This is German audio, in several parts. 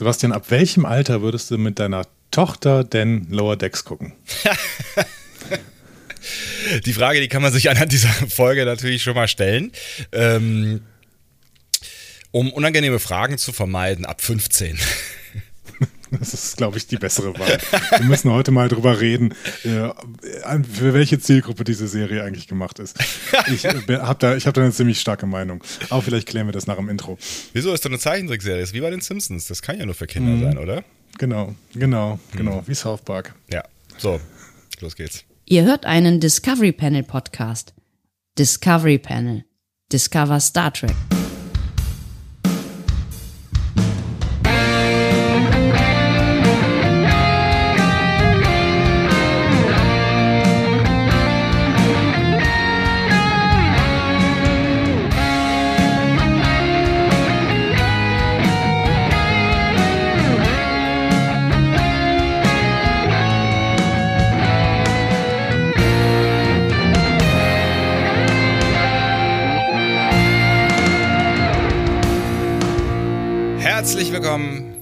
Sebastian, ab welchem Alter würdest du mit deiner Tochter denn Lower Decks gucken? die Frage, die kann man sich anhand dieser Folge natürlich schon mal stellen. Ähm, um unangenehme Fragen zu vermeiden, ab 15. Das ist, glaube ich, die bessere Wahl. Wir müssen heute mal drüber reden, äh, für welche Zielgruppe diese Serie eigentlich gemacht ist. Ich äh, habe da, hab da eine ziemlich starke Meinung. Aber vielleicht klären wir das nach dem Intro. Wieso ist das eine Zeichentrickserie? Ist wie bei den Simpsons. Das kann ja nur für Kinder mhm. sein, oder? Genau, genau, genau. Mhm. Wie South Park. Ja. So, los geht's. Ihr hört einen Discovery Panel Podcast. Discovery Panel. Discover Star Trek.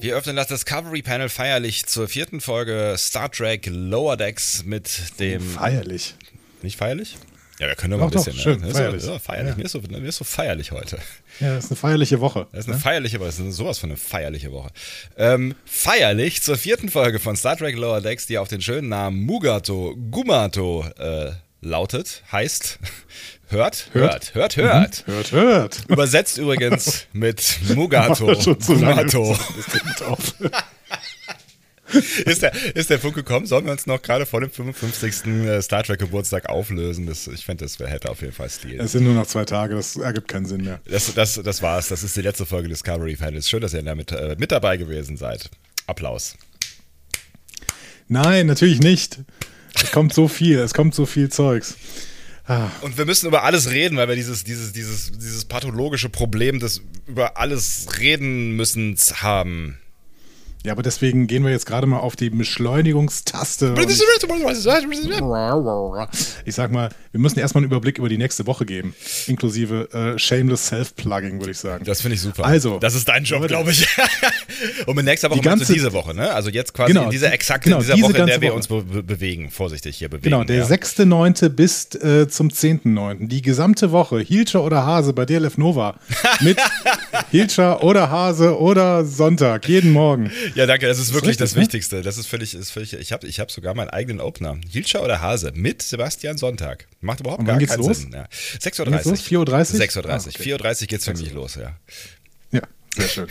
Wir öffnen das Discovery Panel feierlich zur vierten Folge Star Trek Lower Decks mit dem. Feierlich. Nicht feierlich? Ja, wir können doch mal ein bisschen. Doch, schön, ne? feierlich. So, feierlich. Ja. Mir, ist so, mir ist so feierlich heute. Ja, das ist eine feierliche Woche. Das ist eine ne? feierliche Woche. Das ist sowas von eine feierliche Woche. Ähm, feierlich zur vierten Folge von Star Trek Lower Decks, die auf den schönen Namen Mugato Gumato äh, lautet, heißt Hört, hört, hört, hört. Mhm. Hört, hört. Übersetzt übrigens mit Mugato. Mugato. ist, der, ist der Funk gekommen? Sollen wir uns noch gerade vor dem 55. Äh, Star Trek Geburtstag auflösen? Das, ich fände, das hätte auf jeden Fall Stil. Es sind nur noch zwei Tage, das ergibt keinen Sinn mehr. Das, das, das war's. Das ist die letzte Folge Discovery Panels. Schön, dass ihr damit äh, mit dabei gewesen seid. Applaus. Nein, natürlich nicht. Es kommt so viel, es kommt so viel Zeugs. Ah. Und wir müssen über alles reden, weil wir dieses, dieses, dieses, dieses pathologische Problem des über alles reden müssen haben. Ja, aber deswegen gehen wir jetzt gerade mal auf die Beschleunigungstaste. Ich sag mal, wir müssen erstmal einen Überblick über die nächste Woche geben. Inklusive äh, Shameless Self-Plugging, würde ich sagen. Das finde ich super. Also. Das ist dein Job, glaube ich. Und mit nächster Woche die ganze, diese Woche, ne? Also jetzt quasi genau, in dieser exakten genau, dieser diese Woche, in der wir uns be bewegen, vorsichtig hier bewegen. Genau, der ja. 6.9. bis äh, zum 10.9. Die gesamte Woche, Hilscher oder Hase bei DLF Nova. Mit Hilscher oder Hase oder Sonntag, jeden Morgen. Ja, danke, das ist wirklich das, richtig, das ne? Wichtigste. Das ist völlig, ist völlig ich habe ich hab sogar meinen eigenen Opener. Hilscher oder Hase mit Sebastian Sonntag. Macht überhaupt gar keinen los? Sinn. Ja. 6.30 Uhr. 4.30 Uhr? 6.30 Uhr. Ah, okay. 4.30 Uhr geht es für mich los, ja. Ja, sehr schön.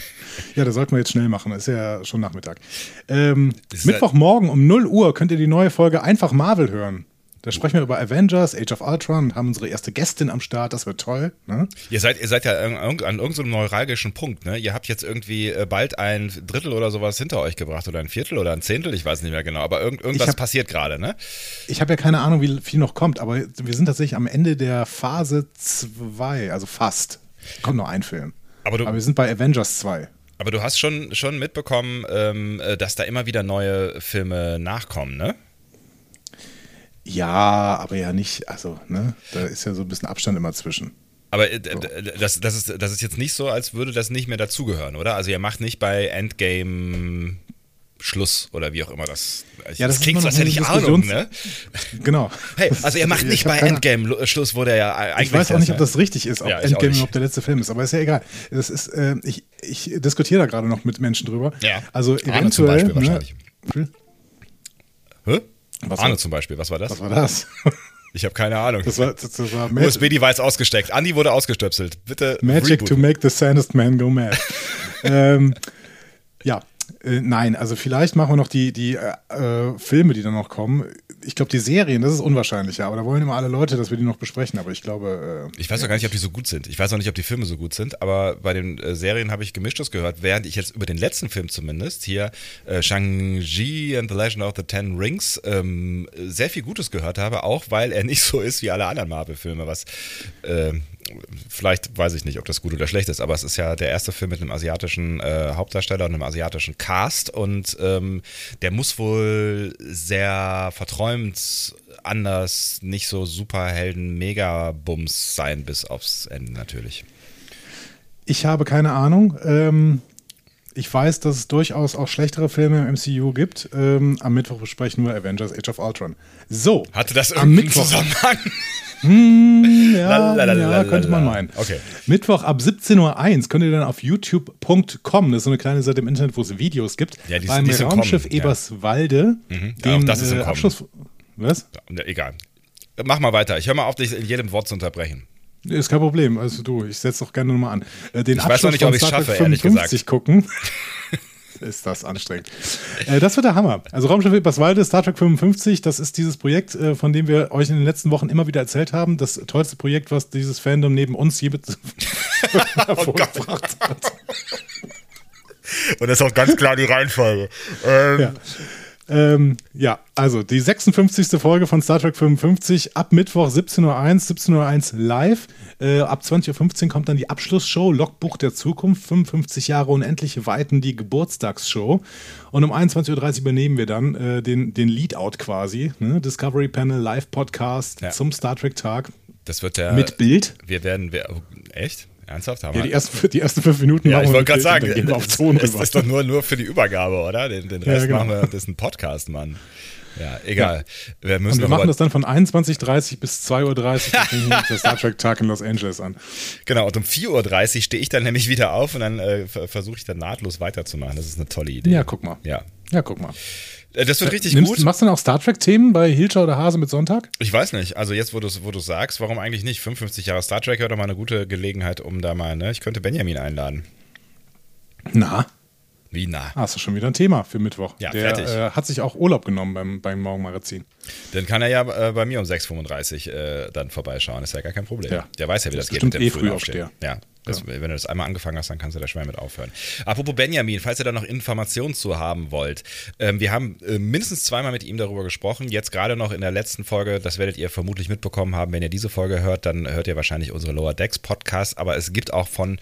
Ja, das sollten wir jetzt schnell machen. Ist ja schon Nachmittag. Ähm, Mittwochmorgen um 0 Uhr könnt ihr die neue Folge Einfach Marvel hören. Da sprechen wir über Avengers, Age of Ultron und haben unsere erste Gästin am Start. Das wird toll. Ne? Ihr seid, ihr seid ja an, an irgendeinem neuralgischen Punkt. Ne? Ihr habt jetzt irgendwie äh, bald ein Drittel oder sowas hinter euch gebracht oder ein Viertel oder ein Zehntel, ich weiß nicht mehr genau. Aber irgend, irgendwas hab, passiert gerade. Ne? Ich habe ja keine Ahnung, wie viel noch kommt. Aber wir sind tatsächlich am Ende der Phase 2, also fast. Kommt noch ein Film. Aber, du, aber wir sind bei Avengers 2. Aber du hast schon, schon mitbekommen, ähm, äh, dass da immer wieder neue Filme nachkommen, ne? Ja, aber ja nicht, also, ne, da ist ja so ein bisschen Abstand immer zwischen. Aber äh, das, das, ist, das ist jetzt nicht so, als würde das nicht mehr dazugehören, oder? Also ihr macht nicht bei Endgame Schluss oder wie auch immer das. Ja, das, das klingt so, als hätte ich Ahnung, ne? Genau. Hey, also ihr macht nicht bei Endgame Schluss, wo der ja eigentlich. Ich weiß auch nicht, ob das richtig ist, ob ja, Endgame überhaupt der letzte Film ist, aber ist ja egal. Das ist, äh, ich, ich diskutiere da gerade noch mit Menschen drüber. Ja. Also eventuell. Arne zum Beispiel ne? wahrscheinlich. Hä? Was Arne zum Beispiel, was war das? Was war das? Ich habe keine Ahnung. Das war, das war USB-Device ausgesteckt. Andi wurde ausgestöpselt. Bitte. Magic reboot. to make the sanest man go mad. ähm, ja, äh, nein, also vielleicht machen wir noch die, die äh, äh Filme, die dann noch kommen. Ich glaube, die Serien, das ist unwahrscheinlicher, aber da wollen immer alle Leute, dass wir die noch besprechen. Aber ich glaube. Äh, ich weiß auch gar nicht, ob die so gut sind. Ich weiß auch nicht, ob die Filme so gut sind, aber bei den äh, Serien habe ich gemischtes gehört, während ich jetzt über den letzten Film zumindest, hier äh, Shang-Chi and the Legend of the Ten Rings, ähm, sehr viel Gutes gehört habe, auch weil er nicht so ist wie alle anderen Marvel-Filme, was vielleicht weiß ich nicht, ob das gut oder schlecht ist, aber es ist ja der erste Film mit einem asiatischen äh, Hauptdarsteller und einem asiatischen Cast und ähm, der muss wohl sehr verträumt anders, nicht so Superhelden, Megabums sein, bis aufs Ende natürlich. Ich habe keine Ahnung. Ähm, Ich weiß, dass es durchaus auch schlechtere Filme im MCU gibt. Ähm, am Mittwoch besprechen wir Avengers Age of Ultron. So. Hatte das irgendeinen Zusammenhang? Hm, ja, ja, könnte man meinen. Okay. Mittwoch ab 17.01 Uhr könnt ihr dann auf youtube.com, das ist so eine kleine Seite im Internet, wo es Videos gibt, Ja, die- beim die sind Raumschiff kommen, ja. Eberswalde Mhm. Ja, den auch das ist im äh. Abschluss. Was? Ja, Egal. Mach mal weiter. Ich höre mal auf, dich in jedem Wort zu unterbrechen. Ist kein Problem. Also du, ich setze doch gerne nochmal an. Äh, Den Ich weiß noch nicht, ob Star Trek schaffe, ehrlich 55 gucken. ist das anstrengend. Äh, das wird der Hammer. Also Raumschiff Eberswalde, Star Trek 55, das ist dieses Projekt, äh, von dem wir euch in den letzten Wochen immer wieder erzählt haben. Das tollste Projekt, was dieses Fandom neben uns je hervorgebracht hat. Und das ist auch ganz klar die Reihenfolge. Ähm, Ja. Ähm, ja, also die 56. Folge von Star Trek 55 ab Mittwoch 17.01 17.01 live. Äh, ab 20.15 Uhr kommt dann die Abschlussshow Logbuch der Zukunft, 55 Jahre unendliche Weiten, die Geburtstagsshow. Und um 21.30 Uhr übernehmen wir dann äh, den, den Lead-Out quasi, ne? Discovery Panel Live Podcast Ja. zum Star Trek Tag Das wird der. mit Bild. Wir werden. Wir, echt? Ernsthaft? Haben Ja, wir- die ersten, die ersten fünf Minuten Ja, machen ich wollte gerade sagen, gehen wir auf das Ton ist das doch nur, nur für die Übergabe, oder? Den, den Ja, Rest genau. machen wir, das ist ein Podcast, Mann. Ja, egal. Wir müssen Und wir machen das dann von 21.30 bis 2.30 Uhr. Der Star Trek Tag in Los Angeles an. Genau, und um 4.30 Uhr stehe ich dann nämlich wieder auf und dann äh, ver- versuche ich dann nahtlos weiterzumachen. Das ist eine tolle Idee. Ja, guck mal. Ja. Ja, guck mal. Äh, Das wird richtig Nimmst, gut. Machst du dann auch Star Trek-Themen bei Hilscher oder Hase mit Sonntag? Ich weiß nicht, also jetzt, wo du es wo du's sagst, warum eigentlich nicht? 55 Jahre Star Trek wäre doch mal eine gute Gelegenheit, um da mal, ne? Ich könnte Benjamin einladen. Na, Wie nah? hast du schon wieder ein Thema für Mittwoch. Ja, Der fertig. äh, hat sich auch Urlaub genommen beim, beim Morgenmagazin. Dann kann er ja äh, bei mir um 6.35 Uhr äh, dann vorbeischauen. Ist ja gar kein Problem. Ja. Der weiß ja, wie das, Das geht mit dem eh Frühaufsteher. Aufstehen. Ja. Das, Wenn du das einmal angefangen hast, dann kannst du da schwer mit aufhören. Apropos Benjamin, falls ihr da noch Informationen zu haben wollt. Ähm, wir haben äh, mindestens zweimal mit ihm darüber gesprochen. Jetzt gerade noch in der letzten Folge, das werdet ihr vermutlich mitbekommen haben. Wenn ihr diese Folge hört, dann hört ihr wahrscheinlich unsere Lower Decks Podcast. Aber es gibt auch von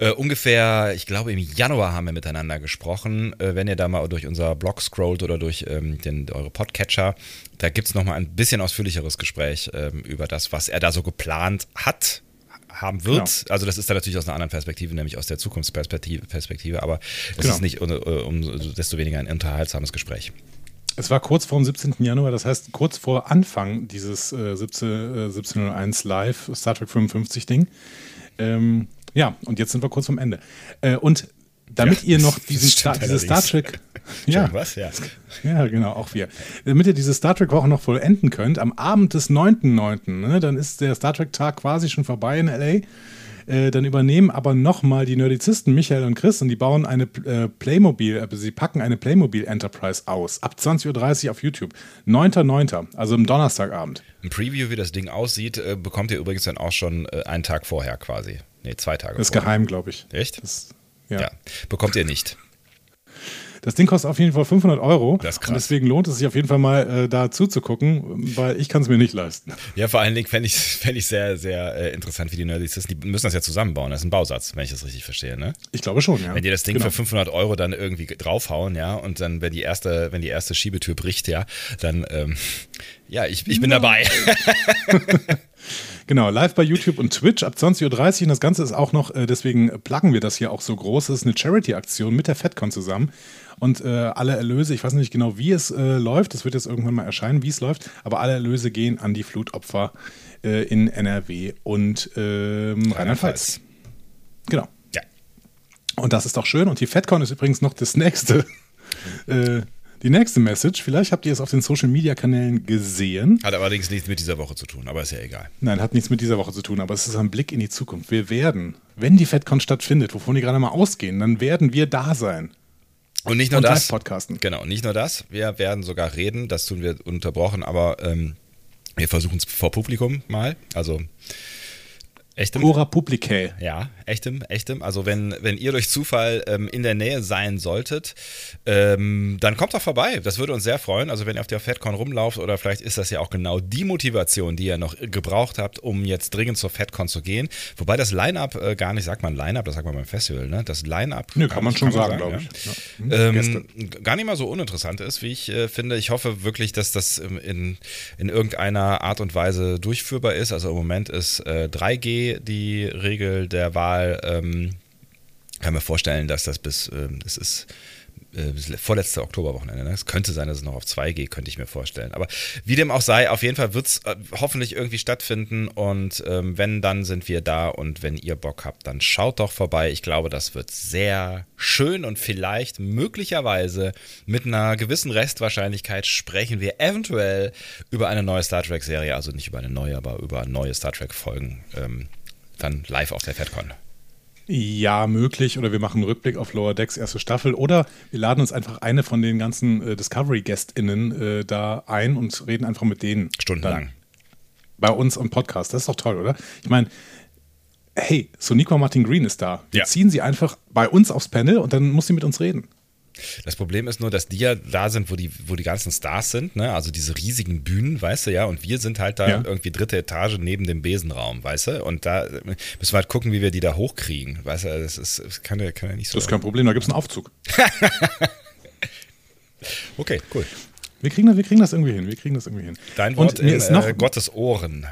äh, ungefähr, ich glaube im Januar haben wir miteinander gesprochen. Äh, wenn ihr da mal durch unser Blog scrollt oder durch ähm, den, eure Podcatcher, da gibt es nochmal ein bisschen ausführlicheres Gespräch ähm, über das, was er da so geplant hat, haben wird. Also das ist dann natürlich aus einer anderen Perspektive, nämlich aus der Zukunftsperspektive, Perspektive, aber es Genau. ist nicht um, um desto weniger ein unterhaltsames Gespräch. Es war kurz vor dem 17. Januar, das heißt kurz vor Anfang dieses äh, 17, äh, 1701 Live Star Trek 55 Ding. Ähm, ja, und jetzt sind wir kurz vom Ende. Äh, und damit Ja, ihr noch diesen Star, diese Star. Trek. ja, Was? Ja. Ja, genau, auch wir. Damit ihr diese Star Trek-Woche noch vollenden könnt, am Abend des 9.9., ne, dann ist der Star Trek-Tag quasi schon vorbei in L.A., äh, dann übernehmen aber nochmal die Nerdizisten Michael und Chris und die bauen eine äh, Playmobil, äh, sie packen eine Playmobil Enterprise aus. Ab 20.30 Uhr auf YouTube. 9.9., also am Donnerstagabend. Ein Preview, wie das Ding aussieht, bekommt ihr übrigens dann auch schon einen Tag vorher quasi. Nee, zwei Tage Das ist vorher. geheim, glaube ich. Echt? Das, Ja. ja. Bekommt ihr nicht. Das Ding kostet auf jeden Fall 500 Euro. Das ist krass. Und deswegen lohnt es sich auf jeden Fall mal äh, da zuzugucken, weil ich kann es mir nicht leisten. Ja, vor allen Dingen fände ich, fänd ich sehr, sehr äh, interessant, wie die Nerdizisten, die müssen das ja zusammenbauen. Das ist ein Bausatz, wenn ich das richtig verstehe, ne? Ich glaube schon, ja. Wenn die das Ding Genau. für 500 Euro dann irgendwie draufhauen, ja, und dann, wenn die erste, wenn die erste Schiebetür bricht, ja, dann, ähm, ja, ich, ich bin dabei. Genau, live bei YouTube und Twitch ab 20.30 Uhr. Und das Ganze ist auch noch, äh, deswegen pluggen wir das hier auch so groß. Das ist eine Charity-Aktion mit der FedCon zusammen. Und äh, alle Erlöse, ich weiß nicht genau, wie es äh, läuft, das wird jetzt irgendwann mal erscheinen, wie es läuft, aber alle Erlöse gehen an die Flutopfer äh, in NRW und ähm, Rheinland-Pfalz. Genau. Ja. Und das ist doch schön. Und die FedCon ist übrigens noch das nächste. die nächste Message. Vielleicht habt ihr es auf den Social Media Kanälen gesehen. Hat allerdings nichts mit dieser Woche zu tun, aber ist ja egal. Nein, hat nichts mit dieser Woche zu tun, aber es ist ein Blick in die Zukunft. Wir werden, wenn die FedCon stattfindet, wovon die gerade mal ausgehen, dann werden wir da sein. Und nicht nur Und das. Live-Podcasten. Genau, nicht nur das. Wir werden sogar reden, das tun wir unterbrochen, aber ähm, wir versuchen es vor Publikum mal. Also echtem. Cora Publicae. Ja, echtem, echtem. Also wenn, wenn ihr durch Zufall ähm, in der Nähe sein solltet, ähm, dann kommt doch vorbei. Das würde uns sehr freuen. Also wenn ihr auf der FedCon rumlauft oder vielleicht ist das ja auch genau die Motivation, die ihr noch gebraucht habt, um jetzt dringend zur FedCon zu gehen. Wobei das Line-Up äh, gar nicht, sagt man Line-Up, das sagt man beim Festival, ne? Das Line-Up. Nö, kann man schon sagen, ja. glaube ich. Ja. Hm, Gäste. Ähm, gar nicht mal so uninteressant ist, wie ich äh, finde. Ich hoffe wirklich, dass das ähm, in, in irgendeiner Art und Weise durchführbar ist. Also im Moment ist äh, 3G die Regel der Wahl. Ähm, kann mir vorstellen, dass das bis, ähm, das ist äh, vorletzte Oktoberwochenende. Ne? Es könnte sein, dass es noch auf zwei geht, könnte ich mir vorstellen. Aber wie dem auch sei, auf jeden Fall wird es äh, hoffentlich irgendwie stattfinden. Und ähm, wenn, dann sind wir da. Und wenn ihr Bock habt, dann schaut doch vorbei. Ich glaube, das wird sehr schön und vielleicht möglicherweise mit einer gewissen Restwahrscheinlichkeit sprechen wir eventuell über eine neue Star Trek-Serie. Also nicht über eine neue, aber über neue Star Trek-Folgen. Ähm, dann live auf der FedCon. Ja, möglich. Oder wir machen einen Rückblick auf Lower Decks erste Staffel. Oder wir laden uns einfach eine von den ganzen äh, Discovery-GästInnen äh, da ein und reden einfach mit denen. Stundenlang. Bei uns am Podcast. Das ist doch toll, oder? Ich meine, hey, Soniqua Martin Green ist da. Wir ja. ziehen sie einfach bei uns aufs Panel und dann muss sie mit uns reden. Das Problem ist nur, dass die ja da sind, wo die, wo die ganzen Stars sind, ne? Also diese riesigen Bühnen, weißt du ja, und wir sind halt da ja. irgendwie dritte Etage neben dem Besenraum, weißt du? Und da müssen wir halt gucken, wie wir die da hochkriegen. Weißt du, das, ist, das kann, ja, kann ja nicht so. Das ist kein Problem, da gibt es einen Aufzug. okay, cool. Wir kriegen, wir kriegen das irgendwie hin. Wir kriegen das irgendwie hin. Dein Wort und mir in, ist noch, äh, Gottes Ohren.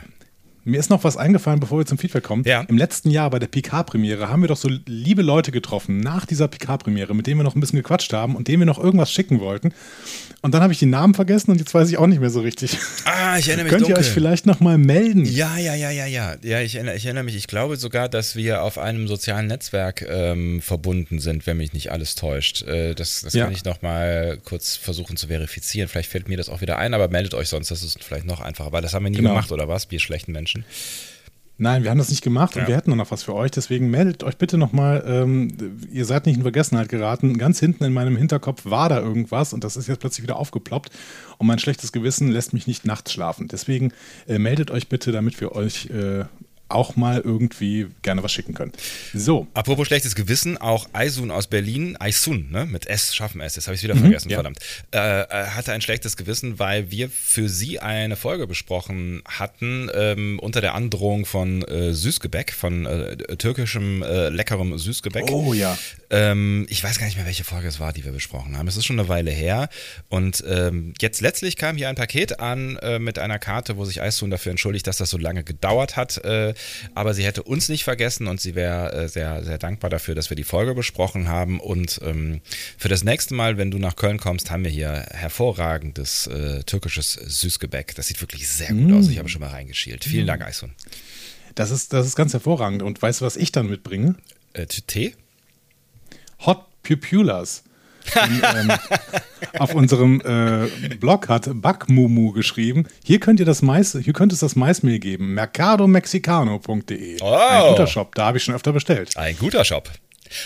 Mir ist noch was eingefallen, bevor wir zum Feedback kommen. Ja. Im letzten Jahr bei der PK-Premiere haben wir doch so liebe Leute getroffen, nach dieser PK-Premiere, mit denen wir noch ein bisschen gequatscht haben und denen wir noch irgendwas schicken wollten. Und dann habe ich die Namen vergessen und jetzt weiß ich auch nicht mehr so richtig. Ah, ich erinnere mich Könnt dunkel. ihr euch vielleicht noch mal melden? Ja, ja, ja, ja, ja. Ja, ich erinnere, ich erinnere mich. Ich glaube sogar, dass wir auf einem sozialen Netzwerk ähm, verbunden sind, wenn mich nicht alles täuscht. Äh, das das ja. kann ich noch mal kurz versuchen zu verifizieren. Vielleicht fällt mir das auch wieder ein, aber meldet euch sonst. Das ist vielleicht noch einfacher, weil das haben wir nie genau. gemacht, oder was? Wir schlechten Menschen. Nein, wir haben das nicht gemacht und ja. wir hätten noch was für euch. Deswegen meldet euch bitte nochmal. Ähm, ihr seid nicht in Vergessenheit geraten. Ganz hinten in meinem Hinterkopf war da irgendwas und das ist jetzt plötzlich wieder aufgeploppt. Und mein schlechtes Gewissen lässt mich nicht nachts schlafen. Deswegen äh, meldet euch bitte, damit wir euch äh, auch mal irgendwie gerne was schicken können. So. Apropos schlechtes Gewissen, auch Aisun aus Berlin, Aisun, ne, mit S, schaffen S, das habe ich wieder mhm, vergessen, ja. verdammt, äh, äh, hatte ein schlechtes Gewissen, weil wir für sie eine Folge besprochen hatten ähm, unter der Androhung von äh, Süßgebäck, von äh, türkischem äh, leckerem Süßgebäck. Oh ja. Ähm, ich weiß gar nicht mehr, welche Folge es war, die wir besprochen haben. Es ist schon eine Weile her. Und ähm, jetzt letztlich kam hier ein Paket an äh, mit einer Karte, wo sich Aisun dafür entschuldigt, dass das so lange gedauert hat aber sie hätte uns nicht vergessen und sie wäre äh, sehr, sehr dankbar dafür, dass wir die Folge besprochen haben. Und ähm, für das nächste Mal, wenn du nach Köln kommst, haben wir hier hervorragendes äh, türkisches Süßgebäck. Das sieht wirklich sehr gut mm. aus. Ich habe schon mal reingeschielt. Vielen mm. Dank, Aysun. Das ist, das ist ganz hervorragend. Und weißt du, was ich dann mitbringe? Äh, Tee? Pupulas. In, ähm, auf unserem äh, Blog hat Backmumu geschrieben, hier könnt ihr das Mais, hier könnte es das Maismehl geben, mercadomexicano.de. Oh. Ein guter Shop, da habe ich schon öfter bestellt. Ein guter Shop.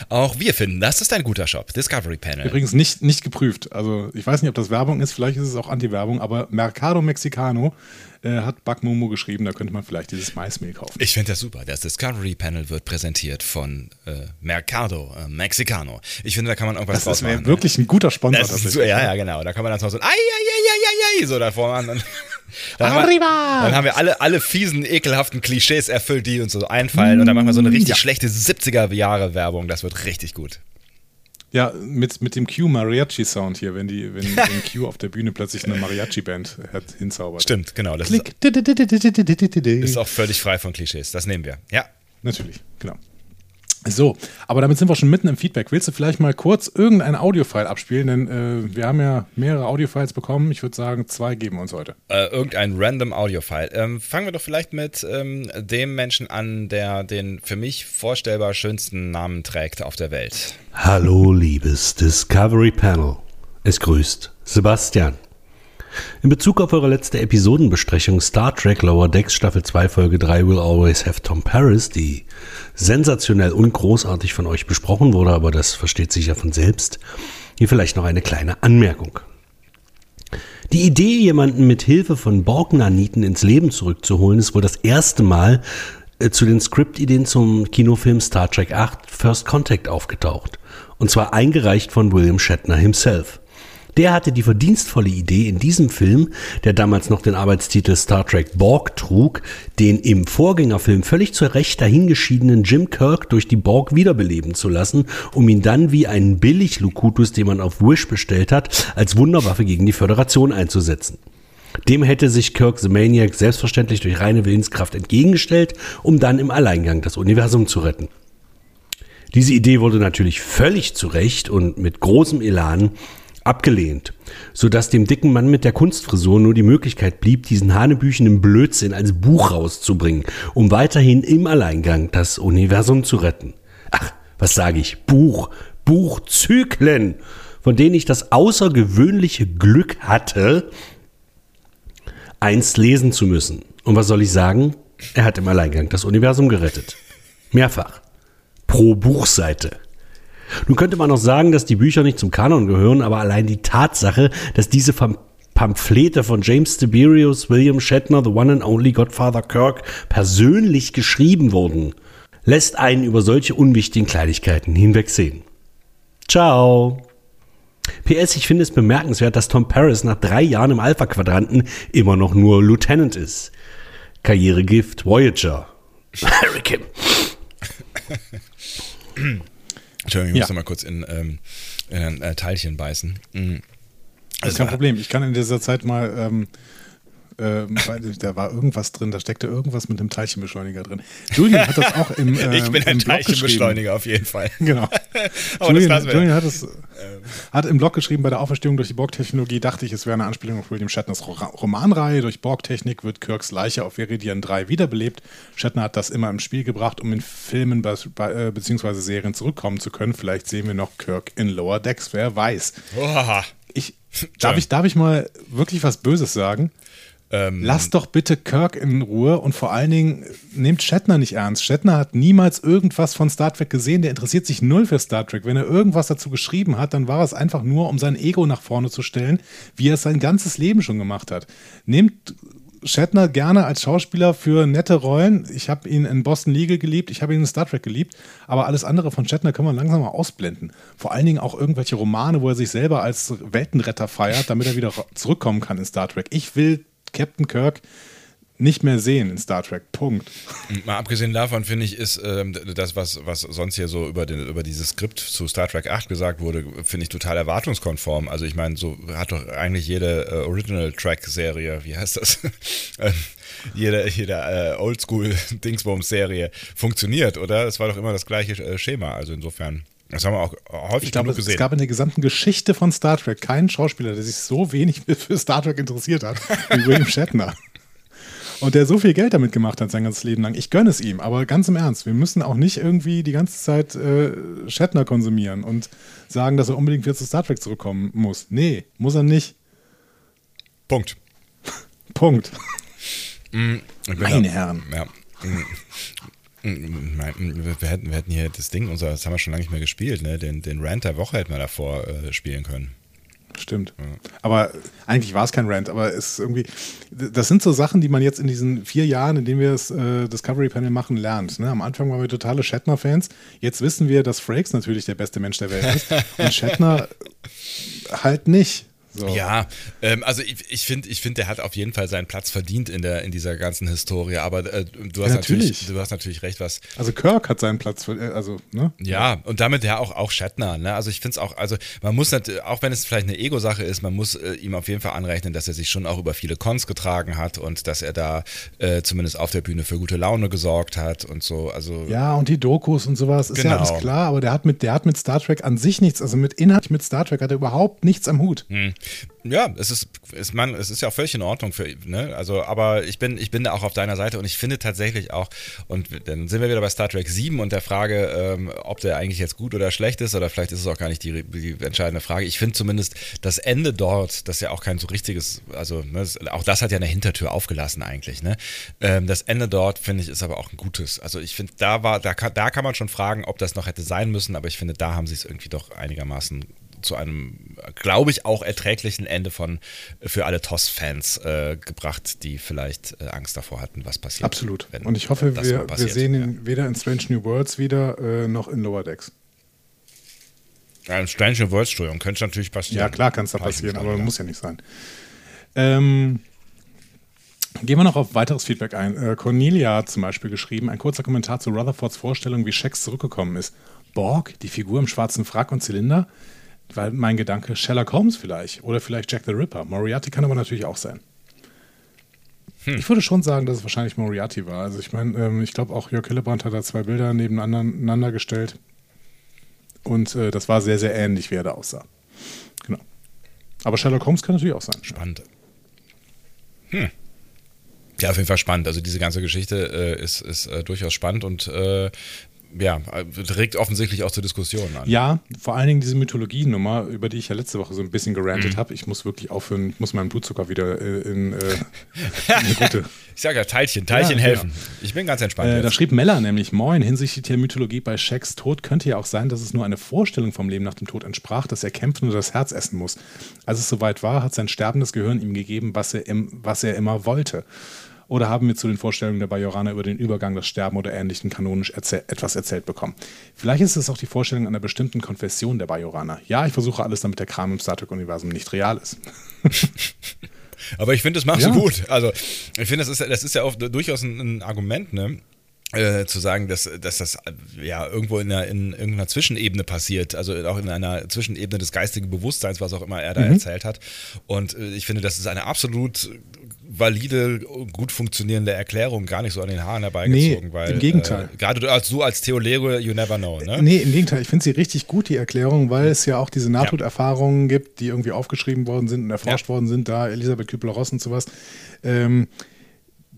Auch wir finden, das ist ein guter Shop. Discovery Panel. Übrigens nicht, nicht geprüft. Also ich weiß nicht, ob das Werbung ist, vielleicht ist es auch Anti-Werbung, aber Mercado Mexicano äh, hat Backmomo geschrieben, da könnte man vielleicht dieses Maismehl kaufen. Ich finde das super. Das Discovery Panel wird präsentiert von äh, Mercado äh, Mexicano. Ich finde, da kann man irgendwas Das wäre wirklich ein guter Sponsor. Das ist, ja, ja, genau. Da kann man dann so ein Ai, ai, ai, ai, ai, so davor an. Dann, haben wir, dann haben wir alle, alle fiesen, ekelhaften Klischees erfüllt, die uns so einfallen. Und dann machen wir so eine richtig ja. schlechte 70er-Jahre-Werbung. Das wird richtig gut. Ja, mit, mit dem Q-Mariachi-Sound hier, wenn, die, wenn, wenn Q auf der Bühne plötzlich eine Mariachi-Band hinzaubert. Stimmt, genau. Das Klick. Ist, ist auch völlig frei von Klischees. Das nehmen wir. Ja. Natürlich, genau. So, aber damit sind wir schon mitten im Feedback. Willst du vielleicht mal kurz irgendein Audiofile abspielen? Denn äh, wir haben ja mehrere Audiofiles bekommen. Ich würde sagen, zwei geben wir uns heute. Äh, irgendein random Audiofile. Ähm, fangen wir doch vielleicht mit ähm, dem Menschen an, der den für mich vorstellbar schönsten Namen trägt auf der Welt. Hallo, liebes Discovery Panel. Es grüßt Sebastian. In Bezug auf eure letzte Episodenbesprechung Star Trek Lower Decks Staffel 2 Folge 3 Will Always Have Tom Paris, die sensationell und großartig von euch besprochen wurde, aber das versteht sich ja von selbst, hier vielleicht noch eine kleine Anmerkung. Die Idee, jemanden mit Hilfe von Borgnaniten ins Leben zurückzuholen, ist wohl das erste Mal äh, zu den Script-Ideen zum Kinofilm Star Trek 8 First Contact aufgetaucht. Und zwar eingereicht von William Shatner himself. Der hatte die verdienstvolle Idee, in diesem Film, der damals noch den Arbeitstitel Star Trek Borg trug, den im Vorgängerfilm völlig zu Recht dahingeschiedenen Jim Kirk durch die Borg wiederbeleben zu lassen, um ihn dann wie einen Billig-Lukutus, den man auf Wish bestellt hat, als Wunderwaffe gegen die Föderation einzusetzen. Dem hätte sich Kirk the Maniac selbstverständlich durch reine Willenskraft entgegengestellt, um dann im Alleingang das Universum zu retten. Diese Idee wurde natürlich völlig zu Recht und mit großem Elan abgelehnt, sodass dem dicken Mann mit der Kunstfrisur nur die Möglichkeit blieb, diesen hanebüchenden Blödsinn als Buch rauszubringen, um weiterhin im Alleingang das Universum zu retten. Ach, was sage ich? Buch, Buchzyklen, von denen ich das außergewöhnliche Glück hatte, eins lesen zu müssen. Und was soll ich sagen? Er hat im Alleingang das Universum gerettet. Mehrfach. Pro Buchseite. Nun könnte man noch sagen, dass die Bücher nicht zum Kanon gehören, aber allein die Tatsache, dass diese Pamphlete von James Tiberius, William Shatner, The One and Only Godfather Kirk persönlich geschrieben wurden, lässt einen über solche unwichtigen Kleinigkeiten hinwegsehen. Ciao! PS, ich finde es bemerkenswert, dass Tom Paris nach drei Jahren im Alpha-Quadranten immer noch nur Lieutenant ist. Karrieregift Voyager. Kim. Entschuldigung, ich ja. muss noch mal kurz in, ähm, in ein äh, Teilchen beißen. Mhm. Das ist kein Problem. Ich kann in dieser Zeit mal ähm, ähm, da war irgendwas drin, da steckte irgendwas mit einem Teilchenbeschleuniger drin. Julian hat das auch im äh, Ich bin ein Teilchenbeschleuniger auf jeden Fall. Genau. Julian, Julian hat es hat im Blog geschrieben, bei der Auferstehung durch die Borg-Technologie dachte ich, es wäre eine Anspielung auf William Shatners Romanreihe. Durch Borg-Technik wird Kirks Leiche auf Veridian 3 wiederbelebt. Shatner hat das immer im Spiel gebracht, um in Filmen äh, bzw. Serien zurückkommen zu können. Vielleicht sehen wir noch Kirk in Lower Decks, wer weiß. Oha. Ich, darf, ich, darf ich mal wirklich was Böses sagen? Ähm, Lass doch bitte Kirk in Ruhe und vor allen Dingen nehmt Shatner nicht ernst. Shatner hat niemals irgendwas von Star Trek gesehen, der interessiert sich null für Star Trek. Wenn er irgendwas dazu geschrieben hat, dann war es einfach nur, um sein Ego nach vorne zu stellen, wie er es sein ganzes Leben schon gemacht hat. Nehmt Shatner gerne als Schauspieler für nette Rollen. Ich habe ihn in Boston Legal geliebt, ich habe ihn in Star Trek geliebt, aber alles andere von Shatner kann man langsam mal ausblenden. Vor allen Dingen auch irgendwelche Romane, wo er sich selber als Weltenretter feiert, damit er wieder zurückkommen kann in Star Trek. Ich will Captain Kirk nicht mehr sehen in Star Trek. Punkt. Mal abgesehen davon finde ich, ist ähm, das, was, was sonst hier so über, den, über dieses Skript zu Star Trek 8 gesagt wurde, finde ich total erwartungskonform. Also ich meine, so hat doch eigentlich jede äh, Original-Track-Serie, wie heißt das? Ähm, jede jede äh, Oldschool-Dingsbums-Serie funktioniert, oder? Es war doch immer das gleiche äh, Schema. Also insofern. Das haben wir auch häufig ich glaube, gesehen. Es gab in der gesamten Geschichte von Star Trek keinen Schauspieler, der sich so wenig für Star Trek interessiert hat wie William Shatner. Und der so viel Geld damit gemacht hat sein ganzes Leben lang. Ich gönne es ihm, aber ganz im Ernst, wir müssen auch nicht irgendwie die ganze Zeit äh, Shatner konsumieren und sagen, dass er unbedingt wieder zu Star Trek zurückkommen muss. Nee, muss er nicht. Punkt. Punkt. Mm, Meine Herren. Ja. Mm. Wir hätten, wir hätten hier das Ding, unser, das haben wir schon lange nicht mehr gespielt, ne? Den, den Rant der Woche hätten wir davor äh, spielen können. Stimmt. Ja. Aber eigentlich war es kein Rant, aber es ist irgendwie, das sind so Sachen, die man jetzt in diesen vier Jahren, in denen wir das äh, Discovery Panel machen, lernt. Ne? Am Anfang waren wir totale Shatner-Fans. Jetzt wissen wir, dass Frakes natürlich der beste Mensch der Welt ist. und Shatner halt nicht. So. Ja, ähm, also ich, ich finde, ich find, der hat auf jeden Fall seinen Platz verdient in, der, in dieser ganzen Historie, aber äh, du, hast ja, natürlich. natürlich. du hast natürlich recht, was. Also Kirk hat seinen Platz, äh, also, ne? Ja, und damit ja auch, auch Shatner, ne? Also ich finde es auch, also man muss nicht, auch wenn es vielleicht eine Ego-Sache ist, man muss äh, ihm auf jeden Fall anrechnen, dass er sich schon auch über viele Cons getragen hat und dass er da äh, zumindest auf der Bühne für gute Laune gesorgt hat und so. Also ja, und die Dokus und sowas, ist genau. ja alles klar, aber der hat mit, der hat mit Star Trek an sich nichts, also mit Inhalt mit Star Trek hat er überhaupt nichts am Hut. Hm. Ja, es ist, es, man, es ist ja auch völlig in Ordnung für, ne? Also, aber ich bin, ich bin da auch auf deiner Seite und ich finde tatsächlich auch, und dann sind wir wieder bei Star Trek 7 und der Frage, ähm, ob der eigentlich jetzt gut oder schlecht ist, oder vielleicht ist es auch gar nicht die, die entscheidende Frage. Ich finde zumindest das Ende dort, das ja auch kein so richtiges, also ne, auch das hat ja eine Hintertür aufgelassen eigentlich, ne? Ähm, das Ende dort, finde ich, ist aber auch ein gutes. Also ich finde, da war, da kann, da kann man schon fragen, ob das noch hätte sein müssen, aber ich finde, da haben sie es irgendwie doch einigermaßen zu einem, glaube ich, auch erträglichen Ende von für alle TOS-Fans äh, gebracht, die vielleicht äh, Angst davor hatten, was passiert. Absolut. Und ich hoffe, wir, wir sehen ihn ja. weder in Strange New Worlds wieder äh, noch in Lower Decks. Ja, Strange New Worlds, Entschuldigung, könnte natürlich passieren. Ja, klar kann es da passieren, aber muss ja nicht sein. Ähm, Gehen wir noch auf weiteres Feedback ein. Äh, Cornelia hat zum Beispiel geschrieben, ein kurzer Kommentar zu Rutherfords Vorstellung, wie Shax zurückgekommen ist. Borg, die Figur im schwarzen Frack und Zylinder, weil mein Gedanke Sherlock Holmes vielleicht oder vielleicht Jack the Ripper. Moriarty kann aber natürlich auch sein. Hm. Ich würde schon sagen, dass es wahrscheinlich Moriarty war. Also ich meine, ähm, ich glaube auch Jörg Hillebrand hat da zwei Bilder nebeneinander gestellt. Und äh, das war sehr, sehr ähnlich, wie er da aussah. Genau. Aber Sherlock Holmes kann natürlich auch sein. Spannend. Hm. Ja, auf jeden Fall spannend. Also diese ganze Geschichte äh, ist, ist äh, durchaus spannend und äh, ja, regt offensichtlich auch zur Diskussion an. Ja, vor allen Dingen diese Mythologienummer, über die ich ja letzte Woche so ein bisschen gerantet mhm. habe. Ich muss wirklich aufhören, ich muss meinen Blutzucker wieder äh, in, äh, in eine gute. ich sage ja, Teilchen, Teilchen ja, helfen. Genau. Ich bin ganz entspannt. Äh, da schrieb Mella nämlich, moin, hinsichtlich der Mythologie bei Shacks Tod könnte ja auch sein, dass es nur eine Vorstellung vom Leben nach dem Tod entsprach, dass er kämpfen und das Herz essen muss. Als es soweit war, hat sein sterbendes Gehirn ihm gegeben, was er, im, was er immer wollte. Oder haben wir zu den Vorstellungen der Bajoraner über den Übergang, das Sterben oder Ähnlichen kanonisch erzähl etwas erzählt bekommen? Vielleicht ist es auch die Vorstellung einer bestimmten Konfession der Bajoraner. Ja, ich versuche alles, damit der Kram im Star Trek-Universum nicht real ist. Aber ich finde, das machst ja. du gut. Also, ich finde, das ist, das ist ja auch durchaus ein, ein Argument, ne? Äh, zu sagen, dass, dass das ja irgendwo in, einer, in irgendeiner Zwischenebene passiert, also auch in einer Zwischenebene des geistigen Bewusstseins, was auch immer er da mhm. erzählt hat. Und äh, ich finde, das ist eine absolut valide, gut funktionierende Erklärung gar nicht so an den Haaren herbeigezogen. Nee, weil, im Gegenteil. Äh, gerade du als, du als Theologe, you never know. Ne? Nee, im Gegenteil. Ich finde sie richtig gut, die Erklärung, weil es ja auch diese Nahtoderfahrungen gibt, die irgendwie aufgeschrieben worden sind und erforscht ja. worden sind, da Elisabeth Kübler-Ross und sowas. Ähm,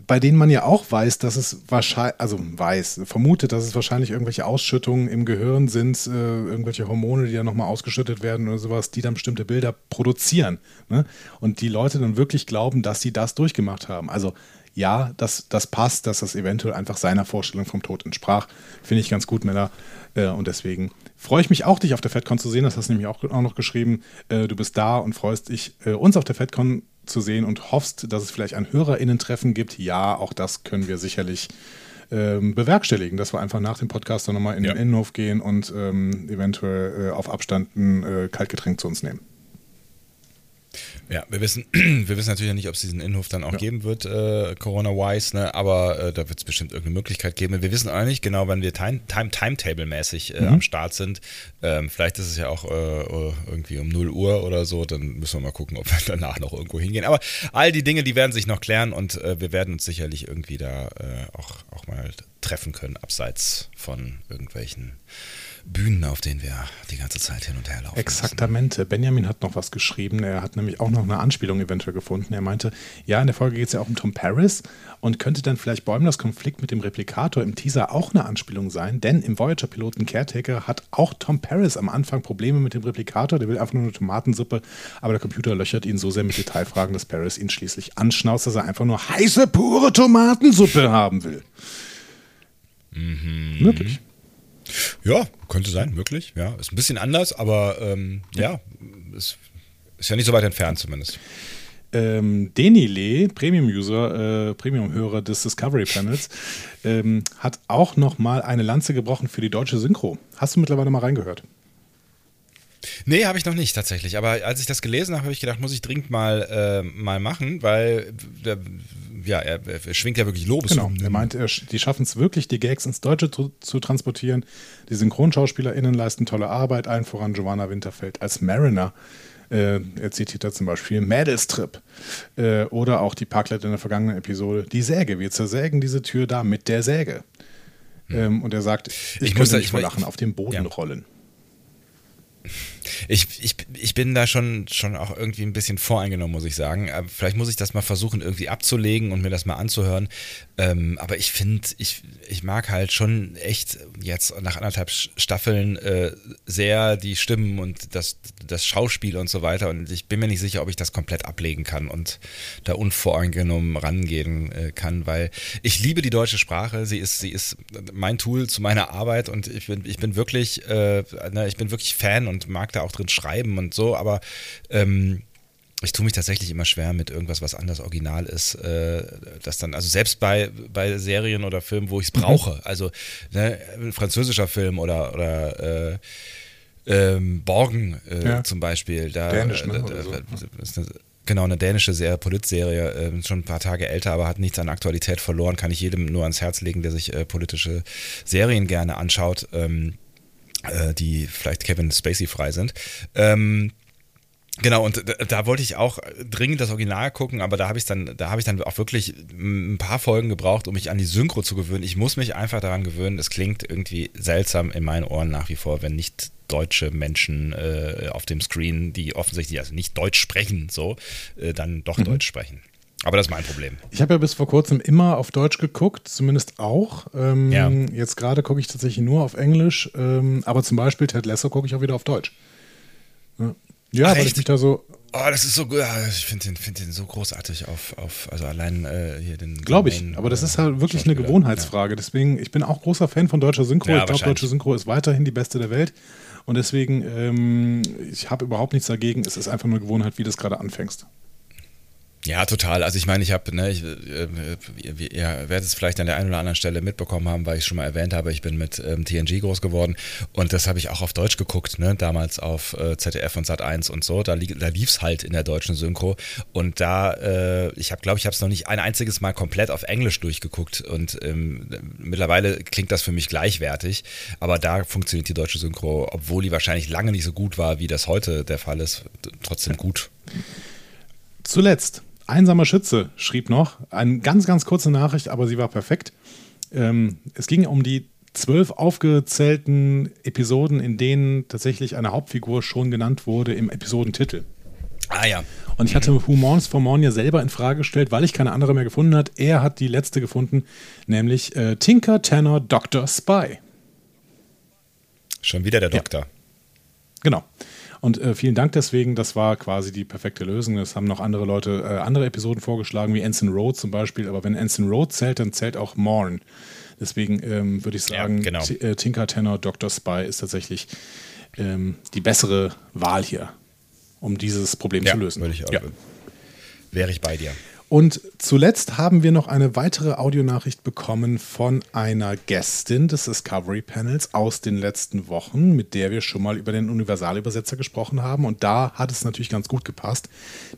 bei denen man ja auch weiß, dass es wahrscheinlich, also weiß, vermutet, dass es wahrscheinlich irgendwelche Ausschüttungen im Gehirn sind, äh, irgendwelche Hormone, die dann nochmal ausgeschüttet werden oder sowas, die dann bestimmte Bilder produzieren. Ne? Und die Leute dann wirklich glauben, dass sie das durchgemacht haben. Also ja, das, das passt, dass das eventuell einfach seiner Vorstellung vom Tod entsprach. Finde ich ganz gut, Männer. Äh, und deswegen freue ich mich auch, dich auf der FedCon zu sehen. Das hast du nämlich auch, auch noch geschrieben. Äh, du bist da und freust dich, äh, uns auf der FedCon zu sehen und hoffst, dass es vielleicht ein HörerInnen-Treffen gibt. Ja, auch das können wir sicherlich ähm, bewerkstelligen, dass wir einfach nach dem Podcast dann nochmal in ja. den Innenhof gehen und ähm, eventuell äh, auf Abstand ein äh, Kaltgetränk zu uns nehmen. Ja, wir wissen, wir wissen natürlich nicht, ob es diesen Innenhof dann auch ja. geben wird, äh, Corona-wise, ne? aber äh, da wird es bestimmt irgendeine Möglichkeit geben. Wir wissen auch nicht genau, wann wir time, time, Timetable-mäßig äh, mhm. am Start sind. Ähm, vielleicht ist es ja auch äh, irgendwie um 0 Uhr oder so, dann müssen wir mal gucken, ob wir danach noch irgendwo hingehen. Aber all die Dinge, die werden sich noch klären und äh, wir werden uns sicherlich irgendwie da äh, auch, auch mal treffen können, abseits von irgendwelchen Bühnen, auf denen wir die ganze Zeit hin und her laufen. Exaktamente. Müssen. Benjamin hat noch was geschrieben. Er hat nämlich auch noch eine Anspielung eventuell gefunden. Er meinte, ja, in der Folge geht es ja auch um Tom Paris und könnte dann vielleicht Bäumlers Konflikt mit dem Replikator im Teaser auch eine Anspielung sein, denn im Voyager-Piloten Caretaker hat auch Tom Paris am Anfang Probleme mit dem Replikator. Der will einfach nur eine Tomatensuppe, aber der Computer löchert ihn so sehr mit Detailfragen, dass Paris ihn schließlich anschnauzt, dass er einfach nur heiße, pure Tomatensuppe haben will. Mhm. Möglich. Ja, könnte sein, möglich. Ja, ist ein bisschen anders, aber ähm, ja, ist, ist ja nicht so weit entfernt zumindest. Ähm, Denile, Premium-User, äh, Premium-Hörer des Discovery Panels, ähm, hat auch noch mal eine Lanze gebrochen für die deutsche Synchro. Hast du mittlerweile mal reingehört? Nee, habe ich noch nicht tatsächlich. Aber als ich das gelesen habe, habe ich gedacht, muss ich dringend mal, äh, mal machen, weil der, ja, er, er, schwingt ja wirklich Lobes. Genau, er meint, er, die schaffen es wirklich, die Gags ins Deutsche zu, zu, transportieren. Die SynchronschauspielerInnen leisten tolle Arbeit, allen voran Giovanna Winterfeld als Mariner. Äh, er zitiert da zum Beispiel Mädelstrip äh, oder auch die Parklet in der vergangenen Episode. Die Säge, wir zersägen diese Tür da mit der Säge. Hm. Ähm, und er sagt, ich, ich muss nicht vor Lachen auf dem Boden ja. rollen. Ich, ich, ich bin da schon, schon auch irgendwie ein bisschen voreingenommen, muss ich sagen. Aber vielleicht muss ich das mal versuchen, irgendwie abzulegen und mir das mal anzuhören. Ähm, aber ich finde, ich, ich mag halt schon echt jetzt nach anderthalb Staffeln äh, sehr die Stimmen und das, das Schauspiel und so weiter. Und ich bin mir nicht sicher, ob ich das komplett ablegen kann und da unvoreingenommen rangehen äh, kann, weil ich liebe die deutsche Sprache. Sie ist, sie ist mein Tool zu meiner Arbeit und ich bin, ich bin wirklich, äh, ne, ich bin wirklich Fan und mag da auch drin schreiben und so, aber ähm, ich tue mich tatsächlich immer schwer mit irgendwas, was anders original ist. Äh, das dann, also selbst bei, bei Serien oder Filmen, wo ich es mhm. brauche, also ne, ein französischer Film oder, oder äh, ähm, Borgen äh, ja. zum Beispiel, da, Dänisch, ne? da, da, ist eine, genau eine dänische Serie, Politserie, äh, schon ein paar Tage älter, aber hat nichts an Aktualität verloren, kann ich jedem nur ans Herz legen, der sich äh, politische Serien gerne anschaut. Ähm, äh, die vielleicht Kevin Spacey frei sind. Ähm, Genau, und da, da, wollte ich auch dringend das Original gucken, aber da habe ich dann, da habe ich dann auch wirklich ein paar Folgen gebraucht, um mich an die Synchro zu gewöhnen. Ich muss mich einfach daran gewöhnen. Es klingt irgendwie seltsam in meinen Ohren nach wie vor, wenn nicht deutsche Menschen äh, auf dem Screen, die offensichtlich also nicht Deutsch sprechen, so, äh, dann doch mhm. Deutsch sprechen. Aber das ist mein Problem. Ich habe ja bis vor kurzem immer auf Deutsch geguckt, zumindest auch. Ähm, ja. Jetzt gerade gucke ich tatsächlich nur auf Englisch, ähm, aber zum Beispiel Ted Lasso gucke ich auch wieder auf Deutsch. Ja. Ja, Ach, weil ich mich da so. Oh, das ist so gut. Ich finde den, find den so großartig auf, auf also allein äh, hier den. Glaube ich, aber das ist halt wirklich eine Gewohnheitsfrage. Ja. Deswegen, ich bin auch großer Fan von deutscher Synchro. Ich glaube, deutsche Synchro ist weiterhin die beste der Welt. Und deswegen, ähm, ich habe überhaupt nichts dagegen. Es ist einfach nur Gewohnheit, wie du es gerade anfängst. Ja, total. Also ich meine, ich habe, ne, ich, äh, ihr, ihr werdet es vielleicht an der einen oder anderen Stelle mitbekommen haben, weil ich schon mal erwähnt habe, ich bin mit ähm, TNG groß geworden und das habe ich auch auf Deutsch geguckt, ne, damals auf äh, ZDF und Sat 1 und so. Da, da lief es halt in der deutschen Synchro und da, äh, ich habe, glaube ich, habe es noch nicht ein einziges Mal komplett auf Englisch durchgeguckt und ähm, mittlerweile klingt das für mich gleichwertig, aber da funktioniert die deutsche Synchro, obwohl die wahrscheinlich lange nicht so gut war, wie das heute der Fall ist, trotzdem gut. Zuletzt Einsamer Schütze schrieb noch, eine ganz, ganz kurze Nachricht, aber sie war perfekt. Ähm, es ging um die zwölf aufgezählten Episoden, in denen tatsächlich eine Hauptfigur schon genannt wurde im Episodentitel. Ah ja. Und ich hatte Who Mourns for Mornia selber in Frage gestellt, weil ich keine andere mehr gefunden hat. Er hat die letzte gefunden, nämlich äh, Tinker Tanner Dr. Spy. Schon wieder der Doktor. Ja. Genau. Und äh, vielen Dank deswegen, das war quasi die perfekte Lösung. Es haben noch andere Leute äh, andere Episoden vorgeschlagen, wie Ensign Road zum Beispiel. Aber wenn Ensign Road zählt, dann zählt auch Morn. Deswegen ähm, würde ich sagen, ja, genau. Äh, Tinker Tenor Dr. Spy ist tatsächlich ähm, die bessere Wahl hier, um dieses Problem ja, zu lösen. Würde ich auch, ja. Wäre ich bei dir. Und zuletzt haben wir noch eine weitere Audionachricht bekommen von einer Gästin des Discovery Panels aus den letzten Wochen, mit der wir schon mal über den Universalübersetzer gesprochen haben. Und da hat es natürlich ganz gut gepasst,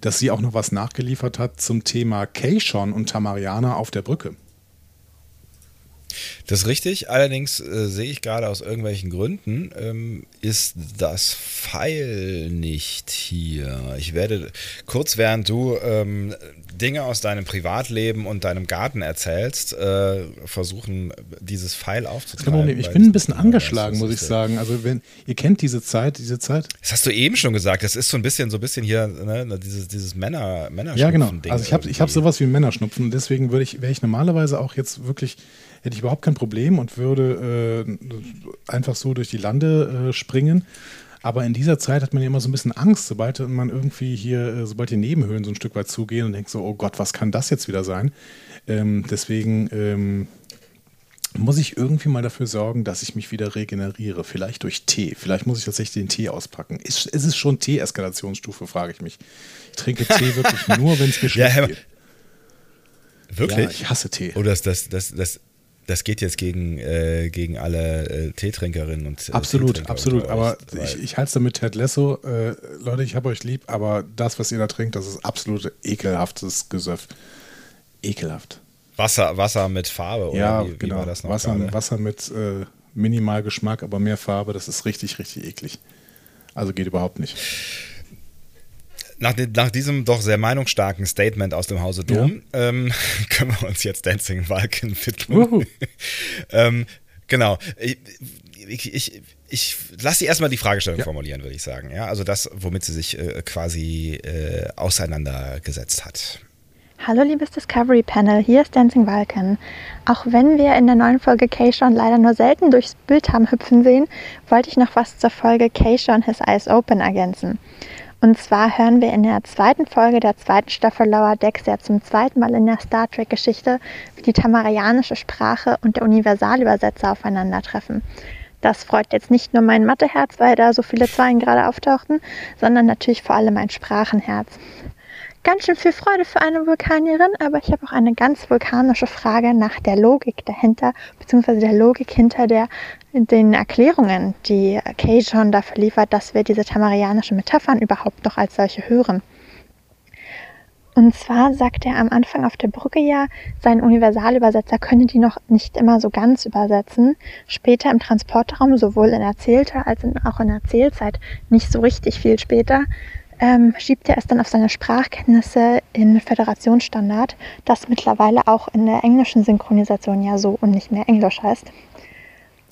dass sie auch noch was nachgeliefert hat zum Thema Keishon und Tamariana auf der Brücke. Das ist richtig, allerdings äh, sehe ich gerade aus irgendwelchen Gründen, ähm, ist das Pfeil nicht hier. Ich werde kurz während du ähm, Dinge aus deinem Privatleben und deinem Garten erzählst, äh, versuchen, dieses Pfeil aufzutreiben. Ich bin ein bisschen angeschlagen, muss ich sagen. Also wenn ihr kennt diese Zeit, diese Zeit. Das hast du eben schon gesagt. Das ist so ein bisschen, so ein bisschen hier ne, dieses, dieses Männer, Männerschnupfen. Ja, genau. Also ich habe, ich habe sowas wie Männerschnupfen. Deswegen würde ich, wäre ich normalerweise auch jetzt wirklich hätte ich überhaupt kein Problem und würde äh, einfach so durch die Lande äh, springen. Aber in dieser Zeit hat man ja immer so ein bisschen Angst, sobald man irgendwie hier, äh, sobald die Nebenhöhlen so ein Stück weit zugehen und denkt so, oh Gott, was kann das jetzt wieder sein? Ähm, deswegen ähm, muss ich irgendwie mal dafür sorgen, dass ich mich wieder regeneriere. Vielleicht durch Tee. Vielleicht muss ich tatsächlich den Tee auspacken. Ist, ist es schon Tee-Eskalationsstufe, frage ich mich. Ich trinke Tee wirklich nur, wenn es mir schlecht ja, geht. Wirklich? Ja, ich hasse Tee. Oh, das, das, das, das, das geht jetzt gegen, äh, gegen alle äh, Teetrinkerinnen und äh, Absolut, absolut. aber ich, ich halte es damit Ted Lasso. Äh, Leute, ich habe euch lieb, aber das, was ihr da trinkt, das ist absolut ekelhaftes Gesöff. Ekelhaft. Wasser, Wasser mit Farbe, oder? Ja, wie, genau. Wie Wasser, Wasser mit äh, minimal Geschmack, aber mehr Farbe, das ist richtig, richtig eklig. Also geht überhaupt nicht nach, nach, diesem doch sehr meinungsstarken Statement aus dem Hause Dom ja. ähm, können wir uns jetzt Dancing Vulcan widmen. ähm, genau. Ich, ich, ich, ich lasse Sie erstmal die Fragestellung ja. formulieren, würde ich sagen. Ja, also das, womit sie sich äh, quasi äh, auseinandergesetzt hat. Hallo liebes Discovery Panel, hier ist Dancing Vulcan. Auch wenn wir in der neuen Folge Keishon leider nur selten durchs Bild haben hüpfen sehen, wollte ich noch was zur Folge Keishon His Eyes Open ergänzen. Und zwar hören wir in der zweiten Folge der zweiten Staffel Lower Decks ja zum zweiten Mal in der Star Trek-Geschichte, wie die tamarianische Sprache und der Universalübersetzer aufeinandertreffen. Das freut jetzt nicht nur mein Matheherz, weil da so viele Zahlen gerade auftauchten, sondern natürlich vor allem mein Sprachenherz ganz schön viel Freude für eine Vulkanierin, aber ich habe auch eine ganz vulkanische Frage nach der Logik dahinter, beziehungsweise der Logik hinter der, den Erklärungen, die Kay schon dafür liefert, dass wir diese tamarianischen Metaphern überhaupt noch als solche hören. Und zwar sagt er am Anfang auf der Brücke ja, sein Universalübersetzer könne die noch nicht immer so ganz übersetzen. Später im Transportraum, sowohl in erzählter als auch in Erzählzeit, nicht so richtig viel später, ähm, schiebt er es dann auf seine Sprachkenntnisse in Föderationsstandard, das mittlerweile auch in der englischen Synchronisation ja so und nicht mehr Englisch heißt.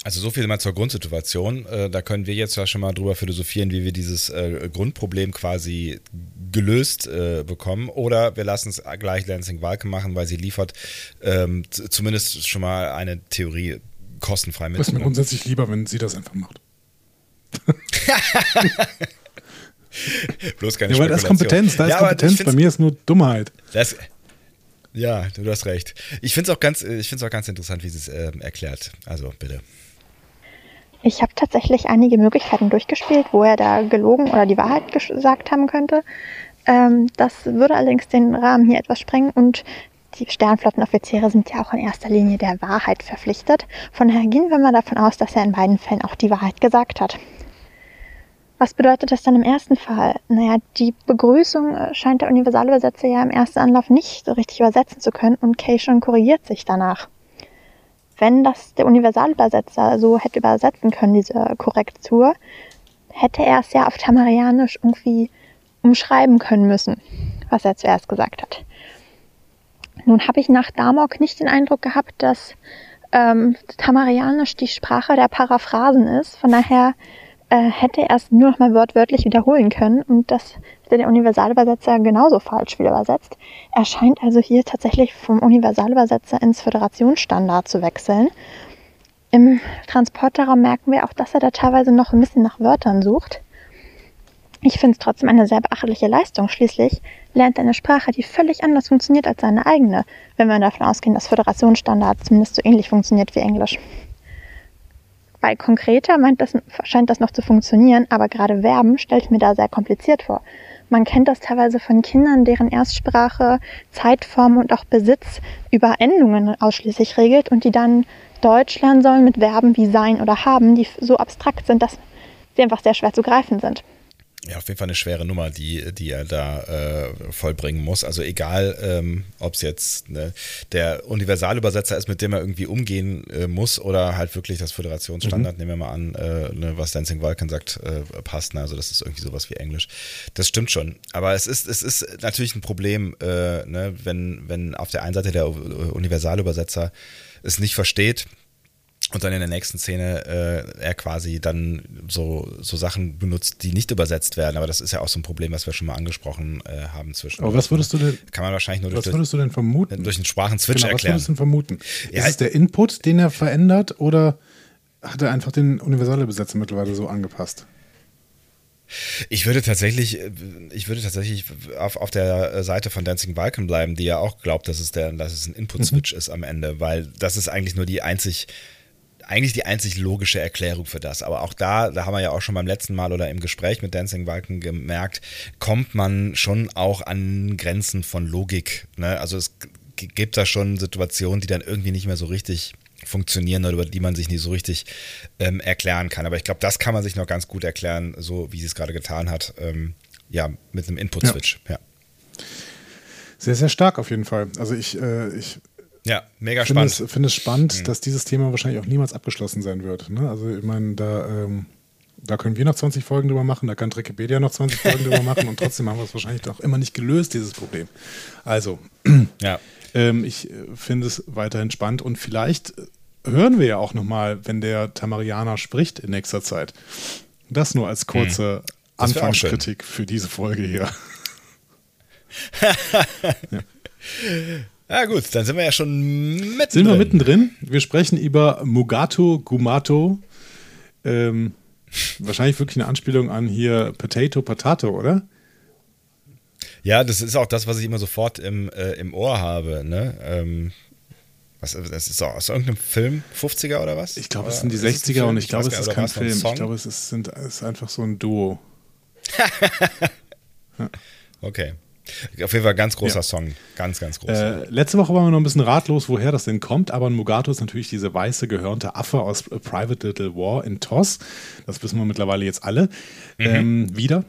Also so viel mal zur Grundsituation. Äh, da können wir jetzt ja schon mal drüber philosophieren, wie wir dieses äh, Grundproblem quasi gelöst äh, bekommen. Oder wir lassen es gleich Lansing Walke machen, weil sie liefert ähm, zumindest schon mal eine Theorie kostenfrei mit. Das ist mir grundsätzlich lieber, wenn sie das einfach macht. Bloß keine ja, weil das ist Kompetenz, da ist ja, Kompetenz. Bei mir ist nur Dummheit. Das, ja, du hast recht. Ich finde es auch, ganz, auch ganz interessant, wie sie es äh, erklärt. Also bitte. Ich habe tatsächlich einige Möglichkeiten durchgespielt, wo er da gelogen oder die Wahrheit gesagt haben könnte. Ähm, das würde allerdings den Rahmen hier etwas sprengen und die Sternflottenoffiziere sind ja auch in erster Linie der Wahrheit verpflichtet. Von daher gehen wir mal davon aus, dass er in beiden Fällen auch die Wahrheit gesagt hat. Was bedeutet das dann im ersten Fall? Naja, die Begrüßung äh, scheint der Universalübersetzer ja im ersten Anlauf nicht richtig übersetzen zu können und Kay schon korrigiert sich danach wenn das der Universalübersetzer so hätte übersetzen können, diese Korrektur, hätte er es ja auf Tamarianisch irgendwie umschreiben können müssen, was er zuerst gesagt hat. Nun habe ich nach Damok nicht den Eindruck gehabt, dass ähm, Tamarianisch die Sprache der Paraphrasen ist. Von daher äh, hätte er es nur noch mal wortwörtlich wiederholen können und das hätte der Universalübersetzer genauso falsch wieder übersetzt. Er scheint also hier tatsächlich vom Universalübersetzer ins Föderationsstandard zu wechseln. Im Transporterraum merken wir auch, dass er da teilweise noch ein bisschen nach Wörtern sucht. Ich finde es trotzdem eine sehr beachtliche Leistung. Schließlich lernt er eine Sprache, die völlig anders funktioniert als seine eigene, wenn wir davon ausgehen, dass Föderationsstandard zumindest so ähnlich funktioniert wie Englisch. Bei konkreter das, scheint das noch zu funktionieren, aber gerade Verben stelle ich mir da sehr kompliziert vor. Man kennt das teilweise von Kindern, deren Erstsprache Zeitform und auch Besitz über Endungen ausschließlich regelt und die dann Deutsch lernen sollen mit Verben wie sein oder haben, die so abstrakt sind, dass sie einfach sehr schwer zu greifen sind ja, auf jeden Fall eine schwere Nummer, die, die er da äh, vollbringen muss. Also egal, ähm, ob es jetzt ne, der Universalübersetzer ist, mit dem er irgendwie umgehen äh, muss, oder halt wirklich das Föderationsstandard, mhm. nehmen wir mal an, äh, ne, was Dancing Vulcan sagt, äh, passt. Ne? Also das ist irgendwie sowas wie Englisch. Das stimmt schon. Aber es ist, es ist natürlich ein Problem, äh, ne, wenn, wenn auf der einen Seite der Universalübersetzer es nicht versteht, und dann in der nächsten Szene äh, er quasi dann so, so Sachen benutzt, die nicht übersetzt werden. Aber das ist ja auch so ein Problem, was wir schon mal angesprochen äh, haben zwischen. Aber was würdest du denn? Kann man wahrscheinlich nur was durch, würdest du denn vermuten? durch einen Sprachenswitch genau, erklären. Was würdest du denn vermuten? Ja, ist es der Input, den er verändert, oder hat er einfach den Universalübersetzer mittlerweile so angepasst? Ich würde tatsächlich, ich würde tatsächlich auf, auf der Seite von Dancing Balkan bleiben, die ja auch glaubt, dass es, der, dass es ein Input-Switch mhm. ist am Ende, weil das ist eigentlich nur die einzig eigentlich die einzig logische Erklärung für das. Aber auch da, da haben wir ja auch schon beim letzten Mal oder im Gespräch mit Dancing Walken gemerkt, kommt man schon auch an Grenzen von Logik. Ne? Also es gibt da schon Situationen, die dann irgendwie nicht mehr so richtig funktionieren oder über die man sich nicht so richtig ähm, erklären kann. Aber ich glaube, das kann man sich noch ganz gut erklären, so wie sie es gerade getan hat. Ähm, ja, mit einem Input-Switch. Ja. ja. Sehr, sehr stark auf jeden Fall. Also ich, äh, ich ja, mega finde spannend. Ich finde es spannend, mhm. dass dieses Thema wahrscheinlich auch niemals abgeschlossen sein wird. Ne? Also ich meine, da, ähm, da können wir noch 20 Folgen drüber machen, da kann Wikipedia noch 20 Folgen drüber machen und trotzdem haben wir es wahrscheinlich doch immer nicht gelöst, dieses Problem. Also, ja. ähm, ich äh, finde es weiterhin spannend und vielleicht hören wir ja auch nochmal, wenn der Tamarianer spricht in nächster Zeit. Das nur als kurze mhm. Anfangskritik für diese Folge hier. ja. Ja gut, dann sind wir ja schon mittendrin. Sind wir mittendrin? Wir sprechen über Mugato Gumato. Ähm, wahrscheinlich wirklich eine Anspielung an hier Potato Potato, oder? Ja, das ist auch das, was ich immer sofort im, äh, im Ohr habe. Ne? Ähm, was, das ist aus irgendeinem Film, 50er oder was? Ich glaube, es sind die 60er und ich glaube, es ist kein Film. Ich glaube, es ist, sind, es ist einfach so ein Duo. ja. Okay. Auf jeden Fall ganz großer ja. Song. Ganz, ganz groß. Äh, letzte Woche waren wir noch ein bisschen ratlos, woher das denn kommt, aber ein Mugato ist natürlich diese weiße, gehörnte Affe aus A Private Little War in TOS. Das wissen wir mittlerweile jetzt alle. Mhm. Ähm, wieder.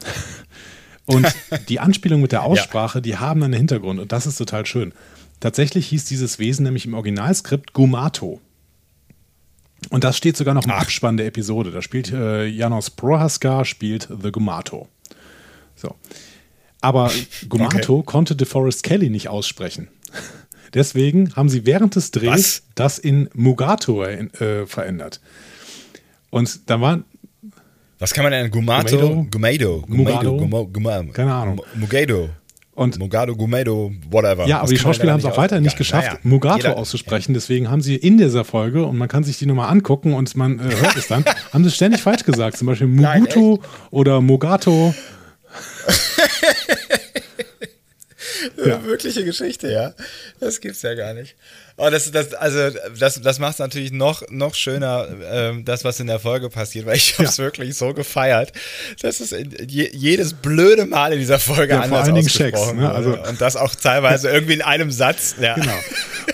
Und die Anspielung mit der Aussprache, ja. die haben einen Hintergrund und das ist total schön. Tatsächlich hieß dieses Wesen nämlich im Originalskript Gumato. Und das steht sogar noch im Ach. Abspann der Episode. Da spielt äh, Janos Prohaska, spielt The Gumato. So. Aber Gumato okay. konnte DeForest Kelly nicht aussprechen. Deswegen haben sie während des Drehs Was? das in Mugato äh, verändert. Und da war. Was kann man denn? Gumato? Gumado? Gumado? Gumado? Keine Ahnung. Mugado. Und Mugado, Gumedo, whatever. Ja, aber die Schauspieler haben es auch weiterhin nicht geschafft, naja, Mugato jeder, auszusprechen. Deswegen haben sie in dieser Folge, und man kann sich die nochmal angucken und man äh, hört es dann, haben sie ständig falsch gesagt. Zum Beispiel Muguto Nein, oder Mugato. ja. Wirkliche Geschichte, ja. Das gibt's ja gar nicht. Oh, das, das, also, das, das macht es natürlich noch, noch schöner, ähm, das, was in der Folge passiert, weil ich habe es ja. wirklich so gefeiert. Das ist je, jedes blöde Mal in dieser Folge ja, anders vor allen Dingen Checks, ne? also, Und das auch teilweise irgendwie in einem Satz. Ja. Genau.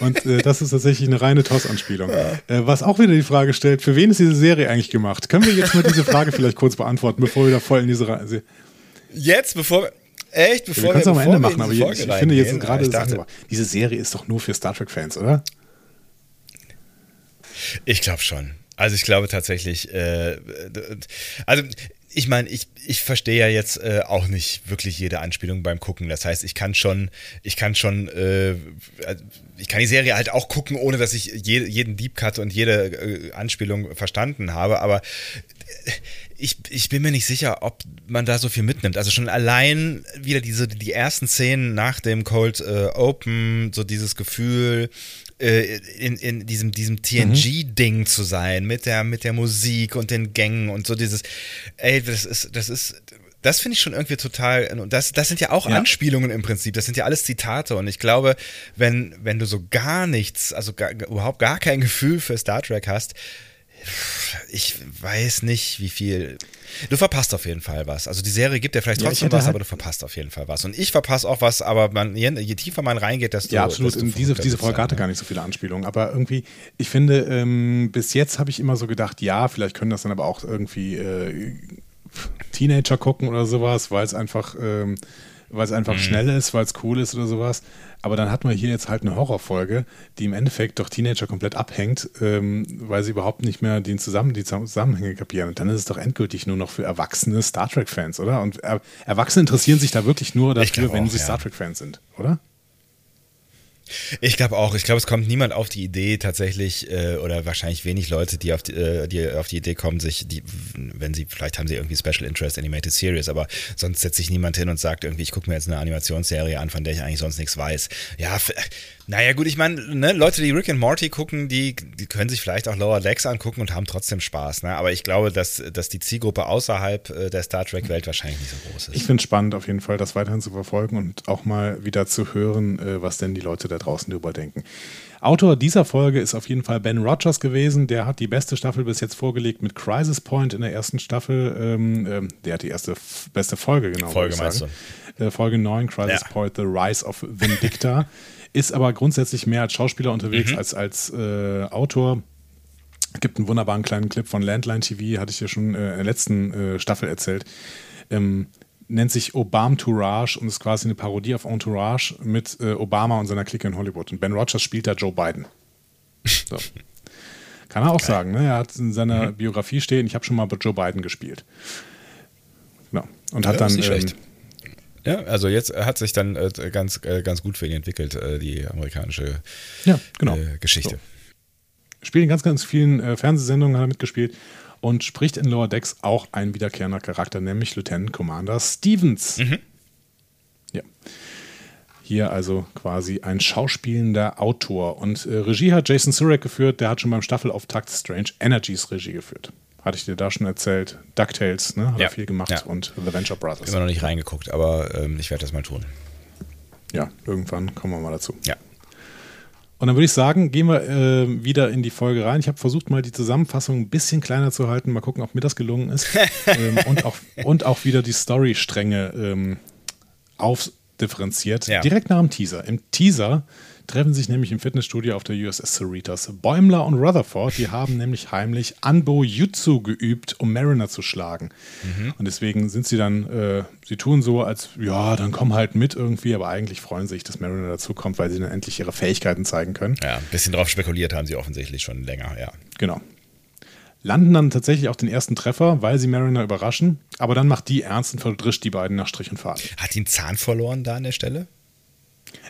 Und äh, das ist tatsächlich eine reine TOS-Anspielung. Ja. Äh, was auch wieder die Frage stellt, für wen ist diese Serie eigentlich gemacht? Können wir jetzt mal diese Frage vielleicht kurz beantworten, bevor wir da voll in diese Reise... Jetzt, bevor, Echt? Bevor wir können es am Ende machen, aber ich, ich finde jetzt gerade, diese Serie ist doch nur für Star Trek-Fans, oder? Ich glaube schon. Also ich glaube tatsächlich, äh, also ich meine, ich, ich verstehe ja jetzt äh, auch nicht wirklich jede Anspielung beim Gucken. Das heißt, ich kann schon, ich kann schon, äh, ich kann die Serie halt auch gucken, ohne dass ich je, jeden Deep Cut und jede äh, Anspielung verstanden habe. Aber ich, ich bin mir nicht sicher, ob man da so viel mitnimmt. Also schon allein wieder diese, die ersten Szenen nach dem Cold äh, Open, so dieses Gefühl, äh, in, in diesem, diesem TNG-Ding mhm. zu sein, mit der, mit der Musik und den Gängen und so dieses, ey, das ist, das ist, das finde ich schon irgendwie total, und das, das sind ja auch ja. Anspielungen im Prinzip, das sind ja alles Zitate und ich glaube, wenn, wenn du so gar nichts, also gar, überhaupt gar kein Gefühl für Star Trek hast, ich weiß nicht, wie viel. Du verpasst auf jeden Fall was. Also die Serie gibt dir vielleicht trotzdem ja, was, halt aber du verpasst auf jeden Fall was. Und ich verpasse auch was, aber man, je, je, tiefer man reingeht, desto. Ja, absolut. Desto diese, diese Folge hatte gar nicht so viele Anspielungen. Aber irgendwie, ich finde, ähm, bis jetzt habe ich immer so gedacht, ja, vielleicht können das dann aber auch irgendwie äh, Teenager gucken oder sowas, weil es einfach. Ähm, weil es einfach mhm. schnell ist, weil es cool ist oder sowas. Aber dann hat man hier jetzt halt eine Horrorfolge, die im Endeffekt doch Teenager komplett abhängt, ähm, weil sie überhaupt nicht mehr die, zusammen, die Zusammenhänge kapieren. Und dann ist es doch endgültig nur noch für erwachsene Star Trek-Fans, oder? Und er Erwachsene interessieren sich da wirklich nur dafür, wenn auch, sie ja. Star Trek-Fans sind, oder? Ich glaube auch. Ich glaube, es kommt niemand auf die Idee tatsächlich, äh, oder wahrscheinlich wenig Leute, die auf die, äh, die, auf die Idee kommen, sich, die, wenn sie, vielleicht haben sie irgendwie Special Interest Animated Series, aber sonst setzt sich niemand hin und sagt irgendwie, ich gucke mir jetzt eine Animationsserie an, von der ich eigentlich sonst nichts weiß. Ja, naja, gut, ich meine, ne, Leute, die Rick and Morty gucken, die, die können sich vielleicht auch Lower Decks angucken und haben trotzdem Spaß. Ne? Aber ich glaube, dass, dass die Zielgruppe außerhalb äh, der Star Trek-Welt wahrscheinlich nicht so groß ist. Ich finde es spannend, auf jeden Fall das weiterhin zu verfolgen und auch mal wieder zu hören, äh, was denn die Leute da draußen darüber denken. Autor dieser Folge ist auf jeden Fall Ben Rogers gewesen. Der hat die beste Staffel bis jetzt vorgelegt mit Crisis Point in der ersten Staffel. Ähm, ähm, der hat die erste beste Folge, genau. Folge meinst du? Äh, Folge 9, Crisis ja. Point, The Rise of Vindicta. ist aber grundsätzlich mehr als Schauspieler unterwegs mhm. als als äh, Autor. Gibt einen wunderbaren kleinen Clip von Landline TV, hatte ich ja schon äh, in der letzten äh, Staffel erzählt. Ähm, nennt sich Obama Tourage und ist quasi eine Parodie auf Entourage mit äh, Obama und seiner Clique in Hollywood. Und Ben Rogers spielt da Joe Biden. So. Kann er auch Geil. sagen, ne? Er hat in seiner mhm. Biografie stehen, ich habe schon mal bei Joe Biden gespielt. Genau. Und hat ja, dann. Ähm, ja, also jetzt hat sich dann äh, ganz, äh, ganz gut für ihn entwickelt, äh, die amerikanische ja, genau. Äh, Geschichte. So. Spielt in ganz, ganz vielen äh, Fernsehsendungen hat er mitgespielt und spricht in Lower Decks auch ein wiederkehrender Charakter, nämlich Lieutenant Commander Stevens. Mhm. Ja. Hier also quasi ein schauspielender Autor. Und äh, Regie hat Jason Surek geführt, der hat schon beim Staffelauftakt Strange Energies Regie geführt. Hatte ich dir da schon erzählt. DuckTales, ne? Hat ja. er viel gemacht ja. und The Venture Brothers. Immer noch nicht reingeguckt, aber ähm, ich werde das mal tun. Ja, irgendwann kommen wir mal dazu. Ja. Und dann würde ich sagen, gehen wir äh, wieder in die Folge rein. Ich habe versucht, mal die Zusammenfassung ein bisschen kleiner zu halten. Mal gucken, ob mir das gelungen ist. ähm, und, auch, und auch wieder die Storystränge ähm, aufdifferenziert. Ja. Direkt nach dem Teaser. Im Teaser treffen sich nämlich im Fitnessstudio auf der USS Cerritos. Bäumler und Rutherford, die haben nämlich heimlich Anbo Jutsu geübt, um Mariner zu schlagen. Mhm. Und deswegen sind sie dann, äh, sie tun so, als ja, dann komm halt mit irgendwie, aber eigentlich freuen sie sich, dass Mariner dazukommt, weil sie dann endlich ihre Fähigkeiten zeigen können. Ja, ein bisschen drauf spekuliert haben sie offensichtlich schon länger, ja. Genau. landen dann tatsächlich auch den ersten Treffer, weil sie Mariner überraschen. Aber dann macht die ernst und verdrischt die beiden nach Strich und Faden. Hat die einen Zahn verloren da an der Stelle?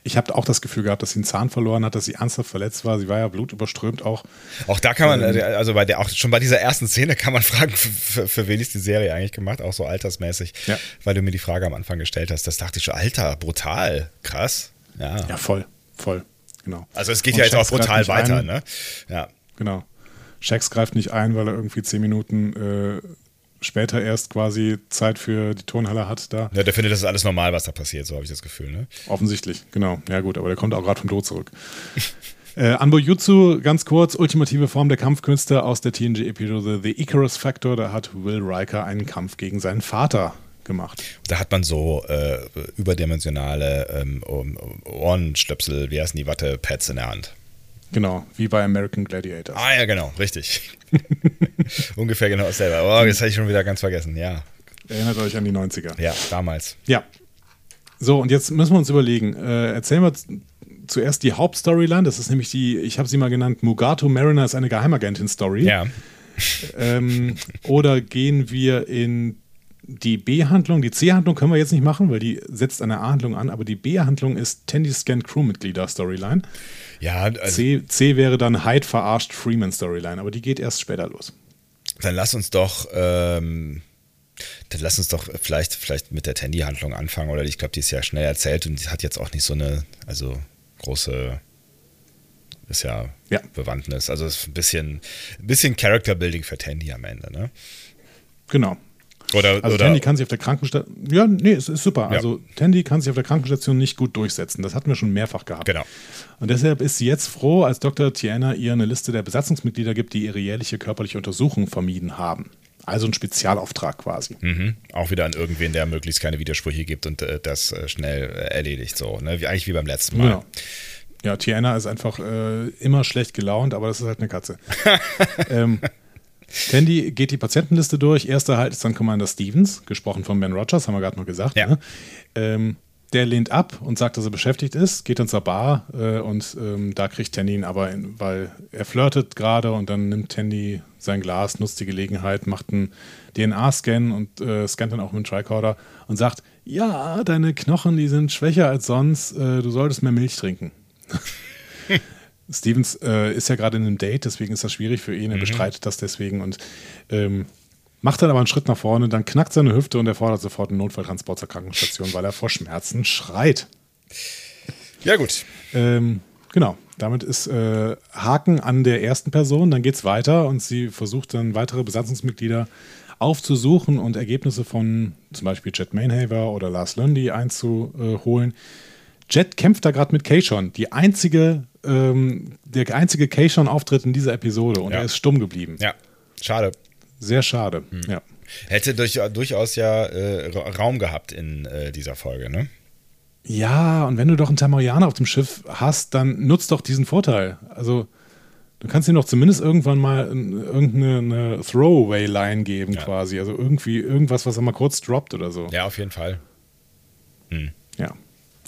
Ich habe auch das Gefühl gehabt, dass sie einen Zahn verloren hat, dass sie ernsthaft verletzt war. Sie war ja blutüberströmt auch. Auch da kann man, ähm, also bei der, auch schon bei dieser ersten Szene kann man fragen, für, für, wen ist die Serie eigentlich gemacht, auch so altersmäßig. Ja. Weil du mir die Frage am Anfang gestellt hast. Das dachte ich schon, Alter, brutal, krass. Ja, ja voll, voll, genau. Also es geht Und ja jetzt auch brutal weiter, ein. ne? Ja. Genau. Shax greift nicht ein, weil er irgendwie zehn Minuten äh, später erst quasi Zeit für die Turnhalle hat da. Ja, der findet, das ist alles normal, was da passiert, so habe ich das Gefühl, ne? Offensichtlich, genau. Ja gut, aber der kommt auch gerade vom Tod zurück. äh, Anbo Jutsu, ganz kurz, ultimative Form der Kampfkünste aus der TNG-Episode The Icarus Factor. Da hat Will Riker einen Kampf gegen seinen Vater gemacht. Da hat man so äh, überdimensionale ähm, Ohrenstöpsel, wie heißen die Wattepads in der Hand. Genau, wie bei American Gladiators. Ah ja, genau, richtig. Ungefähr genau dasselbe. Oh, das hatte ich schon wieder ganz vergessen, ja. Erinnert euch an die 90er. Ja, damals. Ja. So, und jetzt müssen wir uns überlegen. Äh, erzählen wir zuerst die Hauptstoryline. Das ist nämlich die, ich habe sie mal genannt, Mugato Mariner ist eine Geheimagentin-Story. Ja. Ähm, oder gehen wir in die B-Handlung, die C-Handlung können wir jetzt nicht machen, weil die setzt eine A-Handlung an, aber die B-Handlung ist Tandy Scan Crewmitglieder-Storyline. Ja, also C, C wäre dann Hyde verarscht Freeman Storyline, aber die geht erst später los. Dann lass uns doch, ähm, dann lass uns doch vielleicht, vielleicht mit der Tandy-Handlung anfangen, oder ich glaube, die ist ja schnell erzählt und die hat jetzt auch nicht so eine, also große ist ja, ja. Bewandtnis. Also es ist ein bisschen, ein bisschen Character Building für Tandy am Ende, ne? Genau. Oder, also oder Tandy kann sich auf der Krankenstation. Ja, nee, es ist super. Ja. Also Tandy kann sich auf der Krankenstation nicht gut durchsetzen. Das hatten wir schon mehrfach gehabt. Genau. Und deshalb ist sie jetzt froh, als Dr. Tiana ihr eine Liste der Besatzungsmitglieder gibt, die ihre jährliche körperliche Untersuchung vermieden haben. Also ein Spezialauftrag quasi. Mhm. Auch wieder an irgendwen, der möglichst keine Widersprüche gibt und äh, das äh, schnell äh, erledigt. So, ne? wie, eigentlich wie beim letzten Mal. Genau. Ja, Tiana ist einfach äh, immer schlecht gelaunt, aber das ist halt eine Katze. ähm, Tandy geht die Patientenliste durch. Erster Halt ist dann Commander Stevens, gesprochen von Ben Rogers, haben wir gerade noch gesagt. Ja. Ne? Ähm, der lehnt ab und sagt, dass er beschäftigt ist, geht dann zur Bar äh, und ähm, da kriegt Tandy ihn aber, in, weil er flirtet gerade und dann nimmt Tandy sein Glas, nutzt die Gelegenheit, macht einen DNA-Scan und äh, scannt dann auch mit dem Tricorder und sagt, ja, deine Knochen, die sind schwächer als sonst, äh, du solltest mehr Milch trinken. Stevens äh, ist ja gerade in einem Date, deswegen ist das schwierig für ihn. Er mhm. bestreitet das deswegen und ähm, macht dann aber einen Schritt nach vorne, dann knackt seine Hüfte und er fordert sofort einen Notfalltransport zur Krankenstation, weil er vor Schmerzen schreit. Ja, gut. Ähm, genau. Damit ist äh, Haken an der ersten Person. Dann geht es weiter und sie versucht dann weitere Besatzungsmitglieder aufzusuchen und Ergebnisse von zum Beispiel Jet Mainhaver oder Lars Lundy einzuholen. Jet kämpft da gerade mit Keishon, die einzige ähm, der einzige Keishon-Auftritt in dieser Episode und ja. er ist stumm geblieben. Ja, schade. Sehr schade, hm. ja. Hätte durch, durchaus ja äh, Raum gehabt in äh, dieser Folge, ne? Ja, und wenn du doch einen Tamarianer auf dem Schiff hast, dann nutzt doch diesen Vorteil. Also, du kannst ihm doch zumindest irgendwann mal irgendeine Throwaway-Line geben, ja. quasi. Also irgendwie irgendwas, was er mal kurz droppt oder so. Ja, auf jeden Fall. Hm. Ja,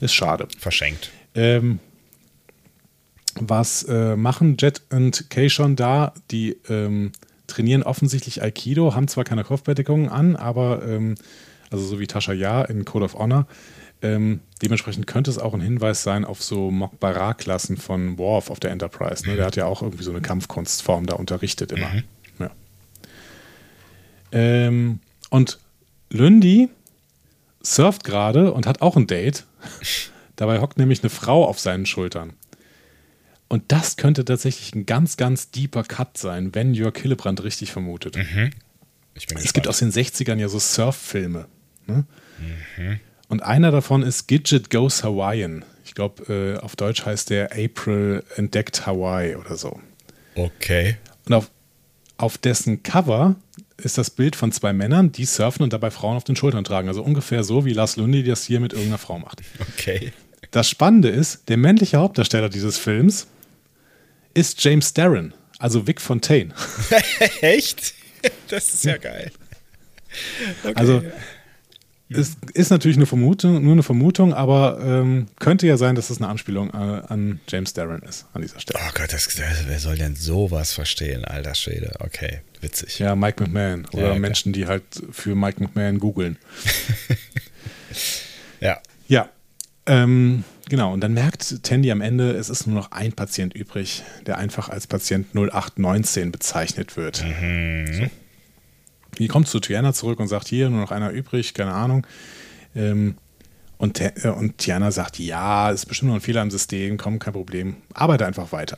ist schade. Verschenkt. Ähm, was äh, machen Jet und Kay schon da? Die ähm, trainieren offensichtlich Aikido, haben zwar keine Kopfbedeckungen an, aber ähm, also so wie Tasha Ja in Code of Honor. Ähm, dementsprechend könnte es auch ein Hinweis sein auf so Mokbara-Klassen von Worf auf der Enterprise. Ne? Der hat ja auch irgendwie so eine Kampfkunstform da unterrichtet immer. Mhm. Ja. Ähm, und Lündi surft gerade und hat auch ein Date. Dabei hockt nämlich eine Frau auf seinen Schultern. Und das könnte tatsächlich ein ganz, ganz deeper Cut sein, wenn Jörg Hillebrand richtig vermutet. Mhm. es gibt aus den 60ern ja so Surf-Filme. Ne? Mhm. Und einer davon ist Gidget Goes Hawaiian. Ich glaube, äh, auf Deutsch heißt der April entdeckt Hawaii oder so. Okay. Und auf, auf dessen Cover ist das Bild von zwei Männern, die surfen und dabei Frauen auf den Schultern tragen. Also ungefähr so, wie Lars Lundy das hier mit irgendeiner Frau macht. Okay. Das Spannende ist, der männliche Hauptdarsteller dieses Films ist James Darren, also Vic Fontaine. Echt? Das ist ja geil. Okay. Also es ist natürlich eine Vermutung, nur eine Vermutung, aber ähm, könnte ja sein, dass es eine Anspielung äh, an James Darren ist an dieser Stelle. Oh Gott, das, das, wer soll denn sowas verstehen, alter Schwede? Okay, witzig. Ja, Mike McMahon oder Ja, okay. Menschen, die halt für Mike McMahon googeln. Ja. Ja, ähm, genau. Und dann merkt Tandy am Ende, es ist nur noch ein Patient übrig, der einfach als Patient 0819 bezeichnet wird. So. Die kommt zu Tiana zurück und sagt, hier, nur noch einer übrig, keine Ahnung. Ähm, und, äh, und Tiana sagt, ja, ist bestimmt noch ein Fehler im System, komm, kein Problem, arbeite einfach weiter.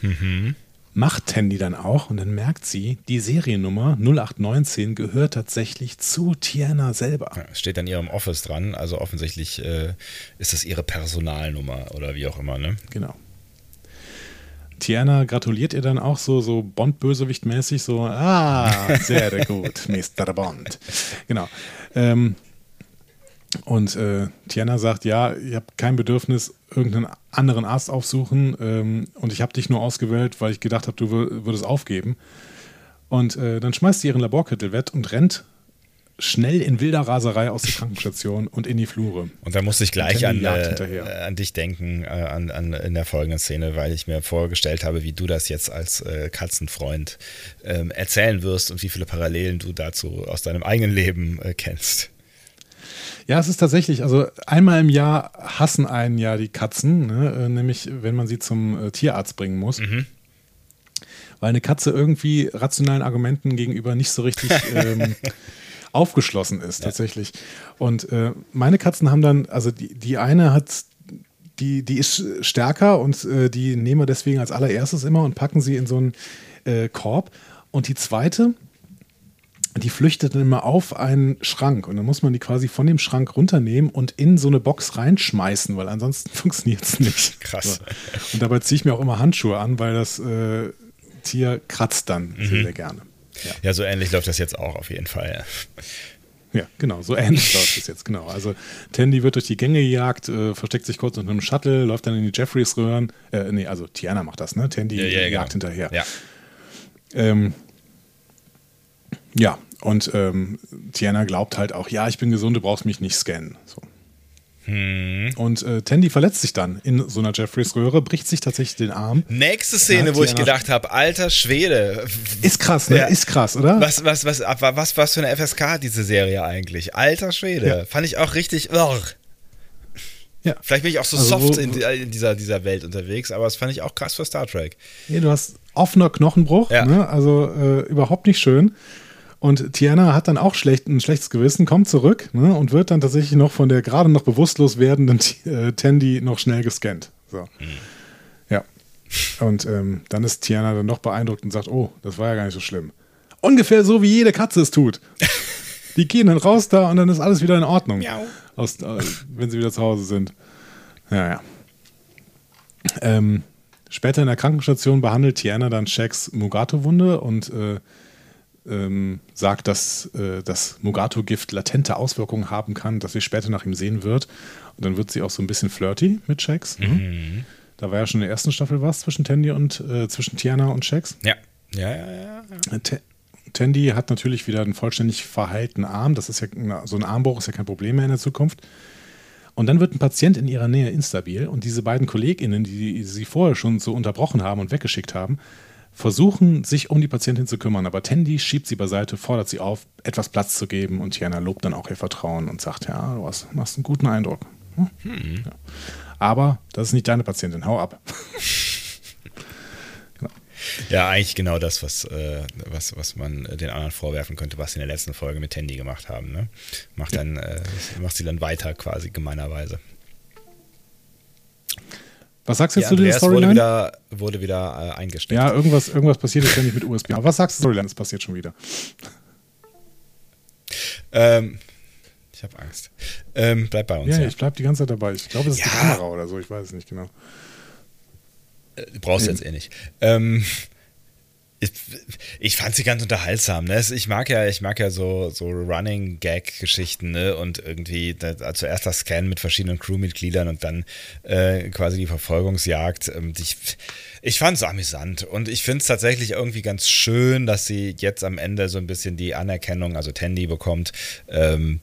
Hm? Macht Tandy dann auch und dann merkt sie, die Seriennummer 0819 gehört tatsächlich zu Tiana selber. Ja, Steht an ihrem Office dran, also offensichtlich äh, ist das ihre Personalnummer oder wie auch immer, ne? Genau. Tiana gratuliert ihr dann auch so, so Bond-Bösewicht-mäßig, so, ah, sehr gut, Mr. Bond. Genau. Ähm, und äh, Tiana sagt, ja, ich habe kein Bedürfnis, irgendeinen anderen Arzt aufsuchen ähm, und ich habe dich nur ausgewählt, weil ich gedacht habe, du wür- würdest aufgeben. Und äh, dann schmeißt sie ihren Laborkittel weg und rennt schnell in wilder Raserei aus der Krankenstation und in die Flure. Und da musste ich gleich an, äh, an dich denken, äh, an, an, in der folgenden Szene, weil ich mir vorgestellt habe, wie du das jetzt als äh, Katzenfreund ähm, erzählen wirst und wie viele Parallelen du dazu aus deinem eigenen Leben äh, kennst. Ja, es ist tatsächlich, also einmal im Jahr hassen einen ja die Katzen, ne? äh, nämlich wenn man sie zum äh, Tierarzt bringen muss. Weil eine Katze irgendwie rationalen Argumenten gegenüber nicht so richtig ähm, aufgeschlossen ist, tatsächlich. Und äh, meine Katzen haben dann, also die, die eine hat, die, die ist stärker und äh, die nehmen wir deswegen als allererstes immer und packen sie in so einen äh, Korb. Und die zweite, die flüchtet dann immer auf einen Schrank und dann muss man die quasi von dem Schrank runternehmen und in so eine Box reinschmeißen, weil ansonsten funktioniert es nicht. Krass. So. Und dabei ziehe ich mir auch immer Handschuhe an, weil das äh, Tier kratzt dann sehr, sehr gerne. Ja. Ja, so ähnlich läuft das jetzt auch auf jeden Fall. ja, genau, so ähnlich läuft es jetzt, genau. Also Tandy wird durch die Gänge gejagt, äh, versteckt sich kurz unter einem Shuttle, läuft dann in die Jeffreys-Röhren. Äh, nee, also Tiana macht das, ne? Tandy Ja, ja, jagt genau. hinterher. Ja. Ähm, ja, und ähm, Tiana glaubt halt auch, ja, ich bin gesund, du brauchst mich nicht scannen. So. Hm. Und äh, Tandy verletzt sich dann in so einer Jeffreys-Röhre, bricht sich tatsächlich den Arm. Nächste Szene, wo ich gedacht habe, alter Schwede, Ist krass, ne? Ja. Ist krass, oder? was, was, was, was, was für eine FSK hat diese Serie eigentlich? Alter Schwede, Ja. fand ich auch richtig. Ugh. Ja. Vielleicht bin ich auch so Also soft wo- in, in dieser, dieser Welt unterwegs, aber das fand ich auch krass für Star Trek. Nee, du hast offener Knochenbruch, Ja. ne? also äh, überhaupt nicht schön. Und Tiana hat dann auch schlecht, ein schlechtes Gewissen, kommt zurück ne? und wird dann tatsächlich noch von der gerade noch bewusstlos werdenden äh, Tandy noch schnell gescannt. So. Ja. Und ähm, dann ist Tiana dann noch beeindruckt und sagt, oh, das war ja gar nicht so schlimm. Ungefähr so, wie jede Katze es tut. Die gehen dann raus da und dann ist alles wieder in Ordnung. Miau. Aus, äh, wenn sie wieder zu Hause sind. Ja, ja. Ähm, später in der Krankenstation behandelt Tiana dann Shaks Mugato-Wunde und äh, ähm, sagt, dass äh, das Mugato-Gift latente Auswirkungen haben kann, dass sie später nach ihm sehen wird. Und dann wird sie auch so ein bisschen flirty mit Shax. Ne? Da war ja schon in der ersten Staffel was zwischen Tandy und äh, zwischen Tiana und Shax. Ja. Ja, ja, ja. ja. T Tandy hat natürlich wieder einen vollständig verheilten Arm. Das ist ja so ein Armbruch ist ja kein Problem mehr in der Zukunft. Und dann wird ein Patient in ihrer Nähe instabil und diese beiden KollegInnen, die sie vorher schon so unterbrochen haben und weggeschickt haben, versuchen, sich um die Patientin zu kümmern. Aber Tandy schiebt sie beiseite, fordert sie auf, etwas Platz zu geben und Tiana lobt dann auch ihr Vertrauen und sagt, ja, du hast, machst einen guten Eindruck. Hm? Ja. Aber das ist nicht deine Patientin, hau ab. Ja, eigentlich genau das, was, äh, was, was man äh, den anderen vorwerfen könnte, was sie in der letzten Folge mit Tandy gemacht haben. Ne? Macht, dann, äh, macht sie dann weiter quasi gemeinerweise. Was sagst du Die jetzt zu der Andreas wurde Storyline? wieder, wurde wieder äh, eingesteckt. Ja, irgendwas, irgendwas passiert ist ständig mit USB. Aber was sagst du, Storyline? Es passiert schon wieder. Ähm, ich habe Angst. Ähm, bleib bei uns. Ja, Ja, ich bleib die ganze Zeit dabei. Ich glaube, es ist die Ja. Kamera oder so. Ich weiß es nicht genau. Du brauchst jetzt eh nicht. Ähm, ich, ich fand sie ganz unterhaltsam. Ne? Ich mag ja, ich mag ja so, so Running Gag Geschichten ne? und irgendwie da, zuerst das Scan mit verschiedenen Crewmitgliedern und dann äh, quasi die Verfolgungsjagd. Ähm, ich, ich fand es amüsant und ich finde es tatsächlich irgendwie ganz schön, dass sie jetzt am Ende so ein bisschen die Anerkennung, also Tandy bekommt, ähm,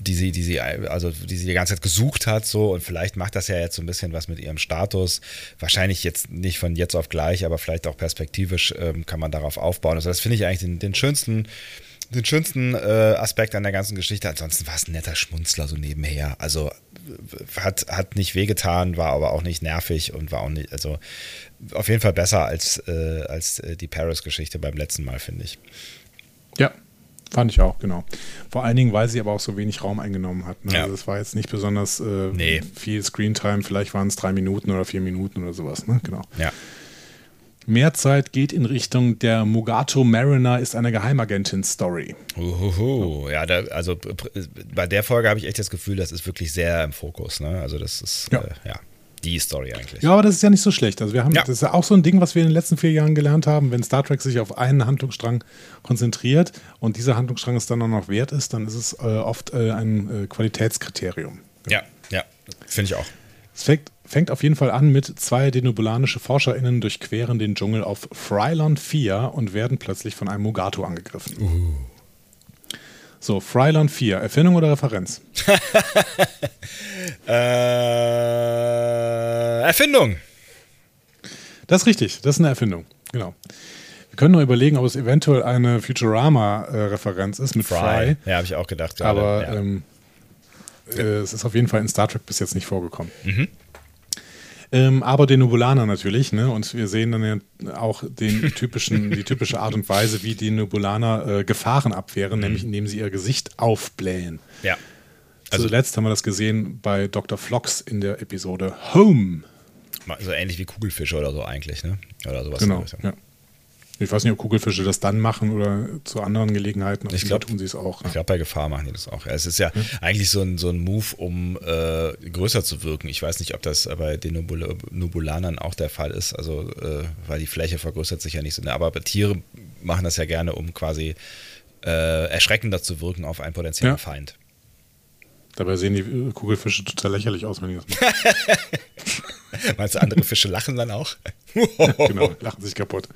die sie, die sie, also die sie die ganze Zeit gesucht hat, so und vielleicht macht das ja jetzt so ein bisschen was mit ihrem Status. Wahrscheinlich jetzt nicht von jetzt auf gleich, aber vielleicht auch perspektivisch ähm, kann man darauf aufbauen. Also das finde ich eigentlich den, den schönsten den schönsten äh, Aspekt an der ganzen Geschichte. Ansonsten war es ein netter Schmunzler so nebenher. Also hat, hat nicht wehgetan, war aber auch nicht nervig und war auch nicht, also auf jeden Fall besser als, äh, als äh, die Paris-Geschichte beim letzten Mal, finde ich. Ja, Fand ich auch, genau. Vor allen Dingen, weil sie aber auch so wenig Raum eingenommen hat. Ne? Ja. Also es war jetzt nicht besonders äh, nee. viel Screentime, vielleicht waren es drei Minuten oder vier Minuten oder sowas, ne? Genau. Ja. Mehr Zeit geht in Richtung der Mugato Mariner ist eine Geheimagentin-Story. Uhuhu. Ja, da, also bei der Folge habe ich echt das Gefühl, das ist wirklich sehr im Fokus. Ne? Also das ist ja. Äh, ja die Story eigentlich. Ja, aber das ist ja nicht so schlecht. Also wir haben, ja. das ist ja auch so ein Ding, was wir in den letzten vier Jahren gelernt haben. Wenn Star Trek sich auf einen Handlungsstrang konzentriert und dieser Handlungsstrang es dann auch noch wert ist, dann ist es äh, oft äh, ein äh, Qualitätskriterium. Ja, ja, finde ich auch. Es fängt, fängt auf jeden Fall an mit zwei denobulanische ForscherInnen durchqueren den Dschungel auf Frylon 4 und werden plötzlich von einem Mugato angegriffen. Uh. So, Frylon 4, Erfindung oder Referenz? äh, Erfindung. Das ist richtig, das ist eine Erfindung, genau. Wir können nur überlegen, ob es eventuell eine Futurama-Referenz ist mit Fry. Fry. Ja, habe ich auch gedacht. Gerade. Aber ja. ähm, äh, es ist auf jeden Fall in Star Trek bis jetzt nicht vorgekommen. Mhm. Ähm, aber den Nubulaner natürlich, ne? Und wir sehen dann ja auch den typischen, die typische Art und Weise, wie die Nubulaner äh, Gefahren abwehren, mhm. nämlich indem sie ihr Gesicht aufblähen. Ja. Also Zuletzt haben wir das gesehen bei Dr. Flox in der Episode Home. So ähnlich wie Kugelfische oder so eigentlich, ne? Oder sowas. Genau. Ja. Ich weiß nicht, ob Kugelfische das dann machen oder zu anderen Gelegenheiten. Ich glaube, tun sie es auch. Ich glaube, bei Gefahr machen die das auch. Ja, es ist ja hm? eigentlich so ein, so ein Move, um äh, größer zu wirken. Ich weiß nicht, ob das bei den Nubul Nubulanern auch der Fall ist. Also, äh, weil die Fläche vergrößert sich ja nicht so. Ne? Aber Tiere machen das ja gerne, um quasi äh, erschreckender zu wirken auf einen potenziellen ja. Feind. Dabei sehen die äh, Kugelfische total lächerlich aus, wenn die das machen. Meinst du, andere Fische lachen dann auch? genau, lachen sich kaputt.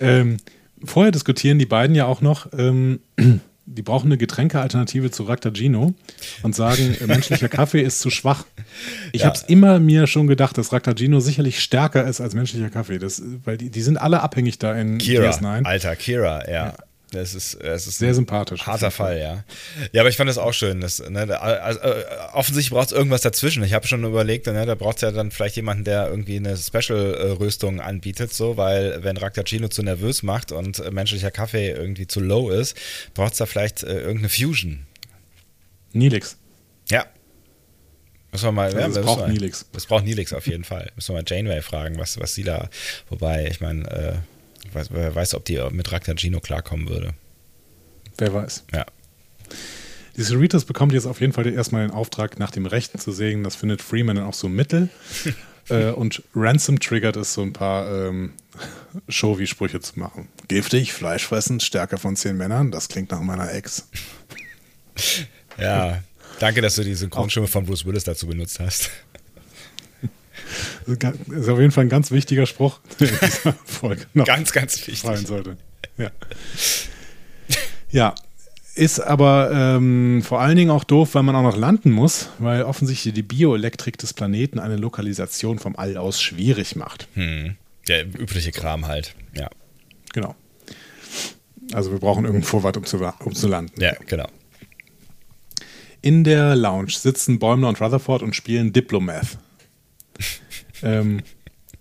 Ja. Ähm, vorher diskutieren die beiden ja auch noch, ähm, die brauchen eine Getränkealternative zu Raktagino und sagen, äh, menschlicher Kaffee ist zu schwach. Ich ja. habe es immer mir schon gedacht, dass Raktagino sicherlich stärker ist als menschlicher Kaffee. Das, weil die, die sind alle abhängig da in Kira, DS9. Alter, Kira, ja. ja. Das ist, das ist sehr sympathisch. Harter Fall, ja. Ja, aber ich fand das auch schön. Dass, ne, also, äh, offensichtlich braucht es irgendwas dazwischen. Ich habe schon überlegt, ne, da braucht es ja dann vielleicht jemanden, der irgendwie eine Special-Röstung anbietet, so, weil wenn Raktacino zu nervös macht und äh, menschlicher Kaffee irgendwie zu low ist, braucht es da vielleicht äh, irgendeine Fusion. Nilix. Ja. Müssen wir mal. Also ja, es braucht mal, Nilix. Es braucht Nilix auf jeden Fall. Müssen wir mal Janeway fragen, was, was sie da. Wobei, ich meine. Äh, Weiß, wer weiß, ob die mit Raktagino klarkommen würde. Wer weiß. Ja. Die Cerritos bekommt jetzt auf jeden Fall erstmal den Auftrag, nach dem Rechten zu sägen. Das findet Freeman dann auch so mittel. äh, und Ransom triggert es, so ein paar ähm, Showy-Sprüche zu machen. Giftig, fleischfressend, Stärke von zehn Männern. Das klingt nach meiner Ex. ja, danke, dass du die Synchronstimme von Bruce Willis dazu benutzt hast. Das ist auf jeden Fall ein ganz wichtiger Spruch in dieser Folge. Noch ganz, ganz wichtig. Fallen sollte. Ja. ja. Ist aber ähm, vor allen Dingen auch doof, weil man auch noch landen muss, weil offensichtlich die Bioelektrik des Planeten eine Lokalisation vom All aus schwierig macht. Hm. Der übliche Kram halt, ja. Genau. Also wir brauchen irgendeinen Vorwart, um zu, um zu landen. Ja, genau. In der Lounge sitzen Bäumler und Rutherford und spielen Diplomath. Ähm,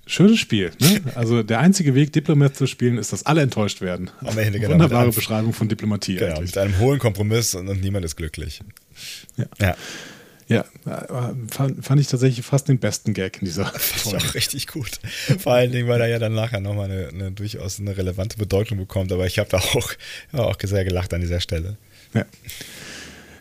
schönes Spiel. Ne? Also der einzige Weg, Diplomat zu spielen, ist, dass alle enttäuscht werden. Am Ende, genau, Wunderbare Beschreibung von Diplomatie. Genau, eigentlich. mit einem hohen Kompromiss und, und niemand ist glücklich. Ja. ja. Ja, fand, fand, ich tatsächlich fast den besten Gag in dieser Folge. auch richtig gut. Vor allen Dingen, weil er ja dann nachher nochmal eine, eine durchaus eine relevante Bedeutung bekommt. Aber ich habe da auch, ja, auch sehr gelacht an dieser Stelle. Ja.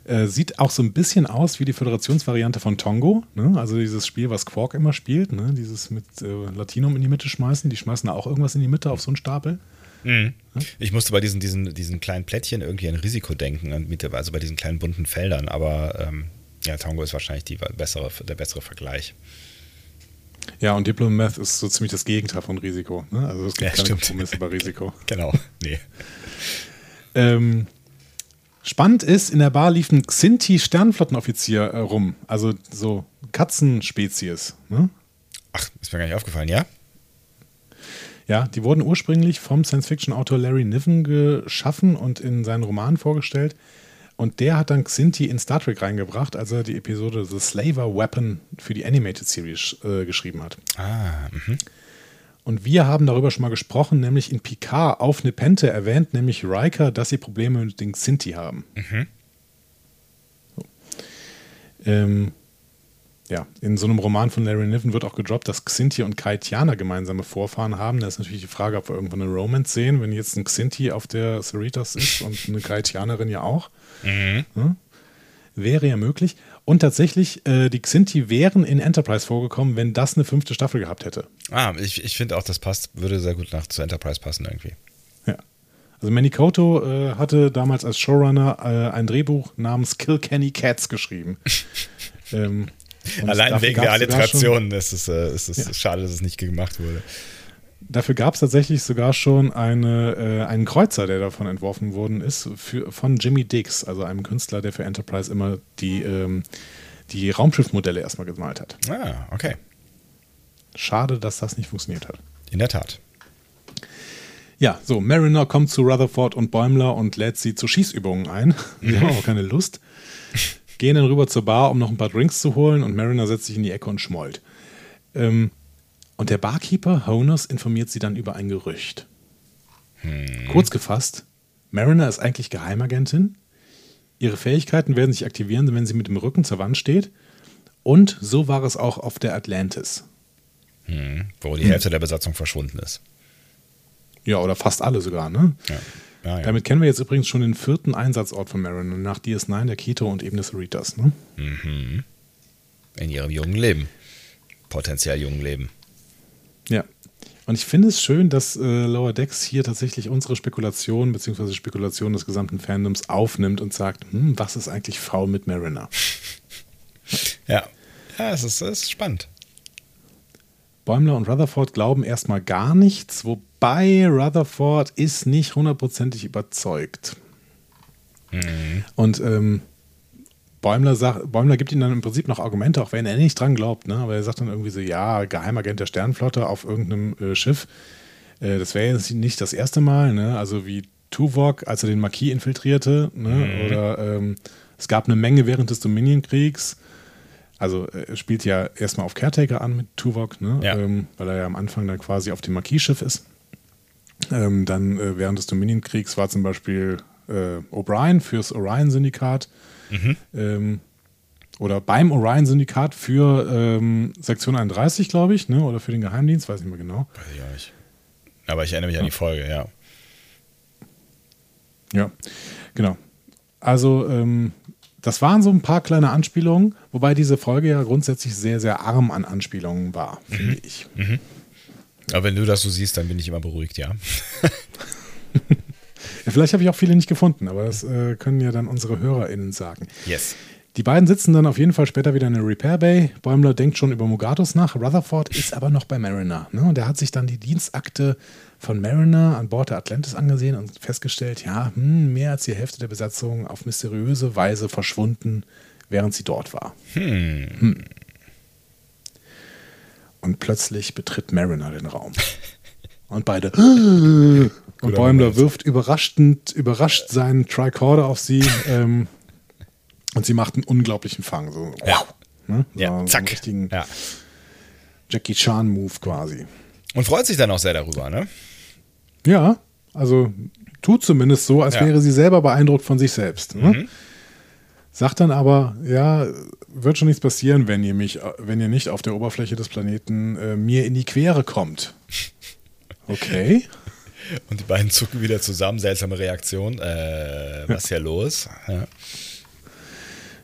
Äh, sieht auch so ein bisschen aus wie die Föderationsvariante von Tongo. Ne? Also dieses Spiel, was Quark immer spielt. Ne? Dieses mit äh, Latinum in die Mitte schmeißen. Die schmeißen da auch irgendwas in die Mitte auf so einen Stapel. Mhm. Ich musste bei diesen, diesen, diesen kleinen Plättchen irgendwie an Risiko denken, also bei diesen kleinen bunten Feldern. Aber ähm, ja, Tongo ist wahrscheinlich die bessere, der bessere Vergleich. Ja, und Diplomath ist so ziemlich das Gegenteil von Risiko. Ne? Also es gibt ja, keine Kompromisse bei Risiko. genau, nee. Ähm, spannend ist, in der Bar lief ein Xinti-Sternflottenoffizier äh, rum. Also so Katzenspezies. Ne? Ach, ist mir gar nicht aufgefallen, ja? Ja, die wurden ursprünglich vom Science-Fiction-Autor Larry Niven geschaffen und in seinen Romanen vorgestellt. Und der hat dann Xinti in Star Trek reingebracht, als er die Episode The Slaver Weapon für die Animated Series äh, geschrieben hat. Ah, mhm. Und wir haben darüber schon mal gesprochen, nämlich in Picard auf Nepente erwähnt, nämlich Riker, dass sie Probleme mit den Xinti haben. Mhm. So. Ähm, ja, in so einem Roman von Larry Niven wird auch gedroppt, dass Xinti und Kaitianer gemeinsame Vorfahren haben. Da ist natürlich die Frage, ob wir irgendwann eine Romance sehen, wenn jetzt ein Xinti auf der Cerritos ist und eine Kaitianerin ja auch. Mhm. Ja, wäre ja möglich. Und tatsächlich, äh, die Xinti wären in Enterprise vorgekommen, wenn das eine fünfte Staffel gehabt hätte. Ah, ich, ich finde auch, das passt, würde sehr gut nach zu Enterprise passen irgendwie. Ja. Also Manny Koto äh, hatte damals als Showrunner äh, ein Drehbuch namens Kill Kenny Cats geschrieben. ähm, Allein wegen der Alliteration ist es, äh, ist es ja. schade, dass es nicht gemacht wurde. Dafür gab es tatsächlich sogar schon eine, äh, einen Kreuzer, der davon entworfen worden ist, für, von Jimmy Dix, also einem Künstler, der für Enterprise immer die, ähm, die Raumschiffmodelle erstmal gemalt hat. Ah, okay. Schade, dass das nicht funktioniert hat. In der Tat. Ja, so, Mariner kommt zu Rutherford und Bäumler und lädt sie zu Schießübungen ein. Sie haben auch keine Lust. Gehen dann rüber zur Bar, um noch ein paar Drinks zu holen und Mariner setzt sich in die Ecke und schmollt. Ähm, und der Barkeeper Honus informiert sie dann über ein Gerücht. Hm. Kurz gefasst, Mariner ist eigentlich Geheimagentin. Ihre Fähigkeiten werden sich aktivieren, wenn sie mit dem Rücken zur Wand steht. Und so war es auch auf der Atlantis. Hm. Wo die hm. Hälfte der Besatzung verschwunden ist. Ja, oder fast alle sogar, ne? Ja. Ja, ja. Damit kennen wir jetzt übrigens schon den vierten Einsatzort von Mariner nach DS9, der Keto und eben des Cerritos, ne? Mhm. In ihrem jungen Leben. Potenziell jungen Leben. Ja. Und ich finde es schön, dass äh, Lower Decks hier tatsächlich unsere Spekulation bzw. Spekulation des gesamten Fandoms aufnimmt und sagt, hm, was ist eigentlich faul mit Mariner? Ja, ja es, ist, es ist spannend. Bäumler und Rutherford glauben erstmal gar nichts, wobei Rutherford ist nicht hundertprozentig überzeugt. Mhm. Und ähm, Bäumler, sagt, Bäumler gibt ihm dann im Prinzip noch Argumente, auch wenn er nicht dran glaubt. Ne? Aber er sagt dann irgendwie so, ja, Geheimagent der Sternflotte auf irgendeinem äh, Schiff. Äh, das wäre jetzt nicht das erste Mal. Ne? Also wie Tuvok, als er den Marquis infiltrierte. Ne? Mhm. Oder ähm, es gab eine Menge während des Dominion-Kriegs. Also äh, er spielt ja erstmal auf Caretaker an mit Tuvok, ne? Ja. Ähm, weil er ja am Anfang dann quasi auf dem Marquis-Schiff ist. Ähm, dann äh, während des Dominion-Kriegs war zum Beispiel äh, O'Brien fürs Orion-Syndikat. Mhm. Ähm, oder beim Orion-Syndikat für ähm, Sektion 31, glaube ich, ne? oder für den Geheimdienst, weiß nicht mehr genau. Weiß ich auch nicht. Aber ich erinnere mich ja. an die Folge, ja. Ja, genau. Also, ähm, das waren so ein paar kleine Anspielungen, wobei diese Folge ja grundsätzlich sehr, sehr arm an Anspielungen war, mhm. finde ich. Mhm. Aber wenn du das so siehst, dann bin ich immer beruhigt, ja. Ja, vielleicht habe ich auch viele nicht gefunden, aber das äh, können ja dann unsere HörerInnen sagen. Yes. Die beiden sitzen dann auf jeden Fall später wieder in der Repair Bay. Bäumler denkt schon über Mugatus nach. Rutherford ist aber noch bei Mariner. Ne? Und er hat sich dann die Dienstakte von Mariner an Bord der Atlantis angesehen und festgestellt, ja, hm, mehr als die Hälfte der Besatzung auf mysteriöse Weise verschwunden, während sie dort war. Hm. Hm. Und plötzlich betritt Mariner den Raum. Und beide. Und Bäumler wirft überraschend, überrascht seinen Tricorder auf sie. ähm, und sie macht einen unglaublichen Fang. So, Ja. ne? Ja, so, zack. einen richtigen Ja. Jackie Chan-Move quasi. Und freut sich dann auch sehr darüber, ne? Ja, also tut zumindest so, als Ja. wäre sie selber beeindruckt von sich selbst. Ne? Mhm. Sagt dann aber, ja, wird schon nichts passieren, wenn ihr mich, wenn ihr nicht auf der Oberfläche des Planeten äh, mir in die Quere kommt. Okay. Und die beiden zucken wieder zusammen, seltsame Reaktion. Äh, was ist hier los?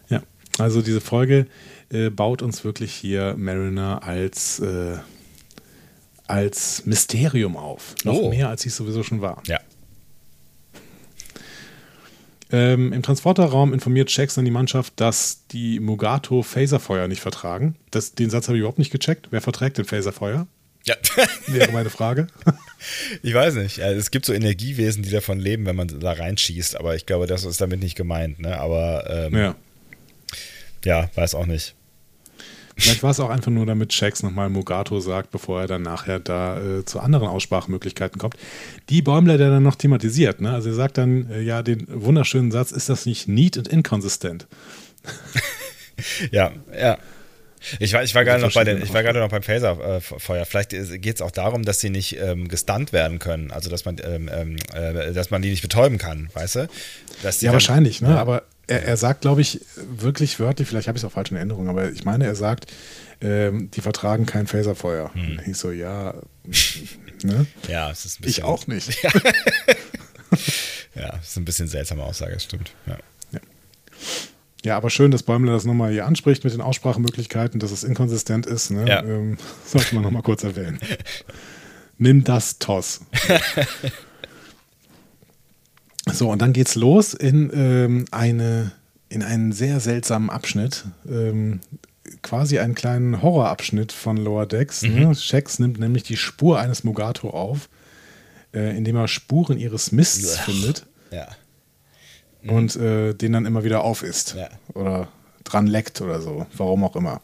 Ja. Also diese Folge äh, baut uns wirklich hier Mariner als, äh, als Mysterium auf. Noch Oh. mehr, als ich sowieso schon war. Ja. Ähm, Im Transporterraum informiert Shax dann die Mannschaft, dass die Mugato Phaserfeuer nicht vertragen. Das, den Satz habe ich überhaupt nicht gecheckt. Wer verträgt denn Phaserfeuer? Ja. Wäre meine Frage. Ich weiß nicht. Es gibt so Energiewesen, die davon leben, wenn man da reinschießt, aber ich glaube, das ist damit nicht gemeint. Ne? Aber ähm, ja. ja. weiß auch nicht. Vielleicht war es auch einfach nur, damit Shax nochmal Mugato sagt, bevor er dann nachher da äh, zu anderen Aussprachemöglichkeiten kommt. Die Bäumler, der dann noch thematisiert. Ne? Also er sagt dann äh, ja den wunderschönen Satz, ist das nicht neat und inconsistent? ja, ja. Ich war, ich war gerade noch bei den, ich war gerade noch beim Phaserfeuer. Vielleicht geht es auch darum, dass sie nicht ähm, gestunt werden können, also dass man, ähm, äh, dass man die nicht betäuben kann, weißt du? ja, dann, wahrscheinlich, ne? Ja. Aber er, er, sagt, glaube ich, wirklich wörtlich, vielleicht habe ich es auch falsch in Erinnerung, aber ich meine, er sagt, ähm, die vertragen kein Phaserfeuer. Hm. Und ich so, ja, ne? Ja, es ist ein bisschen. Ich auch nicht. Ja, ja ist ein bisschen seltsame Aussage, das stimmt. Ja. ja. Ja, aber schön, dass Bäumler das nochmal hier anspricht mit den Aussprachemöglichkeiten, dass es inkonsistent ist. Ne? Ja. Ähm, sollte man nochmal kurz erwähnen. Nimm das Toss. so, und dann geht's los in, ähm, eine, in einen sehr seltsamen Abschnitt. Ähm, quasi einen kleinen Horrorabschnitt von Lower Decks. Mhm. Ne? Shax nimmt nämlich die Spur eines Mugato auf, äh, indem er Spuren ihres Mists findet Ja. Und äh, den dann immer wieder aufisst. Ja. Oder dran leckt oder so. Warum auch immer.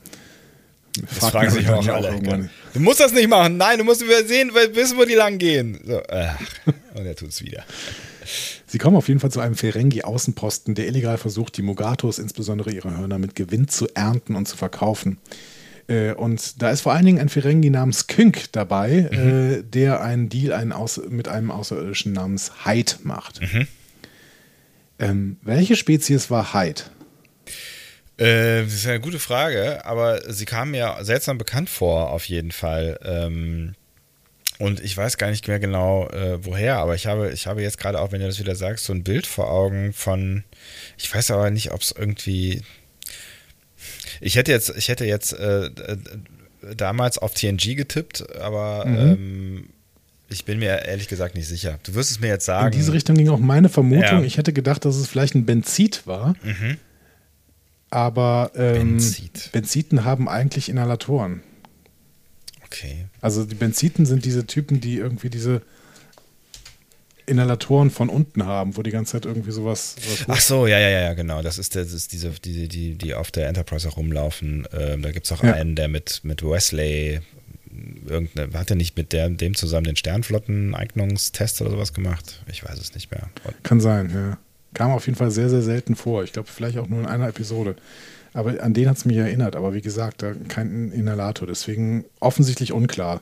Das fragen sich auch alle. irgendwann. Du musst das nicht machen. Nein, du musst sehen, wissen, wo die lang gehen. So, und er tut's wieder. Sie kommen auf jeden Fall zu einem Ferengi-Außenposten, der illegal versucht, die Mugatos, insbesondere ihre Hörner, mit Gewinn zu ernten und zu verkaufen. Äh, und da ist vor allen Dingen ein Ferengi namens Künk dabei, Mhm. äh, der einen Deal einen mit einem Außerirdischen namens Hyde macht. Mhm. Ähm, welche Spezies war Hyde? Äh, das ist eine gute Frage, aber sie kam mir seltsam bekannt vor, auf jeden Fall. Ähm, und ich weiß gar nicht mehr genau, äh, woher, aber ich habe, ich habe jetzt gerade auch, wenn du das wieder sagst, so ein Bild vor Augen von, ich weiß aber nicht, ob es irgendwie. Ich hätte jetzt, ich hätte jetzt äh, damals auf TNG getippt, aber Mhm. ähm, ich bin mir ehrlich gesagt nicht sicher. Du wirst es mir jetzt sagen. In diese Richtung ging auch meine Vermutung. Ja. Ich hätte gedacht, dass es vielleicht ein Benzit war. Mhm. Aber ähm, Benzit. Benziten haben eigentlich Inhalatoren. Okay. Also die Benziten sind diese Typen, die irgendwie diese Inhalatoren von unten haben, wo die ganze Zeit irgendwie sowas. Ach so, ja, ja, ja, genau. Das ist, der, das ist diese, die, die, die auf der Enterprise auch rumlaufen. Ähm, da gibt es auch Ja. einen, der mit, mit Wesley, irgendeine, hat er nicht mit der, dem zusammen den Sternflotten-Eignungstest oder sowas gemacht? Ich weiß es nicht mehr. Und, Kann sein, ja. Kam auf jeden Fall sehr, sehr selten vor. Ich glaube, vielleicht auch nur in einer Episode. Aber an den hat es mich erinnert. Aber wie gesagt, da kein Inhalator. Deswegen offensichtlich unklar.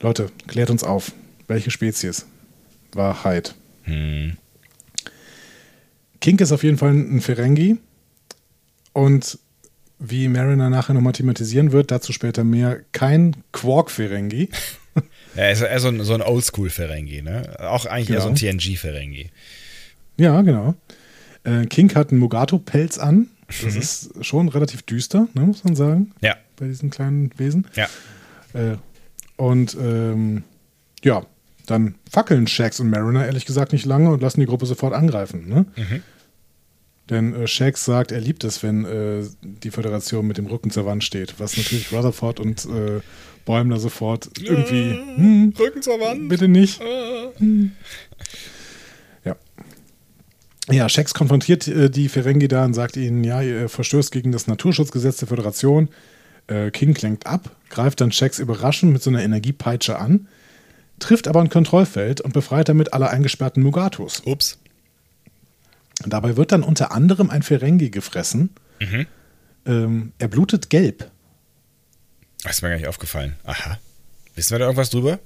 Leute, klärt uns auf. Welche Spezies war Hyde? hm, Kink ist auf jeden Fall ein Ferengi. Und wie Mariner nachher nochmal thematisieren wird, dazu später mehr, kein Quark-Ferengi. ja, ist eher so ein, so ein Oldschool-Ferengi, ne? Auch eigentlich eher so ein Genau. TNG-Ferengi. Ja, genau. Äh, Kink hat einen Mugato-Pelz an. Das Mhm. ist schon relativ düster, ne, muss man sagen, Ja, bei diesen kleinen Wesen. ja. Äh, und ähm, ja, dann fackeln Shax und Mariner ehrlich gesagt nicht lange und lassen die Gruppe sofort angreifen. Ne? Mhm. Denn äh, Shax sagt, er liebt es, wenn äh, die Föderation mit dem Rücken zur Wand steht, was natürlich Rutherford und äh, Bäumler sofort irgendwie, hm, Rücken zur Wand. bitte nicht. Ja. Ja, Shax konfrontiert äh, die Ferengi da und sagt ihnen, ja, ihr verstößt gegen das Naturschutzgesetz der Föderation. Äh, King lenkt ab, greift dann Shax überraschend mit so einer Energiepeitsche an, trifft aber ein Kontrollfeld und befreit damit alle eingesperrten Mugatos. Ups. Dabei wird dann unter anderem ein Ferengi gefressen. Mhm. Ähm, er blutet gelb. Das ist mir gar nicht aufgefallen. Aha. Wissen wir da irgendwas drüber?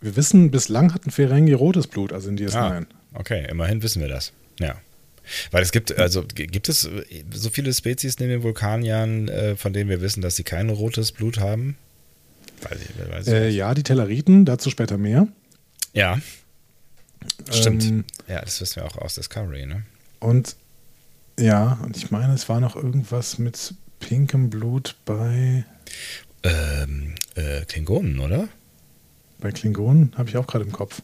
Wir wissen, bislang hat ein Ferengi rotes Blut, also in DS9. Ah, okay, immerhin wissen wir das. Ja. Weil es gibt, also gibt es äh, so viele Spezies neben den Vulkaniern, äh, von denen wir wissen, dass sie kein rotes Blut haben? Weiß ich, weiß ich Äh, ja, die Telleriten, dazu später mehr. Ja. Stimmt. Ähm, ja, das wissen wir auch aus Discovery, ne? Und Ja, und ich meine, es war noch irgendwas mit pinkem Blut bei. Ähm, äh, Klingonen, oder? Bei Klingonen habe ich auch gerade im Kopf.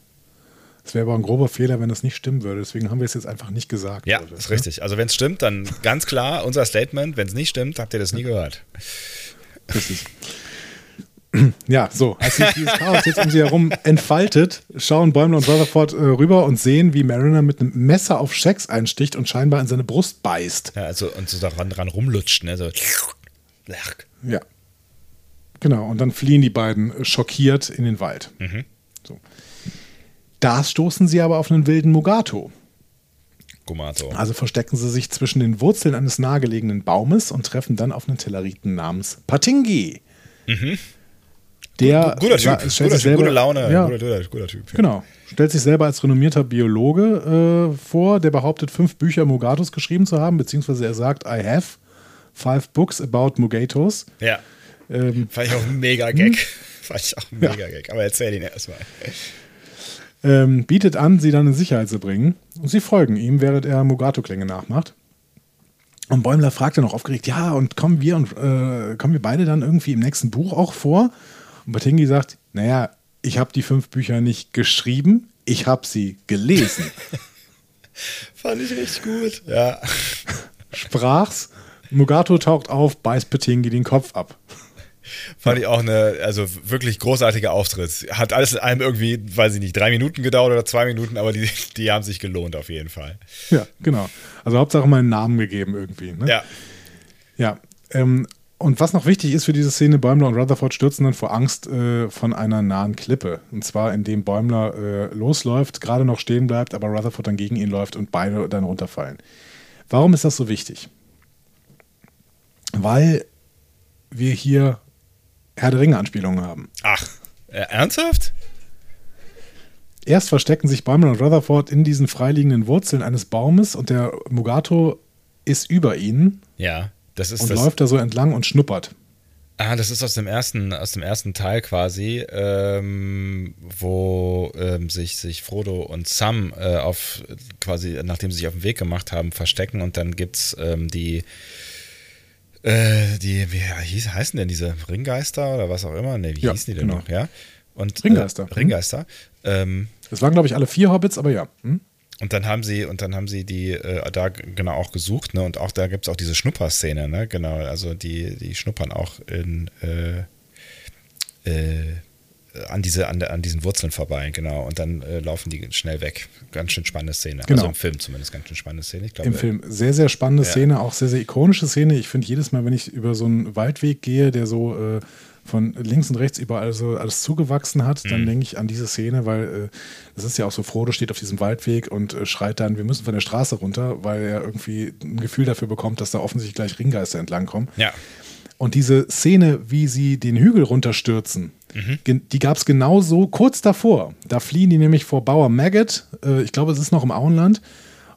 Es wäre aber ein grober Fehler, wenn das nicht stimmen würde. Deswegen haben wir es jetzt einfach nicht gesagt. Ja, oder? ist richtig. Also wenn es stimmt, dann ganz klar unser Statement. Wenn es nicht stimmt, habt ihr das nie gehört. Richtig. Ja, so, als sich dieses Chaos jetzt um sie herum entfaltet, schauen Bäumler und Rutherford äh, rüber und sehen, wie Mariner mit einem Messer auf Shax einsticht und scheinbar in seine Brust beißt. Ja, also und so daran dran rumlutscht, ne? So. Ja. Genau, und dann fliehen die beiden schockiert in den Wald. Mhm. So. Da stoßen sie aber auf einen wilden Mugato. Gumato. Also verstecken sie sich zwischen den Wurzeln eines nahegelegenen Baumes und treffen dann auf einen Telleriten namens Patingi. Mhm. Der guter Typ, guter typ selber, gute Laune, ja, guter, guter, Typ. Ja. Genau. Stellt sich selber als renommierter Biologe äh, vor, der behauptet, fünf Bücher Mugatos geschrieben zu haben, beziehungsweise er sagt, I have five books about Mugatos. Ja. Ähm, Fand ich auch ein mega Gag. Fand ich auch ein mega ja. Gag. Aber erzähl ihn erstmal. Ähm, bietet an, sie dann in Sicherheit zu bringen. Und sie folgen ihm, während er Mugato-Klänge nachmacht. Und Bäumler fragt dann noch aufgeregt, ja, und kommen wir und äh, kommen wir beide dann irgendwie im nächsten Buch auch vor? Und Batingi sagt, naja, ich habe die fünf Bücher nicht geschrieben, ich habe sie gelesen. Fand ich richtig gut, ja. Sprach's, Mugato taucht auf, beißt Batingi den Kopf ab. Fand ich auch eine, also wirklich großartiger Auftritt. Hat alles in allem irgendwie, weiß ich nicht, drei Minuten gedauert oder zwei Minuten, aber die, die haben sich gelohnt auf jeden Fall. Ja, genau. Also Hauptsache mal einen Namen gegeben irgendwie. Ne? Ja. Ja. Ähm, und was noch wichtig ist für diese Szene, Bäumler und Rutherford stürzen dann vor Angst äh, von einer nahen Klippe. Und zwar, indem Bäumler äh, losläuft, gerade noch stehen bleibt, aber Rutherford dann gegen ihn läuft und beide dann runterfallen. Warum ist das so wichtig? Weil wir hier Herr der Ringe-Anspielungen haben. Ach, äh, ernsthaft? Erst verstecken sich Bäumler und Rutherford in diesen freiliegenden Wurzeln eines Baumes und der Mugato ist über ihnen. Ja. Das ist und das, läuft da so entlang und schnuppert. Ah, das ist aus dem ersten, aus dem ersten Teil quasi, ähm, wo ähm, sich, sich Frodo und Sam äh, auf quasi, nachdem sie sich auf den Weg gemacht haben, verstecken und dann gibt's ähm, die, äh, die, wie hieß, heißen denn diese Ringgeister oder was auch immer? Ne, wie ja, hießen die denn genau. noch, ja? Und, Ringgeister. Äh, Ringgeister. Ähm, das waren, glaube ich, alle vier Hobbits, aber ja. Hm? Und dann haben sie, und dann haben sie die äh, da genau auch gesucht, ne? Und auch da gibt es auch diese Schnupperszene, ne? Genau, also die, die schnuppern auch in äh, äh, an diese, an, an diesen Wurzeln vorbei, genau. Und dann äh, laufen die schnell weg. Ganz schön spannende Szene. Genau. Also im Film zumindest ganz schön spannende Szene. Ich glaube, Im Film sehr, sehr spannende ja. Szene, auch sehr, sehr ikonische Szene. Ich finde jedes Mal, wenn ich über so einen Waldweg gehe, der so äh, von links und rechts überall so alles zugewachsen hat, dann mhm. denke ich an diese Szene, weil es äh, ist ja auch so, Frodo steht auf diesem Waldweg und äh, schreit dann, wir müssen von der Straße runter, weil er irgendwie ein Gefühl dafür bekommt, dass da offensichtlich gleich Ringgeister entlangkommen. Ja. Und diese Szene, wie sie den Hügel runterstürzen, mhm. die gab es genauso kurz davor. Da fliehen die nämlich vor Bauer Maggot, äh, ich glaube, es ist noch im Auenland,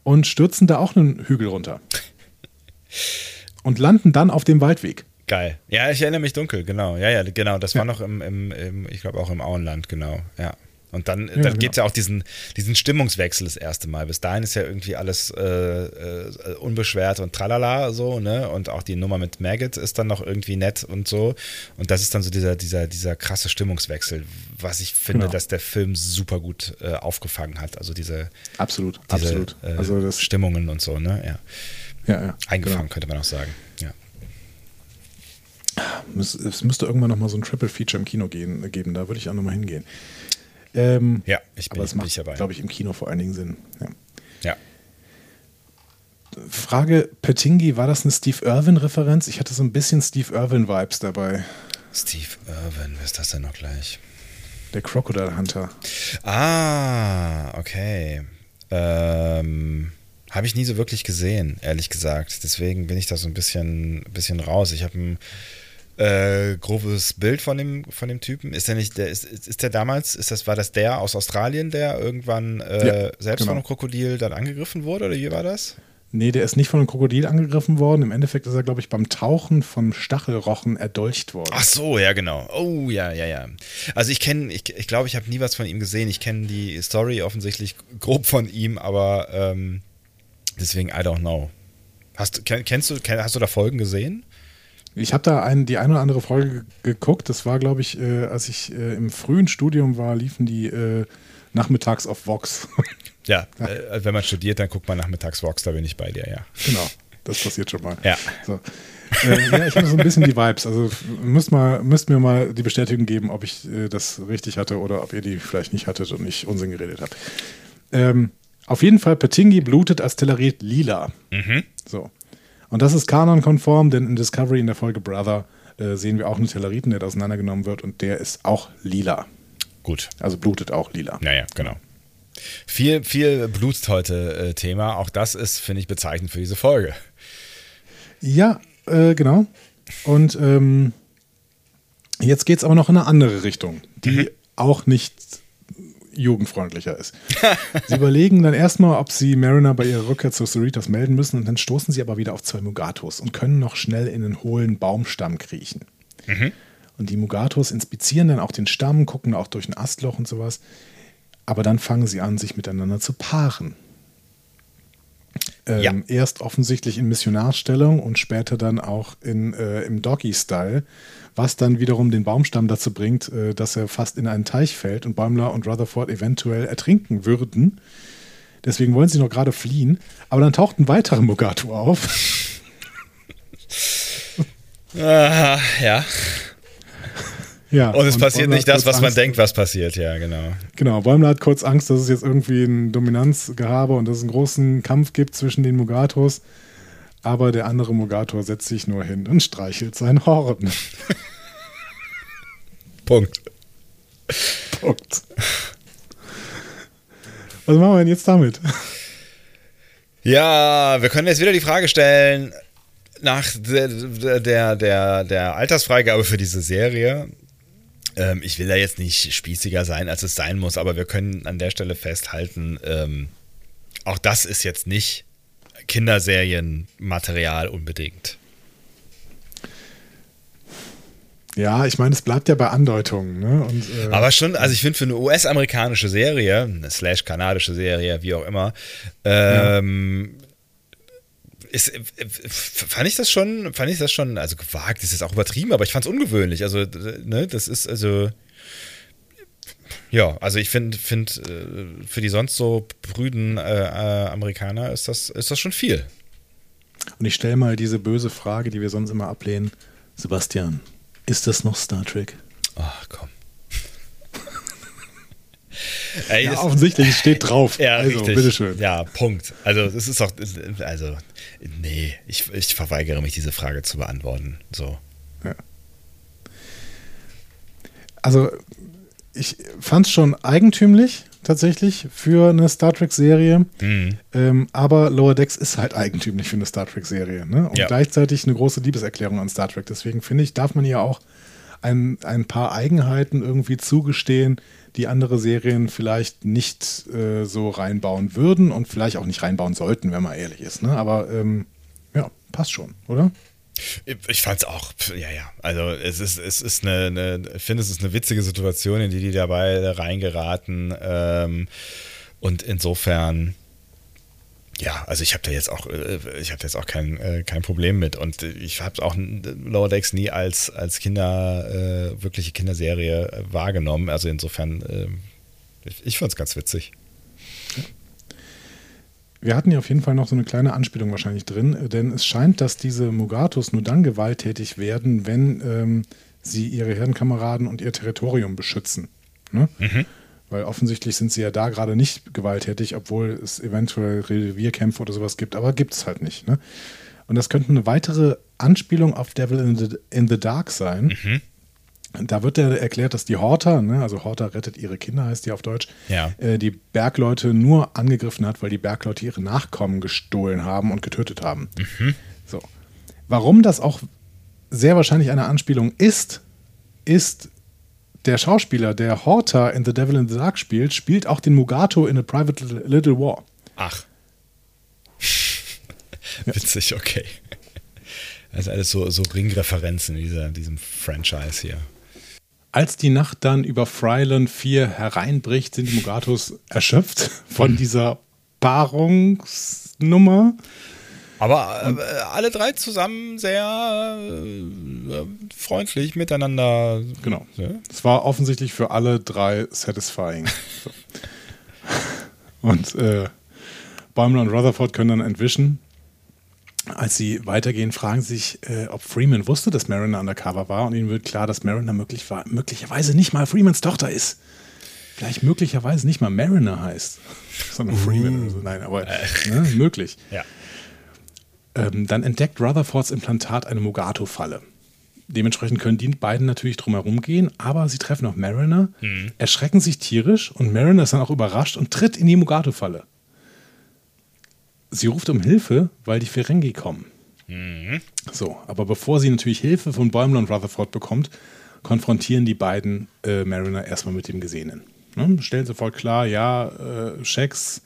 und stürzen da auch einen Hügel runter. und landen dann auf dem Waldweg. Geil. Ja, ich erinnere mich dunkel, genau. Ja, ja, genau. Das ja. war noch im, im, im ich glaube auch im Auenland, genau. Ja. Und dann, ja, dann genau. gibt es ja auch diesen, diesen Stimmungswechsel das erste Mal. Bis dahin ist ja irgendwie alles äh, äh, unbeschwert und tralala so, ne? Und auch die Nummer mit Maggot ist dann noch irgendwie nett und so. Und das ist dann so dieser, dieser, dieser krasse Stimmungswechsel, was ich finde, genau. dass der Film super gut äh, aufgefangen hat. Also diese absolut, diese, absolut. Äh, also das Stimmungen und so, ne? Ja. Ja, ja. Eingefangen, genau. könnte man auch sagen. Es müsste irgendwann nochmal so ein Triple Feature im Kino gehen, geben, da würde ich auch nochmal hingehen. Ähm, ja, ich bin, aber es macht, dabei. glaube ich, im Kino vor allen Dingen Sinn. Ja. ja. Frage: Petingi, war das eine Steve Irwin-Referenz? Ich hatte so ein bisschen Steve Irwin-Vibes dabei. Steve Irwin, wer ist das denn noch gleich? Der Crocodile Hunter. Ah, okay. Ähm, habe ich nie so wirklich gesehen, ehrlich gesagt. Deswegen bin ich da so ein bisschen, bisschen raus. Ich habe ein äh, grobes Bild von dem, von dem Typen. Ist der nicht, der, ist, ist der damals, ist das, war das der aus Australien, der irgendwann äh, ja, selbst genau. von einem Krokodil dann angegriffen wurde oder wie war das? Nee, der ist nicht von einem Krokodil angegriffen worden. Im Endeffekt ist er, glaube ich, beim Tauchen vom Stachelrochen erdolcht worden. Ach so, ja, genau. Oh, ja, ja, ja. Also ich kenne, ich glaube, ich, glaub, ich habe nie was von ihm gesehen. Ich kenne die Story offensichtlich grob von ihm, aber ähm, deswegen, I don't know. Hast, kennst du, hast du da Folgen gesehen? Ich habe da ein, die eine oder andere Folge geguckt. Das war, glaube ich, äh, als ich äh, im frühen Studium war, liefen die äh, nachmittags auf Vox. ja. Äh, wenn man studiert, dann guckt man nachmittags Vox, da bin ich bei dir, ja. Genau, das passiert schon mal. Ja. So. Äh, ja, ich habe so ein bisschen die Vibes. Also müsst, mal, müsst mir mal die Bestätigung geben, ob ich äh, das richtig hatte oder ob ihr die vielleicht nicht hattet und nicht Unsinn geredet habt. Ähm, auf jeden Fall, Petingi blutet als Tellerit lila. Mhm. So. Und das ist kanonkonform, denn in Discovery in der Folge Brother äh, sehen wir auch einen Telleriten, der da auseinandergenommen wird und der ist auch lila. Gut. Also blutet auch lila. Naja, genau. Viel, viel Blut heute äh, Thema. Auch das ist, finde ich, bezeichnend für diese Folge. Ja, äh, genau. Und ähm, jetzt geht es aber noch in eine andere Richtung, die mhm. auch nicht jugendfreundlicher ist. sie überlegen dann erstmal, ob sie Mariner bei ihrer Rückkehr zu Cerritos melden müssen und dann stoßen sie aber wieder auf zwei Mugatos und können noch schnell in den hohlen Baumstamm kriechen. Mhm. Und die Mugatos inspizieren dann auch den Stamm, gucken auch durch ein Astloch und sowas. Aber dann fangen sie an, sich miteinander zu paaren. Ähm, ja. Erst offensichtlich in Missionarstellung und später dann auch in, äh, im Doggy-Style was dann wiederum den Baumstamm dazu bringt, äh, dass er fast in einen Teich fällt und Bäumler und Rutherford eventuell ertrinken würden. Deswegen wollen sie noch gerade fliehen, aber dann taucht ein weiterer Mugato auf. ah, ja. Ja, und es und passiert Bäumler nicht das, was man Angst, denkt, was passiert, ja, genau. Genau, Bäumler hat kurz Angst, dass es jetzt irgendwie ein Dominanzgehabe und dass es einen großen Kampf gibt zwischen den Mugatos aber der andere Mugator setzt sich nur hin und streichelt sein Horn. Punkt. Punkt. Was machen wir denn jetzt damit? Ja, wir können jetzt wieder die Frage stellen nach der, der, der, der Altersfreigabe für diese Serie. Ähm, ich will da jetzt nicht spießiger sein, als es sein muss, aber wir können an der Stelle festhalten, ähm, auch das ist jetzt nicht Kinderserienmaterial unbedingt. Ja, ich meine, es bleibt ja bei Andeutungen. Ne? Und, äh, Aber schon, also ich finde für eine US-amerikanische Serie, eine slash kanadische Serie, wie auch immer, ähm, ja. Ist, fand ich das schon, fand ich das schon, also gewagt ist jetzt auch übertrieben, aber ich fand es ungewöhnlich. Also, ne, das ist also ja, also ich finde, find, äh, für die sonst so brüden äh, äh, Amerikaner ist das, ist das schon viel. Und ich stelle mal diese böse Frage, die wir sonst immer ablehnen. Sebastian, ist das noch Star Trek? Ach, komm. Ey, ja, offensichtlich steht drauf. Ja, also, richtig. bitteschön. Ja, Punkt. Also, das ist doch, also, nee, ich, ich verweigere mich, diese Frage zu beantworten. So. Ja. Also, ich fand es schon eigentümlich, tatsächlich, für eine Star Trek-Serie. Mhm. Ähm, aber Lower Decks ist halt eigentümlich für eine Star Trek-Serie. Ne? Und ja. gleichzeitig eine große Liebeserklärung an Star Trek. Deswegen finde ich, darf man ihr auch ein, ein paar Eigenheiten irgendwie zugestehen, die andere Serien vielleicht nicht äh, so reinbauen würden und vielleicht auch nicht reinbauen sollten, wenn man ehrlich ist. Ne? Aber ähm, ja, passt schon, oder? Ich fand's auch, ja, ja. Also es ist, es ist eine, eine ich finde, es ist eine witzige Situation, in die die dabei reingeraten. Ähm, und insofern, ja, also ich habe da jetzt auch, äh, ich habe jetzt auch kein, äh, kein Problem mit. Und ich habe auch Lower Decks nie als, als Kinder, äh, wirkliche Kinderserie wahrgenommen. Also insofern, äh, ich, ich fand's ganz witzig. Wir hatten ja auf jeden Fall noch so eine kleine Anspielung wahrscheinlich drin, äh, denn es scheint, dass diese Mugatos nur dann gewalttätig werden, wenn ähm, sie ihre Herdenkameraden und ihr Territorium beschützen. Ne? Mhm. Weil offensichtlich sind sie ja da gerade nicht gewalttätig, obwohl es eventuell Revierkämpfe oder sowas gibt, aber gibt es halt nicht. Ne? Und das könnte eine weitere Anspielung auf Devil in the, in the Dark sein. Mhm da wird ja erklärt, dass die Horta, ne, also Horta rettet ihre Kinder, heißt die auf Deutsch, ja. äh, die Bergleute nur angegriffen hat, weil die Bergleute ihre Nachkommen gestohlen haben und getötet haben. Mhm. So. Warum das auch sehr wahrscheinlich eine Anspielung ist, ist der Schauspieler, der Horta in The Devil in the Dark spielt, spielt auch den Mugato in A Private Little War. Ach. Witzig, okay. Also alles so, so Ringreferenzen in dieser, diesem Franchise hier. Als die Nacht dann über Fryland 4 hereinbricht, sind die Mugatos erschöpft von dieser Paarungsnummer. Aber äh, alle drei zusammen sehr äh, freundlich miteinander. Genau. Es war offensichtlich für alle drei satisfying. So. Und äh, Bäumler und Rutherford können dann entwischen. Als sie weitergehen, fragen sie sich, äh, ob Freeman wusste, dass Mariner undercover war. Und ihnen wird klar, dass Mariner möglich war, möglicherweise nicht mal Freemans Tochter ist. Vielleicht möglicherweise nicht mal Mariner heißt, sondern Freeman oder so. Nein, aber ne, möglich. Ja. Ähm, dann entdeckt Rutherfords Implantat eine Mugato-Falle. Dementsprechend können die beiden natürlich drumherum gehen, aber sie treffen auch Mariner, erschrecken sich tierisch und Mariner ist dann auch überrascht und tritt in die Mugato-Falle. Sie ruft um Hilfe, weil die Ferengi kommen. So, aber bevor sie natürlich Hilfe von Bäumler und Rutherford bekommt, konfrontieren die beiden äh, Mariner erstmal mit dem Gesehenen. Ne? Stellen sofort klar, ja, äh, ähm,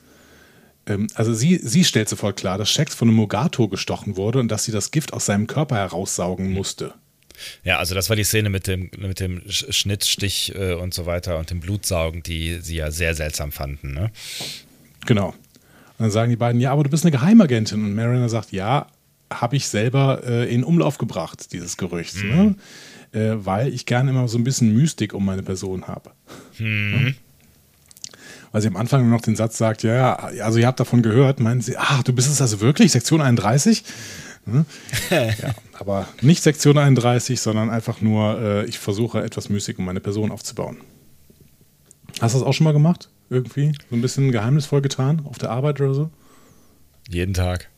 also sie, sie stellt sofort klar, dass Shax von einem Mugato gestochen wurde und dass sie das Gift aus seinem Körper heraussaugen musste. Ja, also das war die Szene mit dem, mit dem Sch- Schnitt, Stich äh, und so weiter und dem Blutsaugen, die sie ja sehr seltsam fanden. Ne? Genau. Und dann sagen die beiden, ja, aber du bist eine Geheimagentin. Und Mariner sagt, ja, habe ich selber äh, in Umlauf gebracht, dieses Gerücht. Ne? Äh, weil ich gerne immer so ein bisschen Mystik um meine Person habe. Ne? Weil sie am Anfang noch den Satz sagt, ja, ja, also ihr habt davon gehört, meinen sie, ach, du bist es also wirklich, Sektion 31? Ne? ja, aber nicht Sektion 31, sondern einfach nur, äh, ich versuche etwas Mystik um meine Person aufzubauen. Hast du das auch schon mal gemacht? Irgendwie? So ein bisschen geheimnisvoll getan? Auf der Arbeit oder so? Jeden Tag.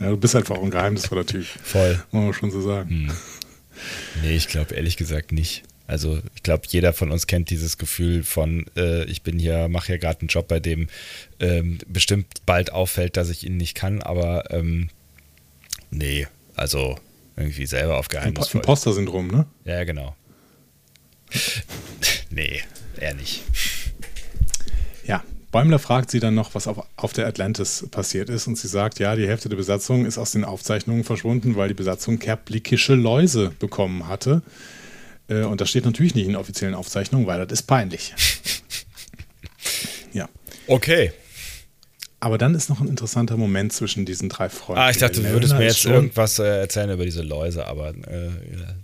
Ja, du bist einfach auch ein geheimnisvoller Typ. Voll. Muss man schon so sagen. Nee, ich glaube ehrlich gesagt nicht. Also ich glaube, jeder von uns kennt dieses Gefühl von, äh, ich bin hier, mache hier gerade einen Job, bei dem ähm, bestimmt bald auffällt, dass ich ihn nicht kann, aber ähm, nee, also irgendwie selber auf Impo geheimnisvoll. Imposter-Syndrom, ne? Ja, genau. nee, eher nicht. Ja. Bäumler fragt sie dann noch, was auf, auf der Atlantis passiert ist. Und sie sagt, ja, die Hälfte der Besatzung ist aus den Aufzeichnungen verschwunden, weil die Besatzung kerblikische Läuse bekommen hatte. Äh, Und das steht natürlich nicht in offiziellen Aufzeichnungen, weil das ist peinlich. ja. Okay. Aber dann ist noch ein interessanter Moment zwischen diesen drei Freunden. Ah, ich dachte, du würdest mir jetzt irgendwas äh, erzählen über diese Läuse, aber äh,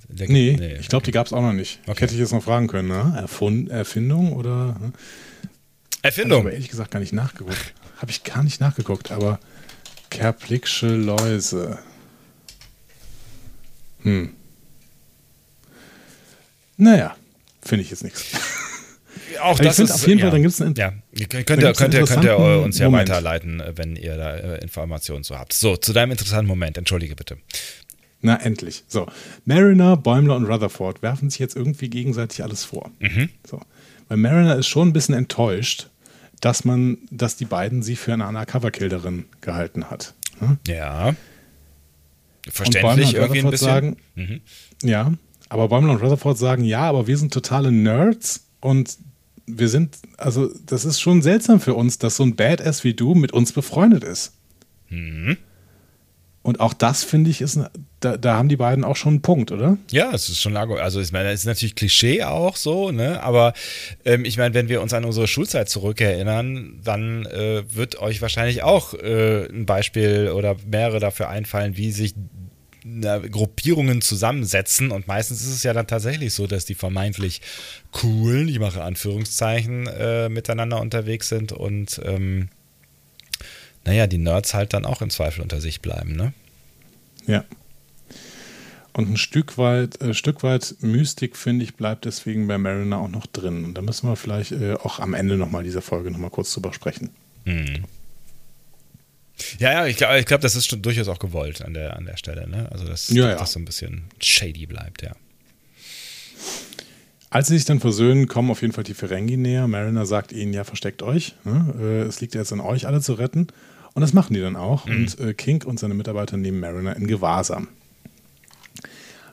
der, Nee, ich glaube, die gab es auch noch nicht. Okay. Hätte ich jetzt noch fragen können, ne? Erfund Erfindung oder? ne? Hab ich Erfindung. aber ehrlich gesagt gar nicht nachgeguckt. Habe ich gar nicht nachgeguckt, aber Kerplicksche Läuse. Hm. Naja, finde ich jetzt nichts. Auch das ist, auf jeden ja, Fall, dann gibt's einen- ja, könnt, ihr, könnt, ihr, könnt ihr uns ja Moment. weiterleiten, wenn ihr da äh, Informationen zu habt. So, zu deinem interessanten Moment. Entschuldige bitte. Na, endlich. So. Mariner, Bäumler und Rutherford werfen sich jetzt irgendwie gegenseitig alles vor. So. Weil Mariner ist schon ein bisschen enttäuscht, dass man, dass die beiden sie für eine Undercover-Killerin gehalten hat. Ne? Ja. Verständlich irgendwie ein bisschen. sagen, Mhm. ja, aber Bäumler und Rutherford sagen, ja, aber wir sind totale Nerds und wir sind, also das ist schon seltsam für uns, dass so ein Badass wie du mit uns befreundet ist. Mhm. Und auch das, finde ich, ist, da, da haben die beiden auch schon einen Punkt, oder? Ja, es ist schon also ich meine, es ist natürlich Klischee auch so, ne? Aber ähm, ich meine, wenn wir uns an unsere Schulzeit zurückerinnern, dann äh, wird euch wahrscheinlich auch äh, ein Beispiel oder mehrere dafür einfallen, wie sich na, Gruppierungen zusammensetzen. Und meistens ist es ja dann tatsächlich so, dass die vermeintlich coolen, ich mache Anführungszeichen, äh, miteinander unterwegs sind und ähm, naja, die Nerds halt dann auch im Zweifel unter sich bleiben, ne? Ja. Und ein Stück weit, äh, Stück weit Mystik, finde ich, bleibt deswegen bei Mariner auch noch drin. Und da müssen wir vielleicht äh, auch am Ende nochmal dieser Folge nochmal kurz drüber sprechen. Hm. Ja, ja, ich glaube, ich glaub, das ist schon durchaus auch gewollt an der, an der Stelle, ne? Also, dass Ja, ja. das so ein bisschen shady bleibt, ja. Als sie sich dann versöhnen, kommen auf jeden Fall die Ferengi näher. Mariner sagt ihnen, ja, versteckt euch. Ne? Äh, Es liegt jetzt an euch, alle zu retten. Und das machen die dann auch. Und äh, King und seine Mitarbeiter nehmen Mariner in Gewahrsam.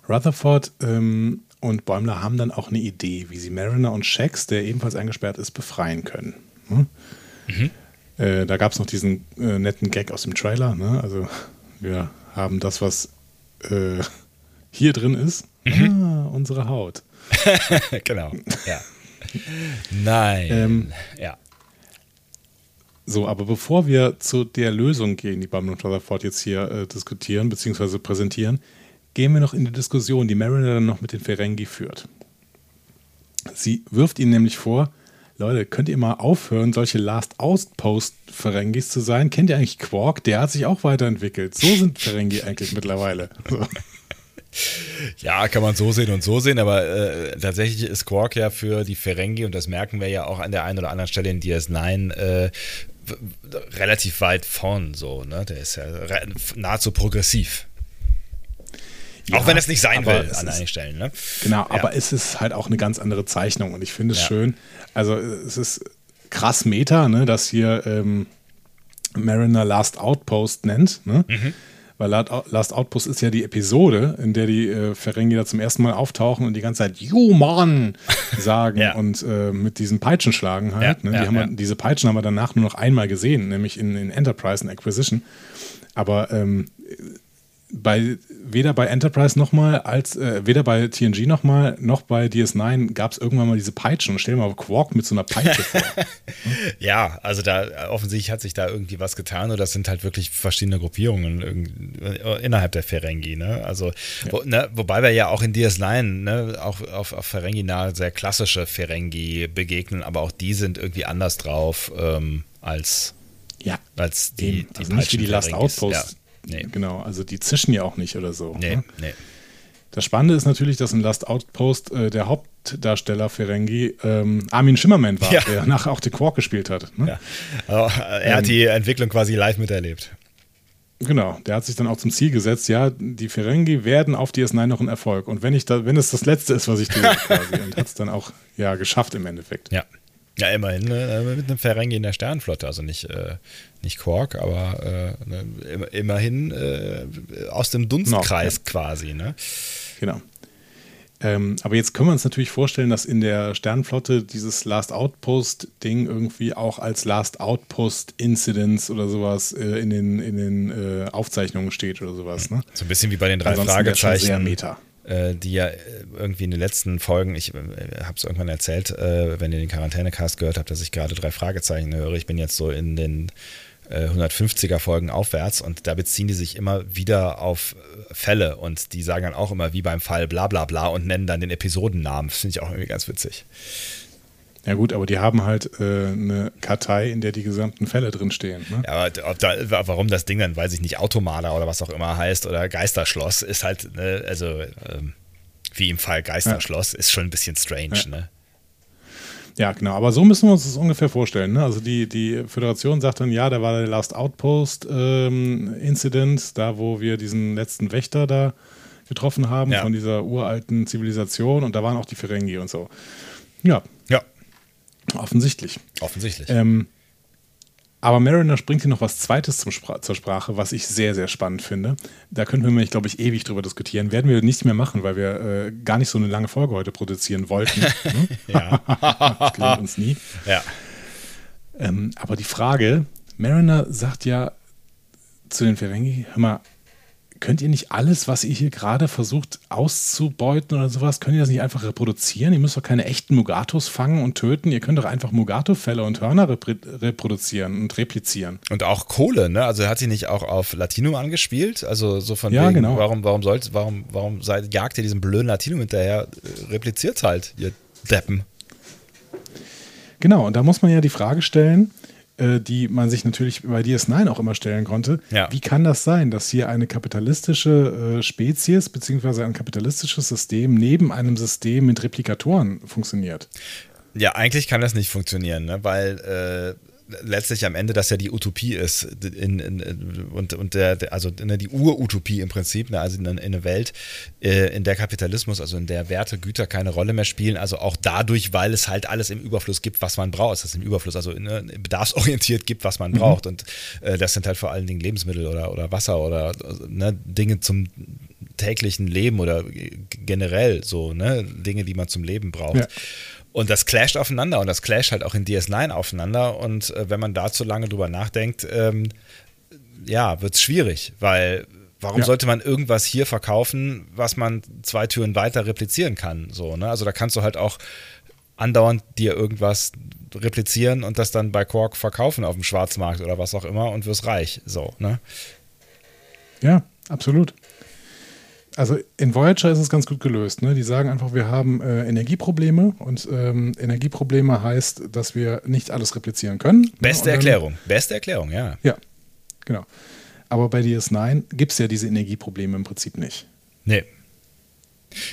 Rutherford ähm, und Bäumler haben dann auch eine Idee, wie sie Mariner und Shax, der ebenfalls eingesperrt ist, befreien können. Ne? Äh, da gab es noch diesen äh, netten Gag aus dem Trailer. Ne? Also wir haben das, was äh, hier drin ist. Ah, unsere Haut. genau, ja. Nein. Ähm, ja. So, aber bevor wir zu der Lösung gehen, die Bumble und Rutherford jetzt hier äh, diskutieren bzw. präsentieren, gehen wir noch in die Diskussion, die Mariner dann noch mit den Ferengi führt. Sie wirft ihnen nämlich vor, Leute, könnt ihr mal aufhören, solche Last Outpost Ferengis zu sein? Kennt ihr eigentlich Quark? Der hat sich auch weiterentwickelt. So sind Ferengi eigentlich mittlerweile. Ja, kann man so sehen und so sehen, aber äh, tatsächlich ist Quark ja für die Ferengi, und das merken wir ja auch an der einen oder anderen Stelle in DS9, äh, relativ weit vorn so, ne? Der ist ja nahezu progressiv. Ja, auch wenn es nicht sein will an einigen Stellen. Ne? Genau, ja. aber es ist halt auch eine ganz andere Zeichnung und ich finde es ja. schön. Also es ist krass Meta, ne, dass hier ähm, Mariner Last Outpost nennt. Ne? Mhm. Weil Last Outpost ist ja die Episode, in der die äh, Ferengi da zum ersten Mal auftauchen und die ganze Zeit You Mann sagen ja. und äh, mit diesen Peitschen schlagen halt. Ja, ne? die ja, wir, diese Peitschen haben wir danach nur noch einmal gesehen, nämlich in, in Enterprise und Acquisition. Aber ähm, bei weder bei Enterprise nochmal als äh, weder bei TNG nochmal noch bei DS9 gab es irgendwann mal diese Peitschen. Stell dir mal Quark mit so einer Peitsche vor. ja, also da offensichtlich hat sich da irgendwie was getan oder das sind halt wirklich verschiedene Gruppierungen innerhalb der Ferengi. Ne? Also ja. wo, ne, wobei wir ja auch in DS9 ne, auch auf, auf Ferengi nahe sehr klassische Ferengi begegnen, aber auch die sind irgendwie anders drauf ähm, als ja, als die, die also nicht wie die Last Outpost. Ja Nee. Genau, also die zischen ja auch nicht oder so. Nee, ne? nee. Das Spannende ist natürlich, dass in Last Outpost äh, der Hauptdarsteller Ferengi ähm, Armin Schimmerman war, ja. der nachher auch die Quark gespielt hat. Ne? Ja. Also, er ähm, hat die Entwicklung quasi live miterlebt. Genau, der hat sich dann auch zum Ziel gesetzt, ja, die Ferengi werden auf DS9 noch ein Erfolg. Und wenn ich da, wenn es das Letzte ist, was ich tue, quasi, und hat es dann auch ja geschafft im Endeffekt. Ja. Ja, immerhin äh, mit einem Ferengi in der Sternenflotte, also nicht, äh, nicht Quark, aber äh, ne, immerhin äh, aus dem Dunstkreis ja. quasi. Ne? Genau. Ähm, aber jetzt können wir uns natürlich vorstellen, dass in der Sternenflotte dieses Last Outpost-Ding irgendwie auch als Last Outpost-Incidents oder sowas äh, in den, in den äh, Aufzeichnungen steht oder sowas. Ne? So ein bisschen wie bei den drei Ansonsten Fragezeichen. Sehr Meta. Äh, die ja äh, irgendwie in den letzten Folgen, ich äh, habe es irgendwann erzählt, äh, wenn ihr den Quarantänecast gehört habt, dass ich gerade drei Fragezeichen höre. Ich bin jetzt so in den 150er Folgen aufwärts und da beziehen die sich immer wieder auf Fälle und die sagen dann auch immer wie beim Fall bla bla bla und nennen dann den Episodennamen. Das finde ich auch irgendwie ganz witzig. Ja gut, aber die haben halt äh, eine Kartei, in der die gesamten Fälle drinstehen. Ne? Ja, aber da, warum das Ding dann, weiß ich nicht, Automaler oder was auch immer heißt oder Geisterschloss, ist halt, ne, also ähm, wie im Fall Geisterschloss, ja. ist schon ein bisschen strange, ja. ne? Ja, genau, aber so müssen wir uns das ungefähr vorstellen. Ne? Also die, die Föderation sagt dann, ja, da war der Last Outpost ähm, Incident, da wo wir diesen letzten Wächter da getroffen haben ja. von dieser uralten Zivilisation und da waren auch die Ferengi und so. Ja. Offensichtlich. Offensichtlich. Ähm, aber Mariner springt hier noch was Zweites zum Spra zur Sprache, was ich sehr, sehr spannend finde. Da könnten wir nämlich, glaube ich, ewig drüber diskutieren. Werden wir nicht mehr machen, weil wir äh, gar nicht so eine lange Folge heute produzieren wollten. Hm? ja. das gelingt uns nie. Ja. Ähm, aber die Frage, Mariner sagt ja zu den Ferengi, hör mal, könnt ihr nicht alles, was ihr hier gerade versucht auszubeuten oder sowas, könnt ihr das nicht einfach reproduzieren? Ihr müsst doch keine echten Mugatos fangen und töten. Ihr könnt doch einfach Mugato-Fälle und Hörner reproduzieren und replizieren. Und auch Kohle, ne? Also hat sie nicht auch auf Latino angespielt? Also so von ja, wegen, genau. warum, warum sollt, warum, warum seid, jagt ihr diesen blöden Latino hinterher? Repliziert halt, ihr Deppen. Genau, und da muss man ja die Frage stellen, äh, die man sich natürlich bei DS9 auch immer stellen konnte. Ja. Wie kann das sein, dass hier eine kapitalistische äh, Spezies bzw. ein kapitalistisches System neben einem System mit Replikatoren funktioniert? Ja, eigentlich kann das nicht funktionieren, ne? weil äh, letztlich am Ende das ja die Utopie ist in, in, und, und der, also ne, die Urutopie im Prinzip, ne, also in, in eine Welt, äh, in der Kapitalismus, also in der Werte, Güter keine Rolle mehr spielen, also auch dadurch, weil es halt alles im Überfluss gibt, was man braucht, das ist im Überfluss, also ne, bedarfsorientiert gibt, was man mhm. braucht und äh, das sind halt vor allen Dingen Lebensmittel oder, oder Wasser oder ne, Dinge zum täglichen Leben oder generell so, ne, Dinge, die man zum Leben braucht. Ja. Und das clasht aufeinander und das clasht halt auch in DS9 aufeinander. Und äh, wenn man da zu lange drüber nachdenkt, ähm, ja, wird es schwierig, weil warum ja. sollte man irgendwas hier verkaufen, was man zwei Türen weiter replizieren kann? So, ne? Also da kannst du halt auch andauernd dir irgendwas replizieren und das dann bei Quark verkaufen auf dem Schwarzmarkt oder was auch immer und wirst reich. So, ne? Ja, absolut. Also in Voyager ist es ganz gut gelöst. Ne? Die sagen einfach, wir haben äh, Energieprobleme und ähm, Energieprobleme heißt, dass wir nicht alles replizieren können. Ne? Beste dann, Erklärung, beste Erklärung, ja. Ja, genau. Aber bei DS9 gibt es ja diese Energieprobleme im Prinzip nicht. Nee.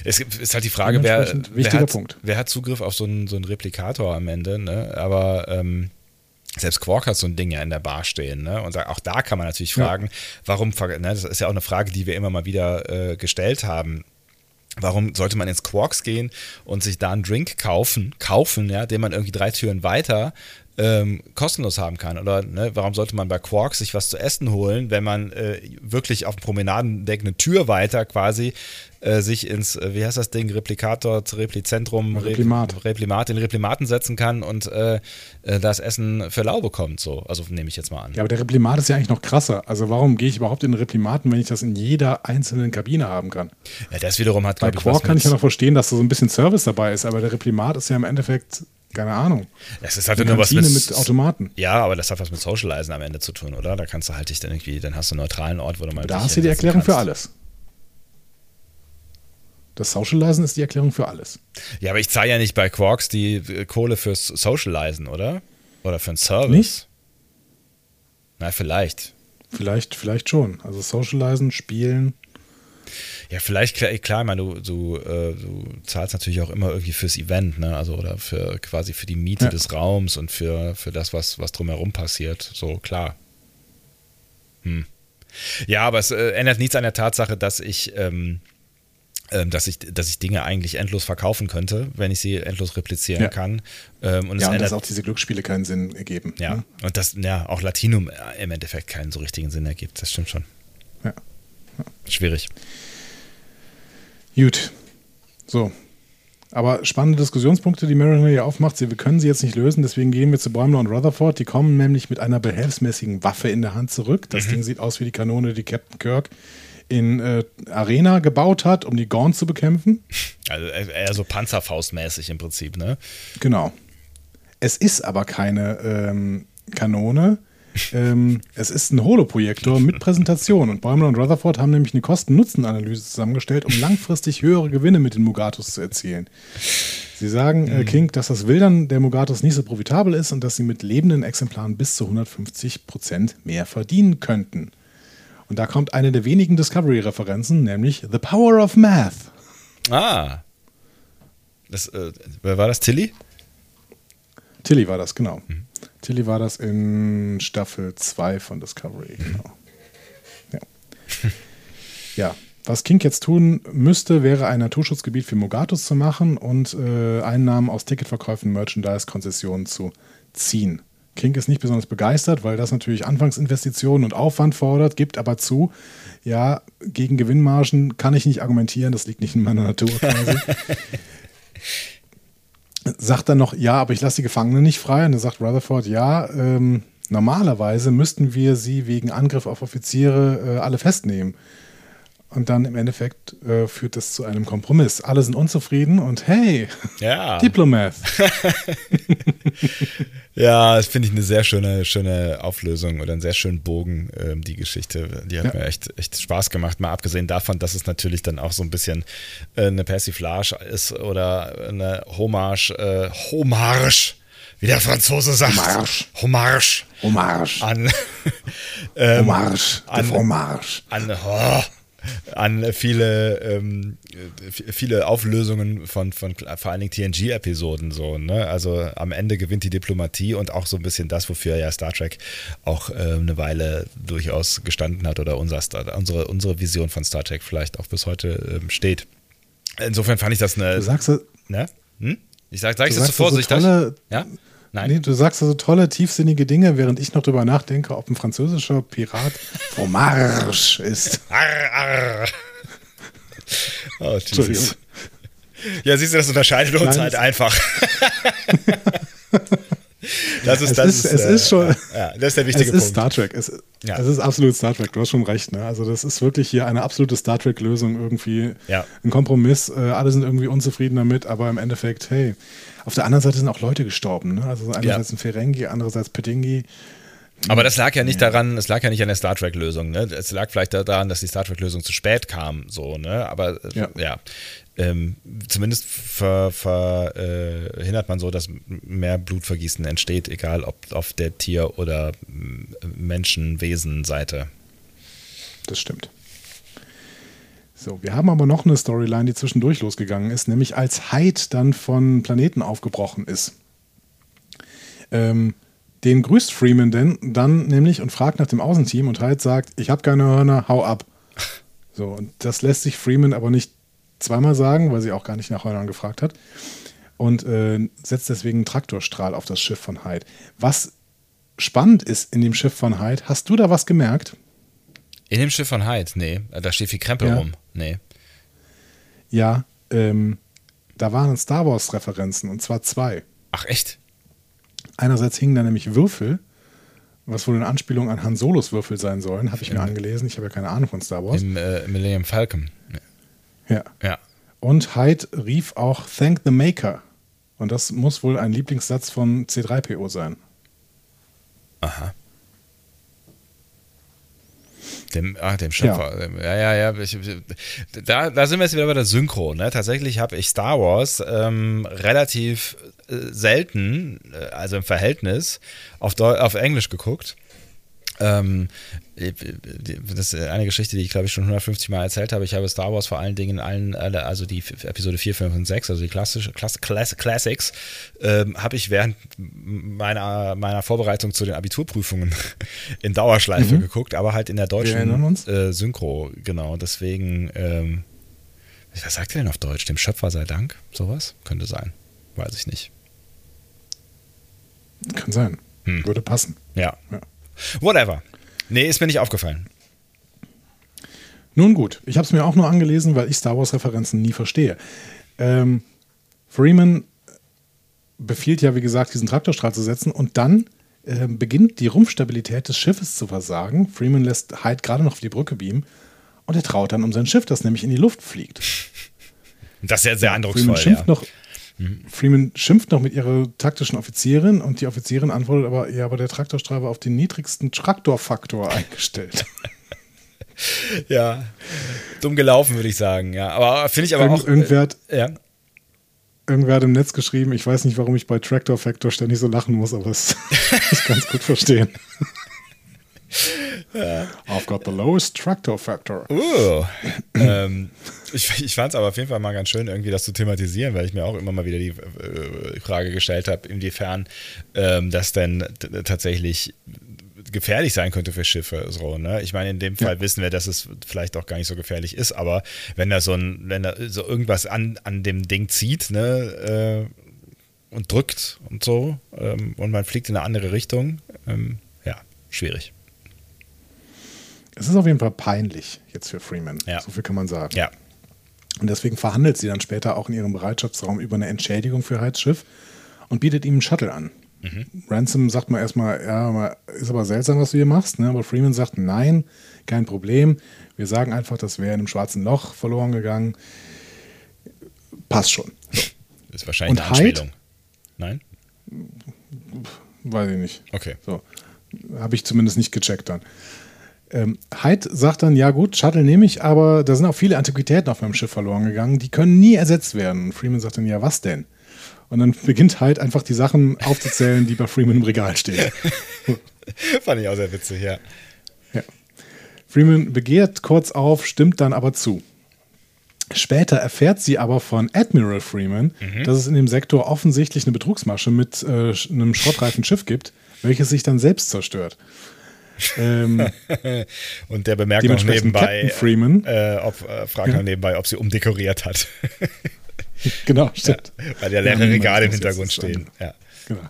Es ist halt die Frage, wer, wer, hat, wer, hat, Zugriff auf so einen, so einen Replikator am Ende, ne? Aber ähm, selbst Quark hat so ein Ding ja in der Bar stehen, ne? Und auch da kann man natürlich fragen, ja. warum, ne, das ist ja auch eine Frage, die wir immer mal wieder äh, gestellt haben. Warum sollte man ins Quarks gehen und sich da einen Drink kaufen, kaufen, ja, den man irgendwie drei Türen weiter ähm, kostenlos haben kann? Oder ne, warum sollte man bei Quarks sich was zu essen holen, wenn man äh, wirklich auf dem Promenadendeck eine Tür weiter quasi äh, sich ins, äh, wie heißt das Ding, Replikator, Replizentrum, Replimat. Replimat, den Replimaten setzen kann und äh, äh, das Essen für lau bekommt, so. Also nehme ich jetzt mal an. Ja, aber der Replimat ist ja eigentlich noch krasser. Also warum gehe ich überhaupt in den Replimaten, wenn ich das in jeder einzelnen Kabine haben kann? Ja, das wiederum hat, Bei Quark kann ich ja noch verstehen, dass da so ein bisschen Service dabei ist, aber der Replimat ist ja im Endeffekt keine Ahnung. Es ist halt nur was mit, mit, Automaten. Ja, aber das hat was mit Socializen am Ende zu tun, oder? Da kannst du halt dich dann irgendwie, dann hast du einen neutralen Ort, wo du mal. Da hast du die Erklärung kannst. für alles. Das Socializen ist die Erklärung für alles. Ja, aber ich zahle ja nicht bei Quarks die äh, Kohle fürs Socializen, oder? Oder für einen Service. Nicht? Na, vielleicht. Vielleicht, vielleicht schon. Also Socializen, Spielen, ja, vielleicht, klar, klar ich du, du, äh, du zahlst natürlich auch immer irgendwie fürs Event, ne? Also oder für quasi für die Miete ja. des Raums und für, für das, was, was drumherum passiert. So, klar. Hm. Ja, aber es äh, ändert nichts an der Tatsache, dass ich, ähm, ähm, dass ich, dass ich Dinge eigentlich endlos verkaufen könnte, wenn ich sie endlos replizieren ja. kann. Ähm, und ja, und dass auch diese Glücksspiele keinen Sinn ergeben. Ja, ne? und dass ja auch Latinum im Endeffekt keinen so richtigen Sinn ergibt. Das stimmt schon. Ja. ja. Schwierig. Gut. So. Aber spannende Diskussionspunkte, die Mariner hier aufmacht. Wir können sie jetzt nicht lösen, deswegen gehen wir zu Bäumler und Rutherford. Die kommen nämlich mit einer behelfsmäßigen Waffe in der Hand zurück. Das mhm. Ding sieht aus wie die Kanone, die Captain Kirk in äh, Arena gebaut hat, um die Gorn zu bekämpfen. Also eher so Panzerfaustmäßig im Prinzip, ne? Genau. Es ist aber keine ähm, Kanone, ähm, es ist ein Holoprojektor mit Präsentation und Bäumler und Rutherford haben nämlich eine Kosten-Nutzen-Analyse zusammengestellt, um langfristig höhere Gewinne mit den Mugatos zu erzielen. Sie sagen, äh, mhm. King, dass das Wildern der Mugatos nicht so profitabel ist und dass sie mit lebenden Exemplaren bis zu 150 Prozent mehr verdienen könnten. Und da kommt eine der wenigen Discovery-Referenzen, nämlich The Power of Math. Ah. Das, äh, wer war das? Tilly? Tilly war das, genau. Mhm. Tilly war das in Staffel 2 von Discovery, genau. Ja. ja. Was King jetzt tun müsste, wäre ein Naturschutzgebiet für Mogatus zu machen und äh, Einnahmen aus Ticketverkäufen, Merchandise-Konzessionen zu ziehen. King ist nicht besonders begeistert, weil das natürlich Anfangsinvestitionen und Aufwand fordert, gibt aber zu, ja, gegen Gewinnmargen kann ich nicht argumentieren, das liegt nicht in meiner Natur quasi. sagt dann noch, ja, aber ich lasse die Gefangenen nicht frei. Und dann sagt Rutherford, ja, ähm, normalerweise müssten wir sie wegen Angriff auf Offiziere äh, alle festnehmen. Und dann im Endeffekt äh, führt das zu einem Kompromiss. Alle sind unzufrieden und hey, ja. Diplomath. ja, das finde ich eine sehr schöne, schöne Auflösung oder einen sehr schönen Bogen, ähm, die Geschichte. Die hat ja. mir echt, echt Spaß gemacht, mal abgesehen davon, dass es natürlich dann auch so ein bisschen äh, eine Persiflage ist oder eine Hommage, äh, Hommage wie der Franzose sagt. Hommage. Hommage. Hommage. An, ähm, Hommage. An, Fromage. An, oh, an viele, ähm, viele Auflösungen von, von vor allen Dingen TNG-Episoden so. Ne? Also am Ende gewinnt die Diplomatie und auch so ein bisschen das, wofür ja Star Trek auch äh, eine Weile durchaus gestanden hat oder unser Star, unsere, unsere Vision von Star Trek vielleicht auch bis heute ähm, steht. Insofern fand ich das eine. Du sagst, ne? Hm? Ich sag, sag ich das zu vorsichtig? So ja? Nein. Nee, du sagst also tolle, tiefsinnige Dinge, während ich noch drüber nachdenke, ob ein französischer Pirat Fromage ist. Arr, arr. Oh, Jesus. Ja, siehst du, das unterscheidet uns Nein, halt einfach. Das ist, es das ist, ist, es äh, ist schon. Ja, das ist der wichtige es ist Punkt. Star Trek. Es, Ja. es ist absolut Star Trek. Du hast schon recht. Ne? Also das ist wirklich hier eine absolute Star Trek-Lösung irgendwie. Ja. Ein Kompromiss. Äh, alle sind irgendwie unzufrieden damit, aber im Endeffekt, hey. Auf der anderen Seite sind auch Leute gestorben. Ne? Also einerseits ein Ferengi, andererseits Petingi. Aber das lag ja nicht daran, es lag ja nicht an der Star Trek-Lösung, ne? Es lag vielleicht daran, dass die Star Trek-Lösung zu spät kam, so, ne? Aber äh, Ja. ja. Ähm, zumindest ver, ver, äh, man so, dass mehr Blutvergießen entsteht, egal ob auf der Tier- oder mm, Menschenwesen-Seite. Das stimmt. So, wir haben aber noch eine Storyline, die zwischendurch losgegangen ist, nämlich als Hyde dann von Planeten aufgebrochen ist. Ähm, den grüßt Freeman denn dann nämlich und fragt nach dem Außenteam und Hyde sagt, ich habe keine Hörner, hau ab. So, und das lässt sich Freeman aber nicht zweimal sagen, weil sie auch gar nicht nach Hörnern gefragt hat. Und äh, setzt deswegen einen Traktorstrahl auf das Schiff von Hyde. Was spannend ist in dem Schiff von Hyde, hast du da was gemerkt? In dem Schiff von Hyde, nee, da steht viel Krempel Ja. rum. Nee. Ja, ähm, da waren Star Wars-Referenzen und zwar zwei. Ach, echt? Einerseits hingen da nämlich Würfel, was wohl eine Anspielung an Han Solos Würfel sein sollen, habe ich mir angelesen. Ich habe ja keine Ahnung von Star Wars. Im äh, Millennium Falcon. Ja. Ja. Und Hyde rief auch Thank the Maker. Und das muss wohl ein Lieblingssatz von C3PO sein. Aha. Dem, ah, dem Schöpfer. Ja, ja, ja. Ich, da, da sind wir jetzt wieder bei der Synchro. Ne? Tatsächlich habe ich Star Wars ähm, relativ äh, selten, äh, also im Verhältnis, auf, Deu auf Englisch geguckt. Ähm, das ist eine Geschichte, die ich glaube ich schon 150 Mal erzählt habe. Ich habe Star Wars vor allen Dingen in allen, alle- also die Episode 4, 5 und 6, also die klassische, Klass, Class, Classics, ähm, habe ich während meiner, meiner Vorbereitung zu den Abiturprüfungen in Dauerschleife geguckt, aber halt in der Mhm. deutschen äh, Synchro, genau. Deswegen, ähm, was sagt ihr denn auf Deutsch? Dem Schöpfer sei Dank? Sowas? Könnte sein. Weiß ich nicht. Kann sein. Hm. Würde passen. Ja. Ja. Whatever. Nee, ist mir nicht aufgefallen. Nun gut, ich habe es mir auch nur angelesen, weil ich Star Wars-Referenzen nie verstehe. Ähm, Freeman befiehlt ja, wie gesagt, diesen Traktorstrahl zu setzen und dann äh, beginnt die Rumpfstabilität des Schiffes zu versagen. Freeman lässt Hyde gerade noch auf die Brücke beamen und er traut dann um sein Schiff, das nämlich in die Luft fliegt. Das ist ja sehr Freeman eindrucksvoll, schimpft, ja. noch, Freeman schimpft noch mit ihrer taktischen Offizierin und die Offizierin antwortet aber, ja, aber der Traktorstrahl war auf den niedrigsten Traktorfaktor eingestellt. Ja. Dumm gelaufen, würde ich sagen, ja. Aber finde ich aber Irgend, auch. irgendwer, hat, äh, ja. irgendwer hat im Netz geschrieben, ich weiß nicht, warum ich bei Tractor Factor ständig so lachen muss, aber das kann ich ganz gut verstehen. I've got the lowest Tractor Factor. Uh, ähm, ich ich fand es aber auf jeden Fall mal ganz schön, irgendwie das zu thematisieren, weil ich mir auch immer mal wieder die äh, Frage gestellt habe, inwiefern ähm, das denn t- tatsächlich gefährlich sein könnte für Schiffe. So, ne? Ich meine, in dem Fall Ja. wissen wir, dass es vielleicht auch gar nicht so gefährlich ist, aber wenn da so ein, wenn da so irgendwas an, an dem Ding zieht, ne, äh, und drückt und so, ähm, und man fliegt in eine andere Richtung, ähm, ja, schwierig. Es ist auf jeden Fall peinlich jetzt für Freeman. Ja. So viel kann man sagen. Ja. Und deswegen verhandelt sie dann später auch in ihrem Bereitschaftsraum über eine Entschädigung für Hydes Schiff und bietet ihm einen Shuttle an. Ransom sagt mal erstmal, ja, ist aber seltsam, was du hier machst. Ne? Aber Freeman sagt, nein, kein Problem. Wir sagen einfach, das wäre in einem schwarzen Loch verloren gegangen. Passt schon. So, Ist wahrscheinlich Und eine Hyde? Anspielung. Nein? weiß ich nicht. Okay. So. Habe ich zumindest nicht gecheckt dann. Ähm, Hyde sagt dann, ja gut, Shuttle nehme ich, aber da sind auch viele Antiquitäten auf meinem Schiff verloren gegangen, die können nie ersetzt werden. Und Freeman sagt dann, ja, was denn? Und dann beginnt Hyde einfach die Sachen aufzuzählen, die bei Freeman im Regal stehen. Fand ich auch sehr witzig, ja. Ja. Freeman begehrt kurz auf, stimmt dann aber zu. Später erfährt sie aber von Admiral Freeman, dass es in dem Sektor offensichtlich eine Betrugsmasche mit äh, einem schrottreifen Schiff gibt, welches sich dann selbst zerstört. Ähm, Und der bemerkt noch nebenbei, Freeman. äh, ob, äh, fragt noch nebenbei, ob sie umdekoriert hat. genau, stimmt. Weil ja leere niemand Regale im Hintergrund stehen. Ja. Genau.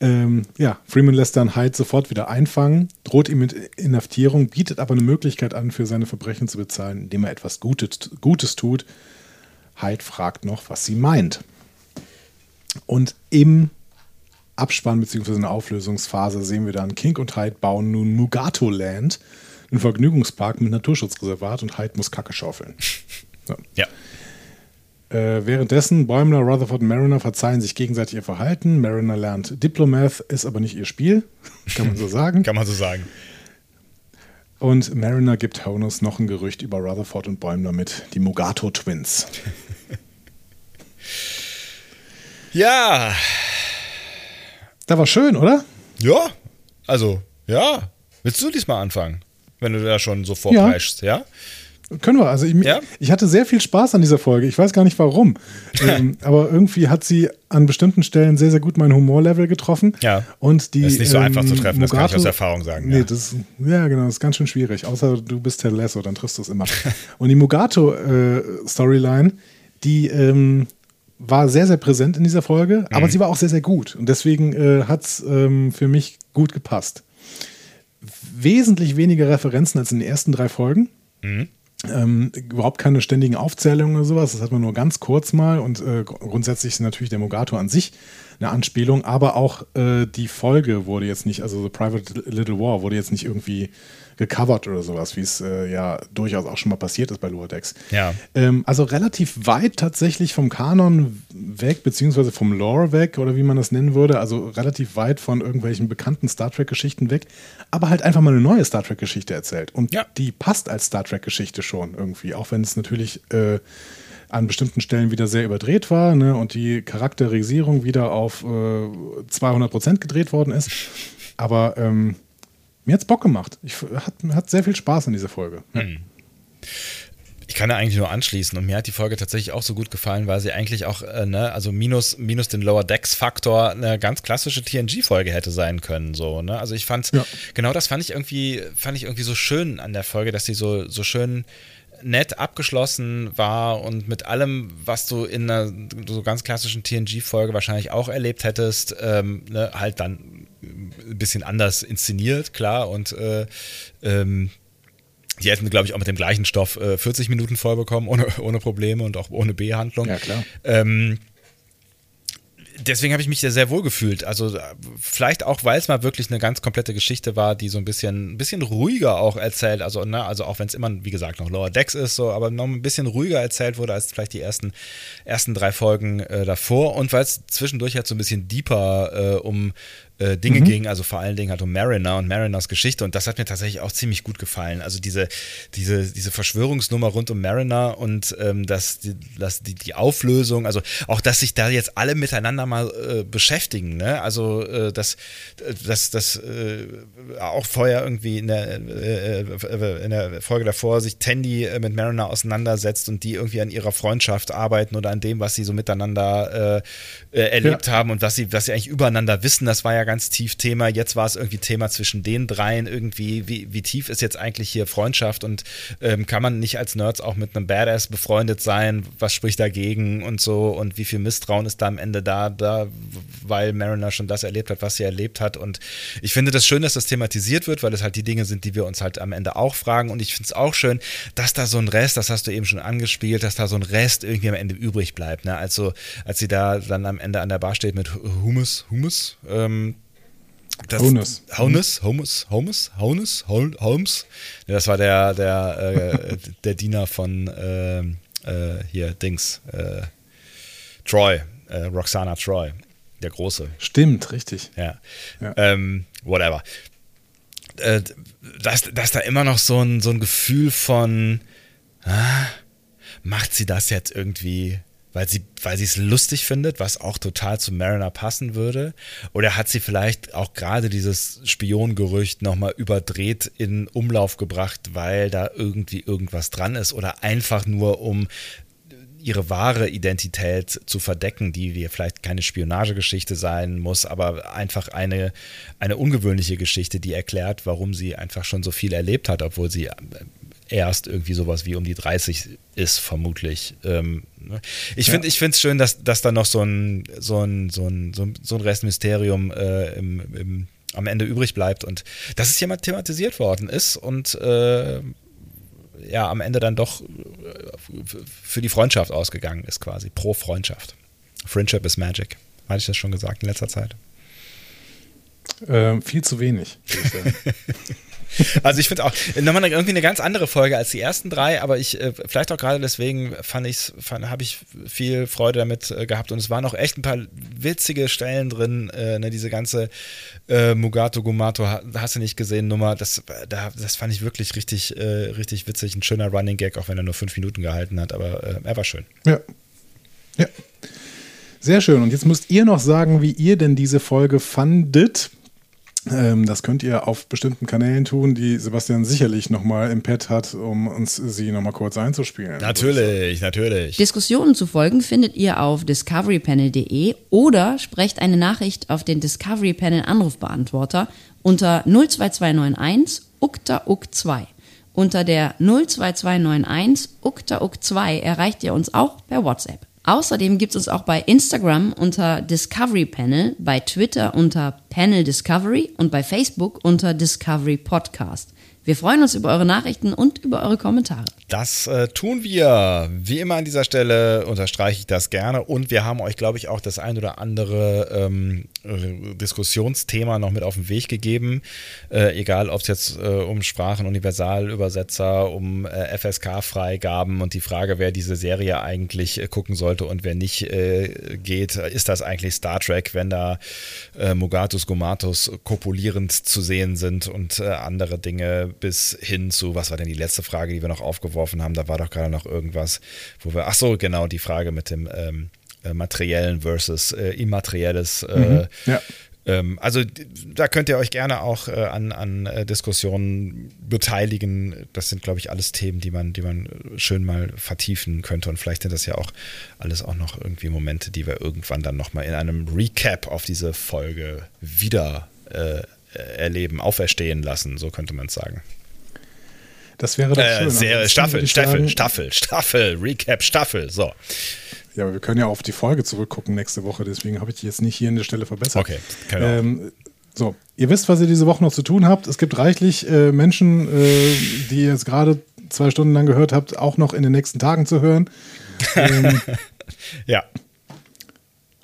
Ähm, ja, Freeman lässt dann Hyde sofort wieder einfangen, droht ihm mit Inhaftierung, bietet aber eine Möglichkeit an, für seine Verbrechen zu bezahlen, indem er etwas Gutes, Gutes tut. Hyde fragt noch, was sie meint. Und im Abspann bzw. in der Auflösungsphase sehen wir dann, King und Hyde bauen nun Mugato Land, einen Vergnügungspark mit Naturschutzreservat und Hyde muss Kacke schaufeln. So. Ja. Äh, währenddessen, Bäumler, Rutherford und Mariner verzeihen sich gegenseitig ihr Verhalten. Mariner lernt Diplomath, ist aber nicht ihr Spiel, kann man so sagen. Kann man so sagen. Und Mariner gibt Honus noch ein Gerücht über Rutherford und Bäumler mit, die Mugato Twins. Ja. Da war schön, oder? Ja. Also, ja. Willst du diesmal anfangen? Wenn du da schon so vorpreschst, ja? ja? Können wir. Also ich, ja? ich, hatte sehr viel Spaß an dieser Folge. Ich weiß gar nicht warum. ähm, aber irgendwie hat sie an bestimmten Stellen sehr, sehr gut mein Humorlevel getroffen. Ja. Und die, das ist nicht so ähm, einfach zu treffen, Mugato, das kann ich aus Erfahrung sagen. Nee, ja. Das, ja, genau, das ist ganz schön schwierig. Außer du bist Ted Lasso, dann triffst du es immer. Und die Mugato-Storyline, äh, die ähm, war sehr, sehr präsent in dieser Folge, aber mhm. sie war auch sehr, sehr gut. Und deswegen äh, hat es ähm, für mich gut gepasst. Wesentlich weniger Referenzen als in den ersten drei Folgen. Mhm. Ähm, überhaupt keine ständigen Aufzählungen oder sowas. Das hat man nur ganz kurz mal und äh, grundsätzlich ist natürlich der Mogato an sich eine Anspielung, aber auch äh, die Folge wurde jetzt nicht, also The Private Little War wurde jetzt nicht irgendwie gecovert oder sowas, wie es äh, ja durchaus auch schon mal passiert ist bei Lower Decks. Ja. Ähm, also relativ weit tatsächlich vom Kanon weg, beziehungsweise vom Lore weg oder wie man das nennen würde. Also relativ weit von irgendwelchen bekannten Star Trek-Geschichten weg, aber halt einfach mal eine neue Star Trek-Geschichte erzählt. Und ja. die passt als Star Trek-Geschichte schon irgendwie, auch wenn es natürlich äh, an bestimmten Stellen wieder sehr überdreht war ne, und die Charakterisierung wieder auf äh, 200 Prozent gedreht worden ist. Aber ähm, mir hat's Bock gemacht. Ich hat, hat sehr viel Spaß in dieser Folge. Hm. Ich kann da eigentlich nur anschließen und mir hat die Folge tatsächlich auch so gut gefallen, weil sie eigentlich auch, äh, ne, also minus, minus den Lower Decks Faktor eine ganz klassische TNG-Folge hätte sein können, so, ne? Also ich fand, ja. genau das fand ich irgendwie, fand ich irgendwie so schön an der Folge, dass sie so, so schön nett abgeschlossen war und mit allem, was du in einer so ganz klassischen TNG-Folge wahrscheinlich auch erlebt hättest, ähm, ne, halt dann ein bisschen anders inszeniert, klar, und äh, ähm, die hätten, glaube ich, auch mit dem gleichen Stoff äh, 40 Minuten voll bekommen, ohne, ohne Probleme und auch ohne B-Handlung. Ja, klar. Ähm, deswegen habe ich mich sehr, sehr wohl gefühlt. Also vielleicht auch, weil es mal wirklich eine ganz komplette Geschichte war, die so ein bisschen, ein bisschen ruhiger auch erzählt. Also, ne, also auch wenn es immer, wie gesagt, noch Lower Decks ist, so, aber noch ein bisschen ruhiger erzählt wurde als vielleicht die ersten, ersten drei Folgen äh, davor. Und weil es zwischendurch halt so ein bisschen deeper äh, um äh, Dinge mhm. ging, also vor allen Dingen halt um Mariner und Mariners Geschichte und das hat mir tatsächlich auch ziemlich gut gefallen. Also diese, diese, diese Verschwörungsnummer rund um Mariner und ähm, das, die, das, die, die Auflösung, also auch, dass sich da jetzt alle miteinander mal äh, beschäftigen, ne? Also äh, dass das, das äh, auch vorher irgendwie in der, äh, in der Folge davor sich Tandy mit Mariner auseinandersetzt und die irgendwie an ihrer Freundschaft arbeiten oder an dem, was sie so miteinander erlebt ja. haben und was sie, was sie eigentlich übereinander wissen, das war ja ganz ganz tief Thema. Jetzt war es irgendwie Thema zwischen den dreien irgendwie. Wie, wie tief ist jetzt eigentlich hier Freundschaft und ähm, kann man nicht als Nerds auch mit einem Badass befreundet sein? Was spricht dagegen und so? Und wie viel Misstrauen ist da am Ende da, da weil Mariner schon das erlebt hat, was sie erlebt hat? Und ich finde das schön, dass das thematisiert wird, weil es halt die Dinge sind, die wir uns halt am Ende auch fragen. Und ich finde es auch schön, dass da so ein Rest, das hast du eben schon angespielt, dass da so ein Rest irgendwie am Ende übrig bleibt. Ne? Also, als sie da dann am Ende an der Bar steht mit Humus, Humus, ähm, das, Honus. Honus, Holmes, Holmes, Honus, Holmes. Das war der, der, äh, der Diener von äh, äh, hier, Dings, äh, Troy, äh, Roxana Troy, der Große. Stimmt, richtig. Ja. ja. Ähm, whatever. Äh, dass, dass da immer noch so ein, so ein Gefühl von, ah, macht sie das jetzt irgendwie weil sie weil es lustig findet, was auch total zu Mariner passen würde? Oder hat sie vielleicht auch gerade dieses Spiongerücht nochmal überdreht in Umlauf gebracht, weil da irgendwie irgendwas dran ist? Oder einfach nur um ihre wahre Identität zu verdecken, die vielleicht keine Spionagegeschichte sein muss, aber einfach eine, eine ungewöhnliche Geschichte, die erklärt, warum sie einfach schon so viel erlebt hat, obwohl sie erst irgendwie sowas wie um die 30 ist, vermutlich. Ähm, ne? ich finde ja. es schön, dass, dass da noch so ein, so ein, so ein, so ein Restmysterium äh, im, im, am Ende übrig bleibt und dass es hier mal thematisiert worden ist und äh, ja, am Ende dann doch äh, für die Freundschaft ausgegangen ist, quasi. Pro Freundschaft. Friendship is Magic. Hatte ich das schon gesagt in letzter Zeit? Ähm, viel zu wenig. Also ich finde auch nochmal irgendwie eine ganz andere Folge als die ersten drei, aber ich äh, vielleicht auch gerade deswegen fand ich habe ich viel Freude damit äh, gehabt und es waren auch echt ein paar witzige Stellen drin, äh, ne, diese ganze äh, Mugato Gumato hast du nicht gesehen Nummer, das da, das fand ich wirklich richtig äh, richtig witzig, ein schöner Running Gag, auch wenn er nur fünf Minuten gehalten hat, aber äh, er war schön. Ja, ja. Sehr schön. Und jetzt müsst ihr noch sagen, wie ihr denn diese Folge fandet. Ähm, das könnt ihr auf bestimmten Kanälen tun, die Sebastian sicherlich nochmal im Pad hat, um uns sie nochmal kurz einzuspielen. Natürlich, natürlich. Diskussionen zu folgen findet ihr auf discoverypanel.de oder sprecht eine Nachricht auf den Discovery Panel Anrufbeantworter unter 02291 ukta uk 2 Unter der 02291 ukta uk 2 erreicht ihr uns auch per WhatsApp. Außerdem gibt es uns auch bei Instagram unter Discovery Panel, bei Twitter unter Panel Discovery und bei Facebook unter Discovery Podcast. Wir freuen uns über eure Nachrichten und über eure Kommentare. Das äh, tun wir. Wie immer an dieser Stelle unterstreiche ich das gerne. Und wir haben euch, glaube ich, auch das ein oder andere ähm, Diskussionsthema noch mit auf den Weg gegeben. Äh, egal, ob es jetzt äh, um Sprachenuniversalübersetzer, um äh, FSK-Freigaben und die Frage, wer diese Serie eigentlich äh, gucken sollte und wer nicht äh, geht. Ist das eigentlich Star Trek, wenn da Mugatus Gomatus kopulierend zu sehen sind und andere Dinge bis hin zu, was war denn die letzte Frage, die wir noch aufgeworfen haben? Da war doch gerade noch irgendwas, wo wir, ach so, genau, die Frage mit dem ähm, äh, materiellen versus äh, immaterielles. Äh, mhm, ja. Ähm, also da könnt ihr euch gerne auch äh, an, an äh, Diskussionen beteiligen. Das sind, glaube ich, alles Themen, die man, die man schön mal vertiefen könnte. Und vielleicht sind das ja auch alles auch noch irgendwie Momente, die wir irgendwann dann nochmal in einem Recap auf diese Folge wieder äh, erleben, auferstehen lassen, so könnte man es sagen. Das wäre doch schön. Sehr, Staffel, Staffel, Staffel, Staffel, Recap, Staffel, so. Ja, aber wir können ja auf die Folge zurückgucken nächste Woche, deswegen habe ich die jetzt nicht hier an der Stelle verbessert. Okay, genau. Ähm, so, ihr wisst, was ihr diese Woche noch zu tun habt. Es gibt reichlich äh, Menschen, äh, die ihr jetzt gerade zwei Stunden lang gehört habt, auch noch in den nächsten Tagen zu hören. Ähm, ja.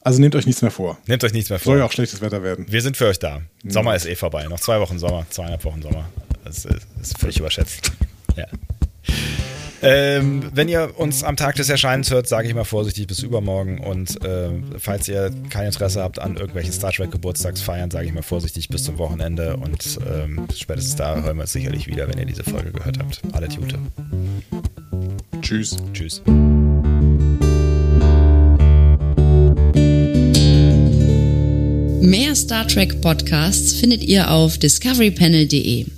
Also nehmt euch nichts mehr vor. Nehmt euch nichts mehr vor. Soll ja auch schlechtes Wetter werden. Wir sind für euch da. Sommer ist eh vorbei. Noch zwei Wochen Sommer, zweieinhalb Wochen Sommer. Das ist, völlig überschätzt. Ja. Ähm, wenn ihr uns am Tag des Erscheinens hört, sage ich mal vorsichtig bis übermorgen. Und äh, falls ihr kein Interesse habt an irgendwelchen Star Trek Geburtstagsfeiern, sage ich mal vorsichtig bis zum Wochenende. Und ähm, spätestens da hören wir uns sicherlich wieder, wenn ihr diese Folge gehört habt. Alle Gute. Tschüss. Tschüss. Mehr Star Trek Podcasts findet ihr auf discoverypanel.de.